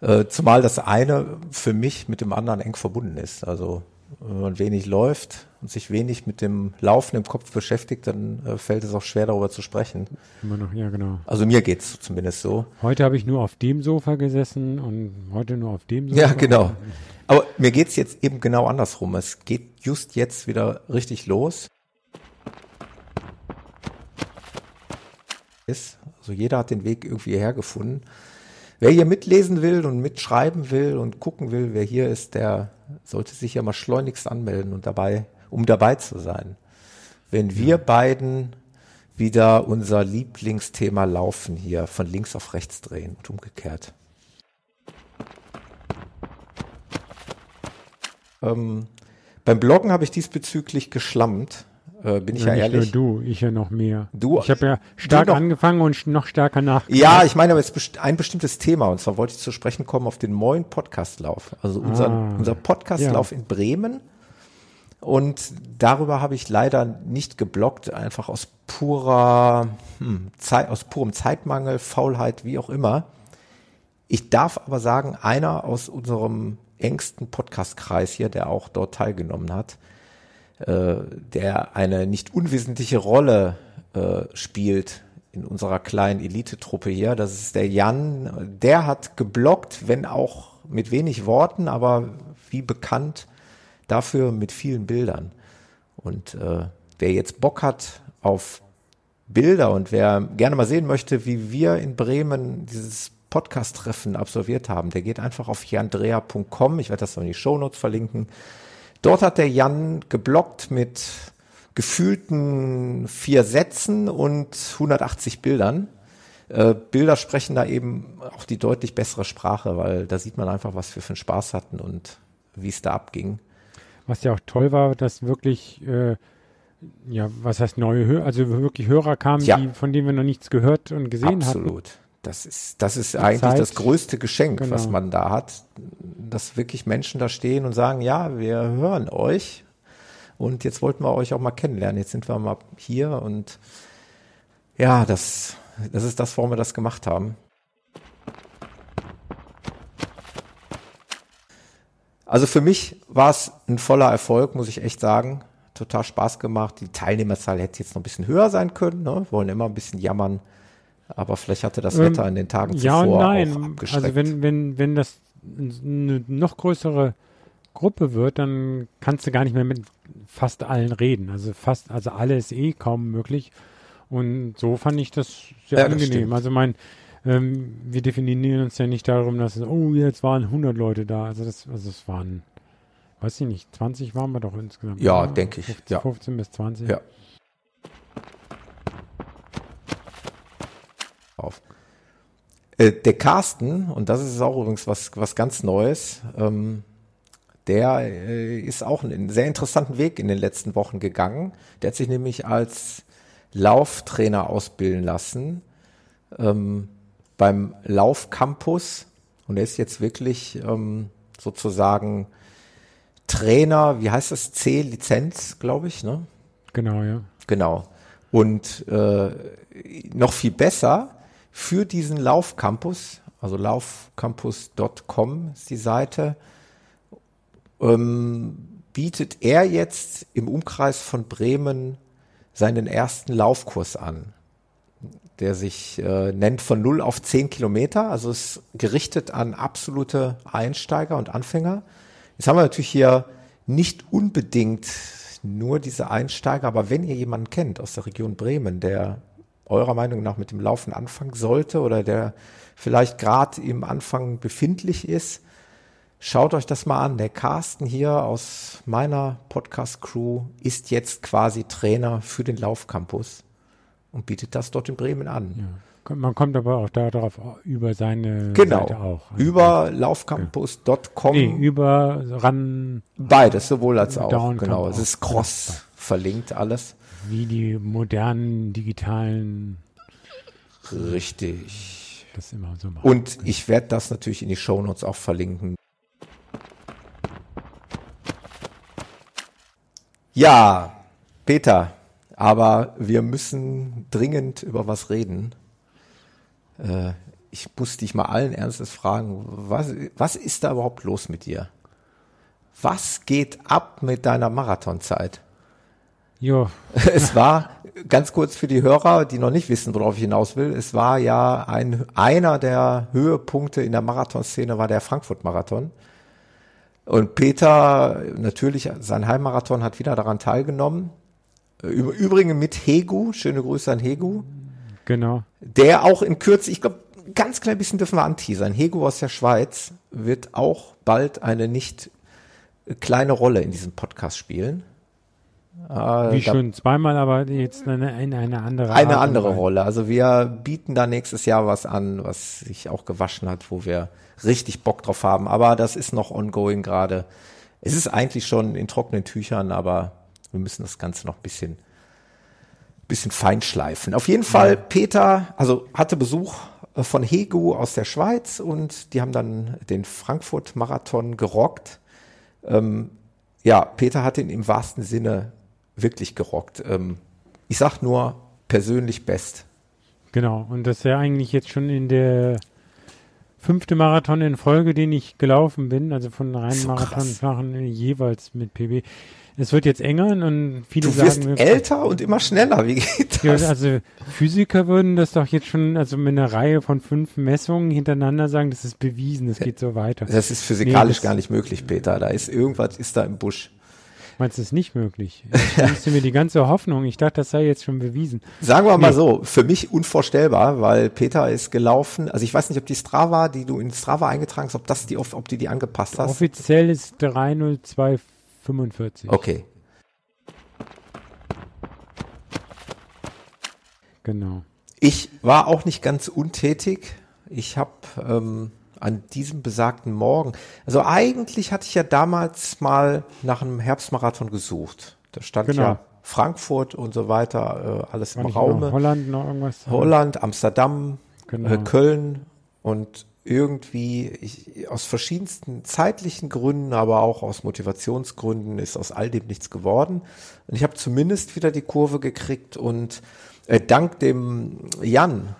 Äh, zumal das eine für mich mit dem anderen eng verbunden ist. Also wenn man wenig läuft und sich wenig mit dem Laufen im Kopf beschäftigt, dann äh, fällt es auch schwer darüber zu sprechen. Immer noch, ja genau. Also mir geht's zumindest so. Heute habe ich nur auf dem Sofa gesessen und heute nur auf dem Sofa. Ja, genau. Aber mir geht's jetzt eben genau andersrum. Es geht just jetzt wieder richtig los. Also jeder hat den Weg irgendwie hierher gefunden. Wer hier mitlesen will und mitschreiben will und gucken will, wer hier ist, der sollte sich ja mal schleunigst anmelden und dabei, um dabei zu sein. Wenn wir beiden wieder unser Lieblingsthema laufen hier von links auf rechts drehen und umgekehrt. Ähm, beim Bloggen habe ich diesbezüglich geschlammt. Äh, bin ich ja, ja ehrlich. du, ich ja noch mehr. Du, ich habe ja stark angefangen und noch stärker nach. Ja, ich meine aber jetzt ein bestimmtes Thema und zwar wollte ich zu sprechen kommen auf den neuen Podcastlauf. Also unser, ah, unser Podcastlauf ja. in Bremen. Und darüber habe ich leider nicht geblockt, einfach aus purer hm, Zeit, aus purem Zeitmangel, Faulheit, wie auch immer. Ich darf aber sagen, einer aus unserem engsten Podcastkreis hier, der auch dort teilgenommen hat, äh, der eine nicht unwesentliche Rolle äh, spielt in unserer kleinen Elitetruppe hier. Das ist der Jan. Der hat geblockt, wenn auch mit wenig Worten, aber wie bekannt dafür mit vielen Bildern. Und äh, wer jetzt Bock hat auf Bilder und wer gerne mal sehen möchte, wie wir in Bremen dieses Podcast-Treffen absolviert haben, der geht einfach auf jandrea.com. Ich werde das noch in die Shownotes verlinken. Dort hat der Jan geblockt mit gefühlten vier Sätzen und 180 Bildern. Äh, Bilder sprechen da eben auch die deutlich bessere Sprache, weil da sieht man einfach, was wir für einen Spaß hatten und wie es da abging. Was ja auch toll war, dass wirklich, äh, ja, was heißt neue Hörer, also wirklich Hörer kamen, ja. die, von denen wir noch nichts gehört und gesehen Absolut. hatten. Absolut. Das ist, das ist eigentlich Zeit. das größte Geschenk, genau. was man da hat, dass wirklich Menschen da stehen und sagen, ja, wir hören euch und jetzt wollten wir euch auch mal kennenlernen. Jetzt sind wir mal hier und ja, das, das ist das, warum wir das gemacht haben. Also für mich war es ein voller Erfolg, muss ich echt sagen. Total Spaß gemacht. Die Teilnehmerzahl hätte jetzt noch ein bisschen höher sein können. Ne? Wir wollen immer ein bisschen jammern. Aber vielleicht hatte das Wetter ähm, in den Tagen ja zuvor nein. auch abgeschreckt. Also wenn, wenn, wenn das eine noch größere Gruppe wird, dann kannst du gar nicht mehr mit fast allen reden. Also fast, also alle ist eh kaum möglich. Und so fand ich das sehr ja, angenehm. Das also mein, ähm, wir definieren uns ja nicht darum, dass es, oh, jetzt waren 100 Leute da. Also das, also es waren, weiß ich nicht, 20 waren wir doch insgesamt. Ja, denke ich. 15, ja. 15 bis 20. Ja. auf. Äh, der Carsten, und das ist auch übrigens was, was ganz Neues, ähm, der äh, ist auch einen sehr interessanten Weg in den letzten Wochen gegangen. Der hat sich nämlich als Lauftrainer ausbilden lassen ähm, beim Laufcampus und er ist jetzt wirklich ähm, sozusagen Trainer, wie heißt das, C-Lizenz, glaube ich, ne? Genau, ja. Genau. Und äh, noch viel besser, für diesen Laufcampus, also laufcampus.com ist die Seite, ähm, bietet er jetzt im Umkreis von Bremen seinen ersten Laufkurs an, der sich äh, nennt von 0 auf 10 Kilometer, also ist gerichtet an absolute Einsteiger und Anfänger. Jetzt haben wir natürlich hier nicht unbedingt nur diese Einsteiger, aber wenn ihr jemanden kennt aus der Region Bremen, der eurer Meinung nach mit dem Laufen anfangen sollte oder der vielleicht gerade im Anfang befindlich ist, schaut euch das mal an. Der Carsten hier aus meiner Podcast-Crew ist jetzt quasi Trainer für den Laufcampus und bietet das dort in Bremen an. Ja. Man kommt aber auch darauf über seine genau, Seite auch. Also über laufcampus.com. Nee, über ran. Beides, sowohl als auch. Genau, es ist cross verlinkt alles. Wie die modernen digitalen. Richtig. Das immer so machen. Und ich werde das natürlich in die Shownotes auch verlinken. Ja, Peter, aber wir müssen dringend über was reden. Äh, ich muss dich mal allen Ernstes fragen, was, was ist da überhaupt los mit dir? Was geht ab mit deiner Marathonzeit? Jo. Es war, ganz kurz für die Hörer, die noch nicht wissen, worauf ich hinaus will, es war ja ein, einer der Höhepunkte in der Marathonszene war der Frankfurt-Marathon. Und Peter, natürlich, sein Heimmarathon hat wieder daran teilgenommen. Übrigens mit Hegu, schöne Grüße an Hegu. Genau. Der auch in Kürze, ich glaube, ganz klein bisschen dürfen wir anteasern. Hego aus der Schweiz wird auch bald eine nicht kleine Rolle in diesem Podcast spielen. Äh, Wie schon zweimal, aber jetzt eine, eine, eine andere Eine Art andere Rolle. Also wir bieten da nächstes Jahr was an, was sich auch gewaschen hat, wo wir richtig Bock drauf haben. Aber das ist noch ongoing gerade. Es ist eigentlich schon in trockenen Tüchern, aber wir müssen das Ganze noch ein bisschen bisschen feinschleifen. Auf jeden Fall, Peter, also hatte Besuch äh, von Hegu aus der Schweiz und die haben dann den Frankfurt-Marathon gerockt. Ähm, ja, Peter hat ihn im wahrsten Sinne wirklich gerockt. Ähm, ich sag nur persönlich best. Genau, und das ist ja eigentlich jetzt schon in der fünfte Marathon in Folge, den ich gelaufen bin, also von reinen so Marathon jeweils mit PB es wird jetzt enger und viele du wirst sagen, älter und immer schneller. Wie geht das? Also Physiker würden das doch jetzt schon, also mit einer Reihe von fünf Messungen hintereinander sagen, das ist bewiesen, das geht so weiter. Das ist physikalisch nee, das gar nicht möglich, Peter. Da ist irgendwas ist da im Busch. Meinst du, es ist nicht möglich? Ich du mir die ganze Hoffnung. Ich dachte, das sei jetzt schon bewiesen. Sagen wir mal nee. so, für mich unvorstellbar, weil Peter ist gelaufen. Also ich weiß nicht, ob die Strava, die du in Strava eingetragen hast, ob das die, ob die die angepasst hast. Offiziell ist 302 45. Okay. Genau. Ich war auch nicht ganz untätig. Ich habe ähm, an diesem besagten Morgen, also eigentlich hatte ich ja damals mal nach einem Herbstmarathon gesucht. Da stand genau. ja Frankfurt und so weiter, äh, alles War im Raume. Holland noch irgendwas? Holland, Amsterdam, genau. äh, Köln und irgendwie ich, aus verschiedensten zeitlichen Gründen, aber auch aus Motivationsgründen ist aus all dem nichts geworden. Und ich habe zumindest wieder die Kurve gekriegt und äh, dank dem Jan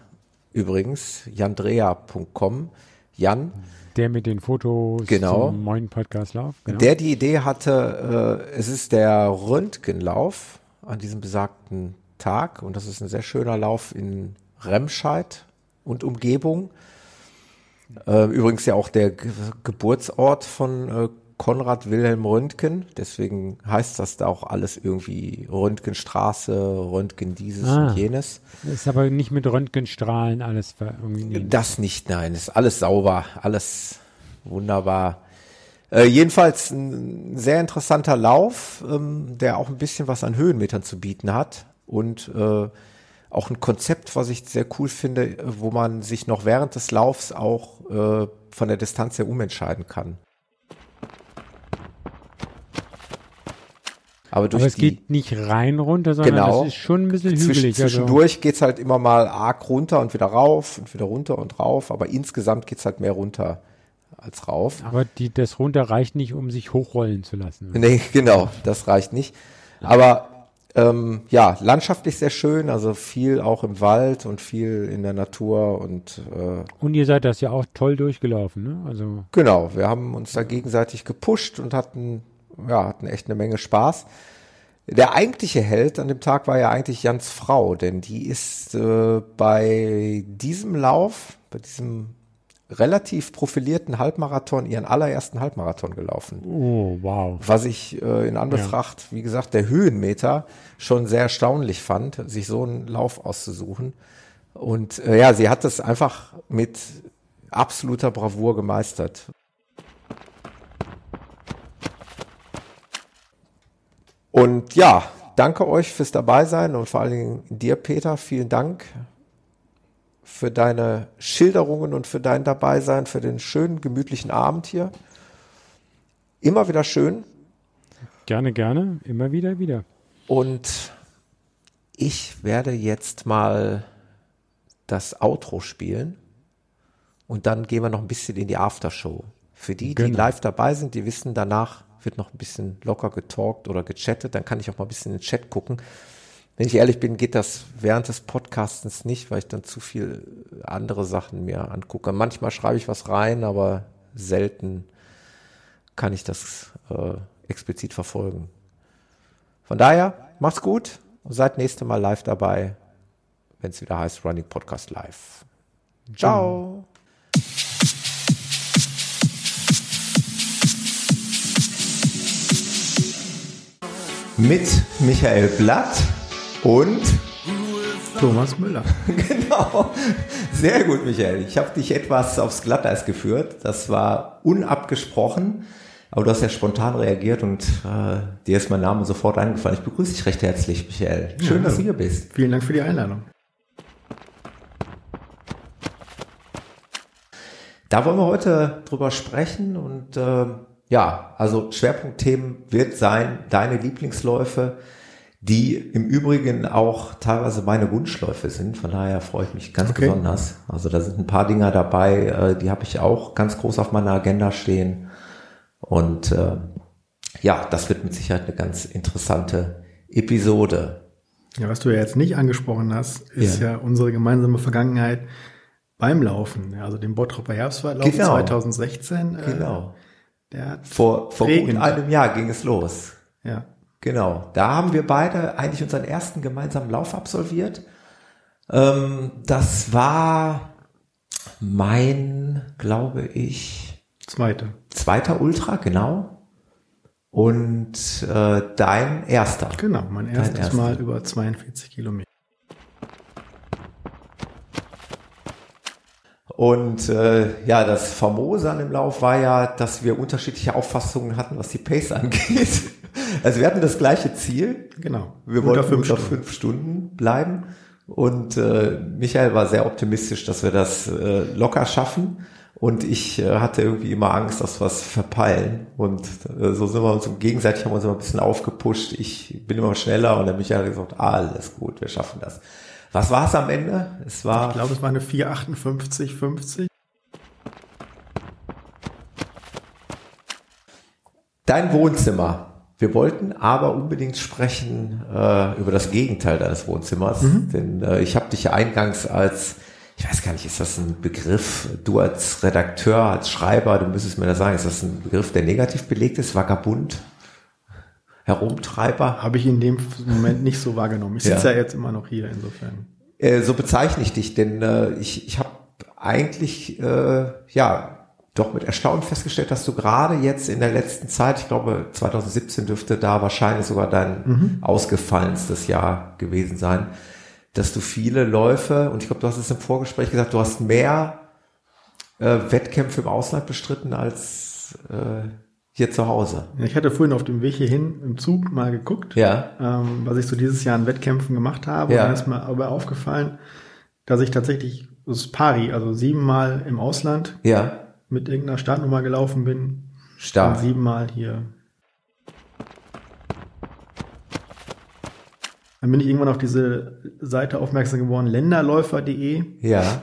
übrigens, jandrea.com, Jan. Der mit den Fotos genau, zum neuen Podcastlauf. Genau. Der die Idee hatte, äh, es ist der Röntgenlauf an diesem besagten Tag und das ist ein sehr schöner Lauf in Remscheid und Umgebung. Äh, übrigens ja auch der Ge Geburtsort von äh, Konrad Wilhelm Röntgen, deswegen heißt das da auch alles irgendwie Röntgenstraße, Röntgen dieses ah, und jenes. Ist aber nicht mit Röntgenstrahlen alles irgendwie. Das nicht, nein, ist alles sauber, alles wunderbar. Äh, jedenfalls ein sehr interessanter Lauf, ähm, der auch ein bisschen was an Höhenmetern zu bieten hat und äh, auch ein Konzept, was ich sehr cool finde, wo man sich noch während des Laufs auch äh, von der Distanz her umentscheiden kann. Aber, durch Aber es die, geht nicht rein runter, sondern genau, es ist schon ein bisschen hügelig. Zwisch, zwischendurch also. geht's halt immer mal arg runter und wieder rauf und wieder runter und rauf, aber insgesamt geht's halt mehr runter als rauf. Aber die, das runter reicht nicht, um sich hochrollen zu lassen. Oder? Nee, genau, das reicht nicht. Aber ähm, ja, landschaftlich sehr schön, also viel auch im Wald und viel in der Natur und äh, und ihr seid das ja auch toll durchgelaufen, ne? Also genau, wir haben uns da gegenseitig gepusht und hatten ja hatten echt eine Menge Spaß. Der eigentliche Held an dem Tag war ja eigentlich Jans Frau, denn die ist äh, bei diesem Lauf, bei diesem relativ profilierten Halbmarathon ihren allerersten Halbmarathon gelaufen. Oh, wow. Was ich äh, in Anbetracht, ja. wie gesagt, der Höhenmeter schon sehr erstaunlich fand, sich so einen Lauf auszusuchen. Und äh, ja, sie hat es einfach mit absoluter Bravour gemeistert. Und ja, danke euch fürs Dabeisein und vor allen Dingen dir, Peter, vielen Dank für deine Schilderungen und für dein Dabeisein, für den schönen, gemütlichen Abend hier. Immer wieder schön. Gerne, gerne. Immer wieder, wieder. Und ich werde jetzt mal das Outro spielen und dann gehen wir noch ein bisschen in die Aftershow. Für die, genau. die live dabei sind, die wissen, danach wird noch ein bisschen locker getalkt oder gechattet, dann kann ich auch mal ein bisschen in den Chat gucken. Wenn ich ehrlich bin, geht das während des Podcastens nicht, weil ich dann zu viel andere Sachen mir angucke. Manchmal schreibe ich was rein, aber selten kann ich das äh, explizit verfolgen. Von daher, macht's gut und seid nächste Mal live dabei, wenn es wieder heißt Running Podcast Live. Ciao. Mit Michael Blatt und Thomas Müller. genau. Sehr gut, Michael. Ich habe dich etwas aufs Glatteis geführt. Das war unabgesprochen. Aber du hast ja spontan reagiert und äh, dir ist mein Name sofort eingefallen. Ich begrüße dich recht herzlich, Michael. Schön, ja, dass du hier bist. Vielen Dank für die Einladung. Da wollen wir heute drüber sprechen und äh, ja, also Schwerpunktthemen wird sein deine Lieblingsläufe, die im Übrigen auch teilweise meine Wunschläufe sind. Von daher freue ich mich ganz okay. besonders. Also da sind ein paar Dinger dabei, äh, die habe ich auch ganz groß auf meiner Agenda stehen. Und äh, ja, das wird mit Sicherheit eine ganz interessante Episode. Ja, was du ja jetzt nicht angesprochen hast, ist ja, ja unsere gemeinsame Vergangenheit beim Laufen. Also dem Bottroper Herbstwaldlauf genau. 2016. Äh, genau. Der vor vor gut einem Jahr ging es los. Ja. Genau, da haben wir beide eigentlich unseren ersten gemeinsamen Lauf absolviert. Ähm, das war mein, glaube ich, zweiter. Zweiter Ultra, genau. Und äh, dein erster. Genau, mein erstes erster. Mal über 42 Kilometer. Und äh, ja, das Famose an dem Lauf war ja, dass wir unterschiedliche Auffassungen hatten, was die Pace angeht. Also wir hatten das gleiche Ziel. Genau. Wir unter wollten fünf unter Stunden. fünf Stunden bleiben. Und äh, Michael war sehr optimistisch, dass wir das äh, locker schaffen. Und ich äh, hatte irgendwie immer Angst, dass wir es verpeilen. Und äh, so sind wir uns gegenseitig haben wir uns immer ein bisschen aufgepusht. Ich bin immer schneller und der Michael hat gesagt, alles gut, wir schaffen das. Was war es am Ende? Es war. Ich glaube, es war eine 458, 50. Dein Wohnzimmer. Wir wollten aber unbedingt sprechen äh, über das Gegenteil deines Wohnzimmers, mhm. denn äh, ich habe dich ja eingangs als, ich weiß gar nicht, ist das ein Begriff, du als Redakteur, als Schreiber, du müsstest mir da sagen, ist das ein Begriff, der negativ belegt ist, Vagabund, Herumtreiber? Habe ich in dem Moment nicht so wahrgenommen. Ich sitze ja. ja jetzt immer noch hier insofern. Äh, so bezeichne ich dich, denn äh, ich, ich habe eigentlich äh, ja doch mit Erstaunen festgestellt, dass du gerade jetzt in der letzten Zeit, ich glaube 2017 dürfte da wahrscheinlich sogar dein mhm. ausgefallenstes Jahr gewesen sein, dass du viele Läufe, und ich glaube, du hast es im Vorgespräch gesagt, du hast mehr äh, Wettkämpfe im Ausland bestritten als äh, hier zu Hause. Ich hatte vorhin auf dem Weg hierhin im Zug mal geguckt, ja. ähm, was ich so dieses Jahr an Wettkämpfen gemacht habe. Ja. Und dann ist mir aber aufgefallen, dass ich tatsächlich das Pari, also siebenmal im Ausland, ja mit irgendeiner Startnummer gelaufen bin. Stark. Und siebenmal hier. Dann bin ich irgendwann auf diese Seite aufmerksam geworden, länderläufer.de. Ja.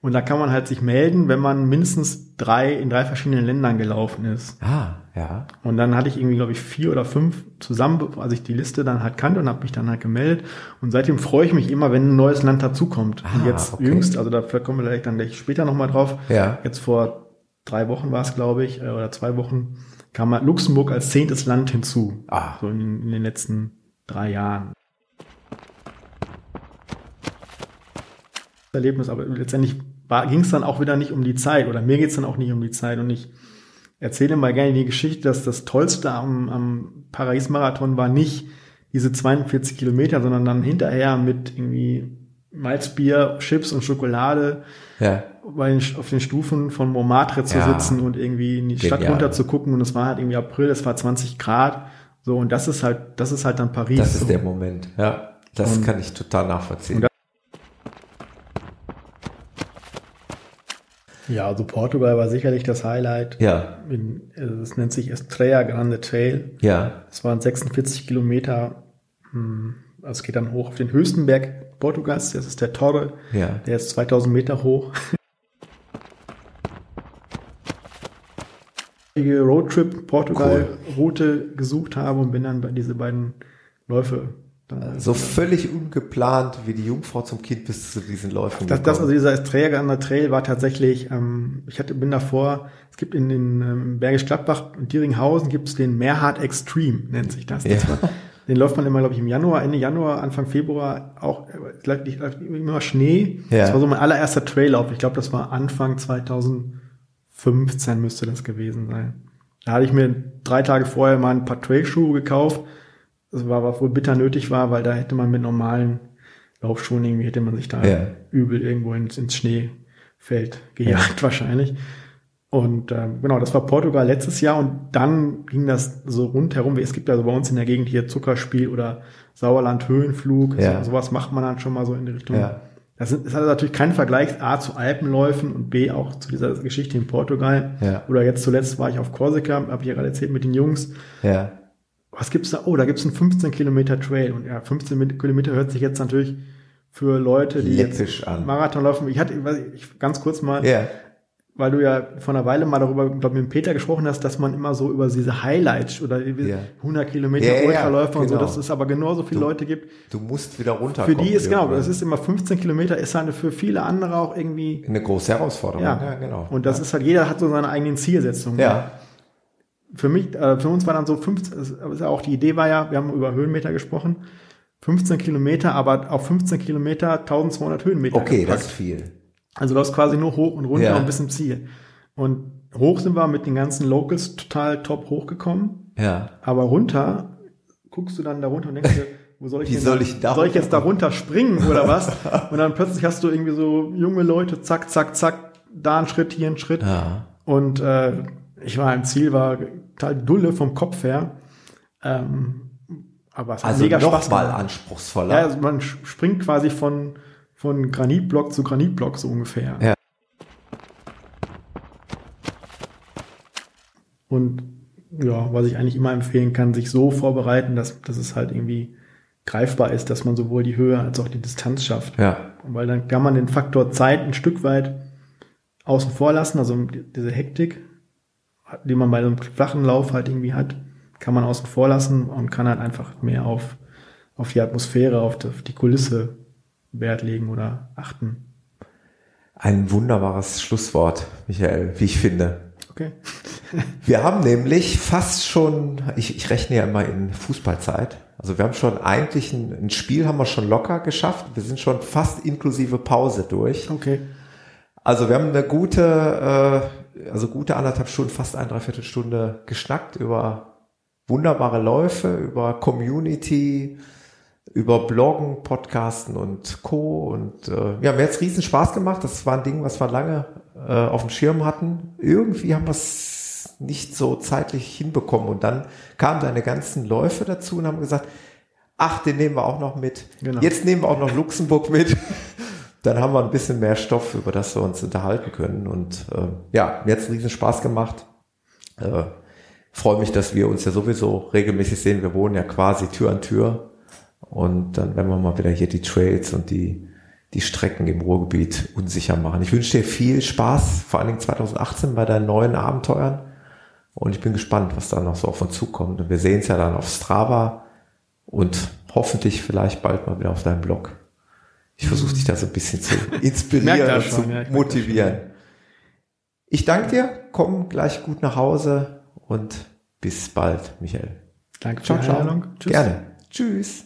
Und da kann man halt sich melden, wenn man mindestens drei in drei verschiedenen Ländern gelaufen ist. Ah, ja. Und dann hatte ich irgendwie, glaube ich, vier oder fünf zusammen, als ich die Liste dann halt kannte und habe mich dann halt gemeldet. Und seitdem freue ich mich immer, wenn ein neues Land dazukommt. Ah, und jetzt okay. jüngst, also da kommen wir vielleicht dann gleich später nochmal drauf. Ja. Jetzt vor drei Wochen war es, glaube ich, äh, oder zwei Wochen, kam halt Luxemburg als zehntes Land hinzu. Ah. So in, in den letzten drei Jahren. Erlebnis, aber letztendlich ging es dann auch wieder nicht um die Zeit oder mir geht es dann auch nicht um die Zeit und ich erzähle mal gerne die Geschichte, dass das Tollste am, am Paris-Marathon war nicht diese 42 Kilometer, sondern dann hinterher mit irgendwie Malzbier, Chips und Schokolade ja. Bei auf den Stufen von Montmartre zu ja. sitzen und irgendwie in die Genial. Stadt runter zu gucken und es war halt irgendwie April, es war 20 Grad, so und das ist halt, das ist halt dann Paris. Das ist so. der Moment, ja. Das und, kann ich total nachvollziehen. Ja, also Portugal war sicherlich das Highlight. Ja. Es nennt sich Estrella Grande Trail. Ja. Es waren 46 Kilometer. Hm, also es geht dann hoch auf den höchsten Berg Portugals. Das ist der Torre. Ja. Der ist 2000 Meter hoch. Roadtrip Portugal Route gesucht habe und bin dann bei diese beiden Läufe so völlig ungeplant wie die Jungfrau zum Kind bis zu diesen Läufen. Das, das also dieser Träger an der Trail war tatsächlich, ähm, ich hatte, bin davor, es gibt in den ähm, Bergisch Gladbach und Dieringhausen gibt es den Mehrhard Extreme, nennt sich das. das ja. war, den läuft man immer, glaube ich, im Januar, Ende Januar, Anfang Februar, auch immer Schnee. Ja. Das war so mein allererster Traillauf. Ich glaube, das war Anfang 2015 müsste das gewesen sein. Da hatte ich mir drei Tage vorher mal ein paar Trailschuhe gekauft das war, was wohl bitter nötig war, weil da hätte man mit normalen Laufschuhen irgendwie hätte man sich da ja. übel irgendwo ins, ins Schneefeld gejagt ja. wahrscheinlich. Und äh, genau, das war Portugal letztes Jahr und dann ging das so rundherum. Es gibt ja so bei uns in der Gegend hier Zuckerspiel oder Sauerland Höhenflug. Ja. So, sowas macht man dann schon mal so in die Richtung. Ja. Das ist, hat natürlich keinen Vergleich A zu Alpenläufen und B auch zu dieser Geschichte in Portugal. Ja. Oder jetzt zuletzt war ich auf Korsika, habe ich ja gerade erzählt mit den Jungs. Ja was gibt's da? Oh, da gibt's einen 15 Kilometer Trail. Und ja, 15 Kilometer hört sich jetzt natürlich für Leute, die Läppisch jetzt an. Marathon laufen. Ich hatte, weiß ich, ganz kurz mal, yeah. Weil du ja vor einer Weile mal darüber, glaube mit Peter gesprochen hast, dass man immer so über diese Highlights oder yeah. 100 Kilometer yeah, Ultraläufer genau. und so, dass es aber genauso viele du, Leute gibt. Du musst wieder runterkommen. Für die ist genau, das ist immer 15 Kilometer, ist halt für viele andere auch irgendwie eine große Herausforderung. Ja, ja genau. Und das ja. ist halt, jeder hat so seine eigenen Zielsetzungen. Ja für mich, äh, für uns war dann so 15, also auch die Idee war ja, wir haben über Höhenmeter gesprochen, 15 Kilometer, aber auf 15 Kilometer 1200 Höhenmeter. Okay, gepackt. das ist viel. Also du läufst quasi nur hoch und runter ja. und bis zum Ziel. Und hoch sind wir mit den ganzen Locals total top hochgekommen. Ja. Aber runter guckst du dann da runter und denkst dir, wo soll ich Wie denn soll ich da soll ich jetzt da runter springen oder was? und dann plötzlich hast du irgendwie so junge Leute, zack, zack, zack, da ein Schritt, hier ein Schritt. Ja. Und äh, ich war im Ziel, war total dulle vom Kopf her. Ähm, aber es hat also mega noch Spaß mal anspruchsvoller. Ja, also man springt quasi von, von Granitblock zu Granitblock so ungefähr. Ja. Und ja, was ich eigentlich immer empfehlen kann, sich so vorbereiten, dass, dass es halt irgendwie greifbar ist, dass man sowohl die Höhe als auch die Distanz schafft. Ja. Weil dann kann man den Faktor Zeit ein Stück weit außen vor lassen, also diese Hektik, die man bei einem flachen Lauf halt irgendwie hat, kann man außen vor lassen und kann halt einfach mehr auf, auf die Atmosphäre, auf die, auf die Kulisse Wert legen oder achten. Ein wunderbares Schlusswort, Michael, wie ich finde. Okay. wir haben nämlich fast schon, ich, ich rechne ja immer in Fußballzeit, also wir haben schon eigentlich ein, ein Spiel haben wir schon locker geschafft. Wir sind schon fast inklusive Pause durch. Okay. Also wir haben eine gute, äh, also gute anderthalb Stunden, fast eine Dreiviertelstunde geschnackt über wunderbare Läufe, über Community, über Bloggen, Podcasten und Co. Und äh, ja, mir hat's riesen Spaß gemacht. Das war ein Ding, was wir lange äh, auf dem Schirm hatten. Irgendwie haben wir es nicht so zeitlich hinbekommen. Und dann kamen deine ganzen Läufe dazu und haben gesagt, ach, den nehmen wir auch noch mit. Genau. Jetzt nehmen wir auch noch Luxemburg mit. dann haben wir ein bisschen mehr Stoff, über das wir uns unterhalten können. Und äh, ja, mir hat's riesen Spaß gemacht. Äh, Freue mich, dass wir uns ja sowieso regelmäßig sehen. Wir wohnen ja quasi Tür an Tür. Und dann werden wir mal wieder hier die Trails und die, die Strecken im Ruhrgebiet unsicher machen. Ich wünsche dir viel Spaß, vor allen Dingen 2018 bei deinen neuen Abenteuern. Und ich bin gespannt, was da noch so auf uns zukommt. Und wir sehen es ja dann auf Strava und hoffentlich vielleicht bald mal wieder auf deinem Blog. Ich versuche dich da so ein bisschen zu inspirieren und zu ja, motivieren. Ich danke dir, komm gleich gut nach Hause und bis bald, Michael. Danke für ciao, die Einladung. Tschüss. Gerne. Tschüss.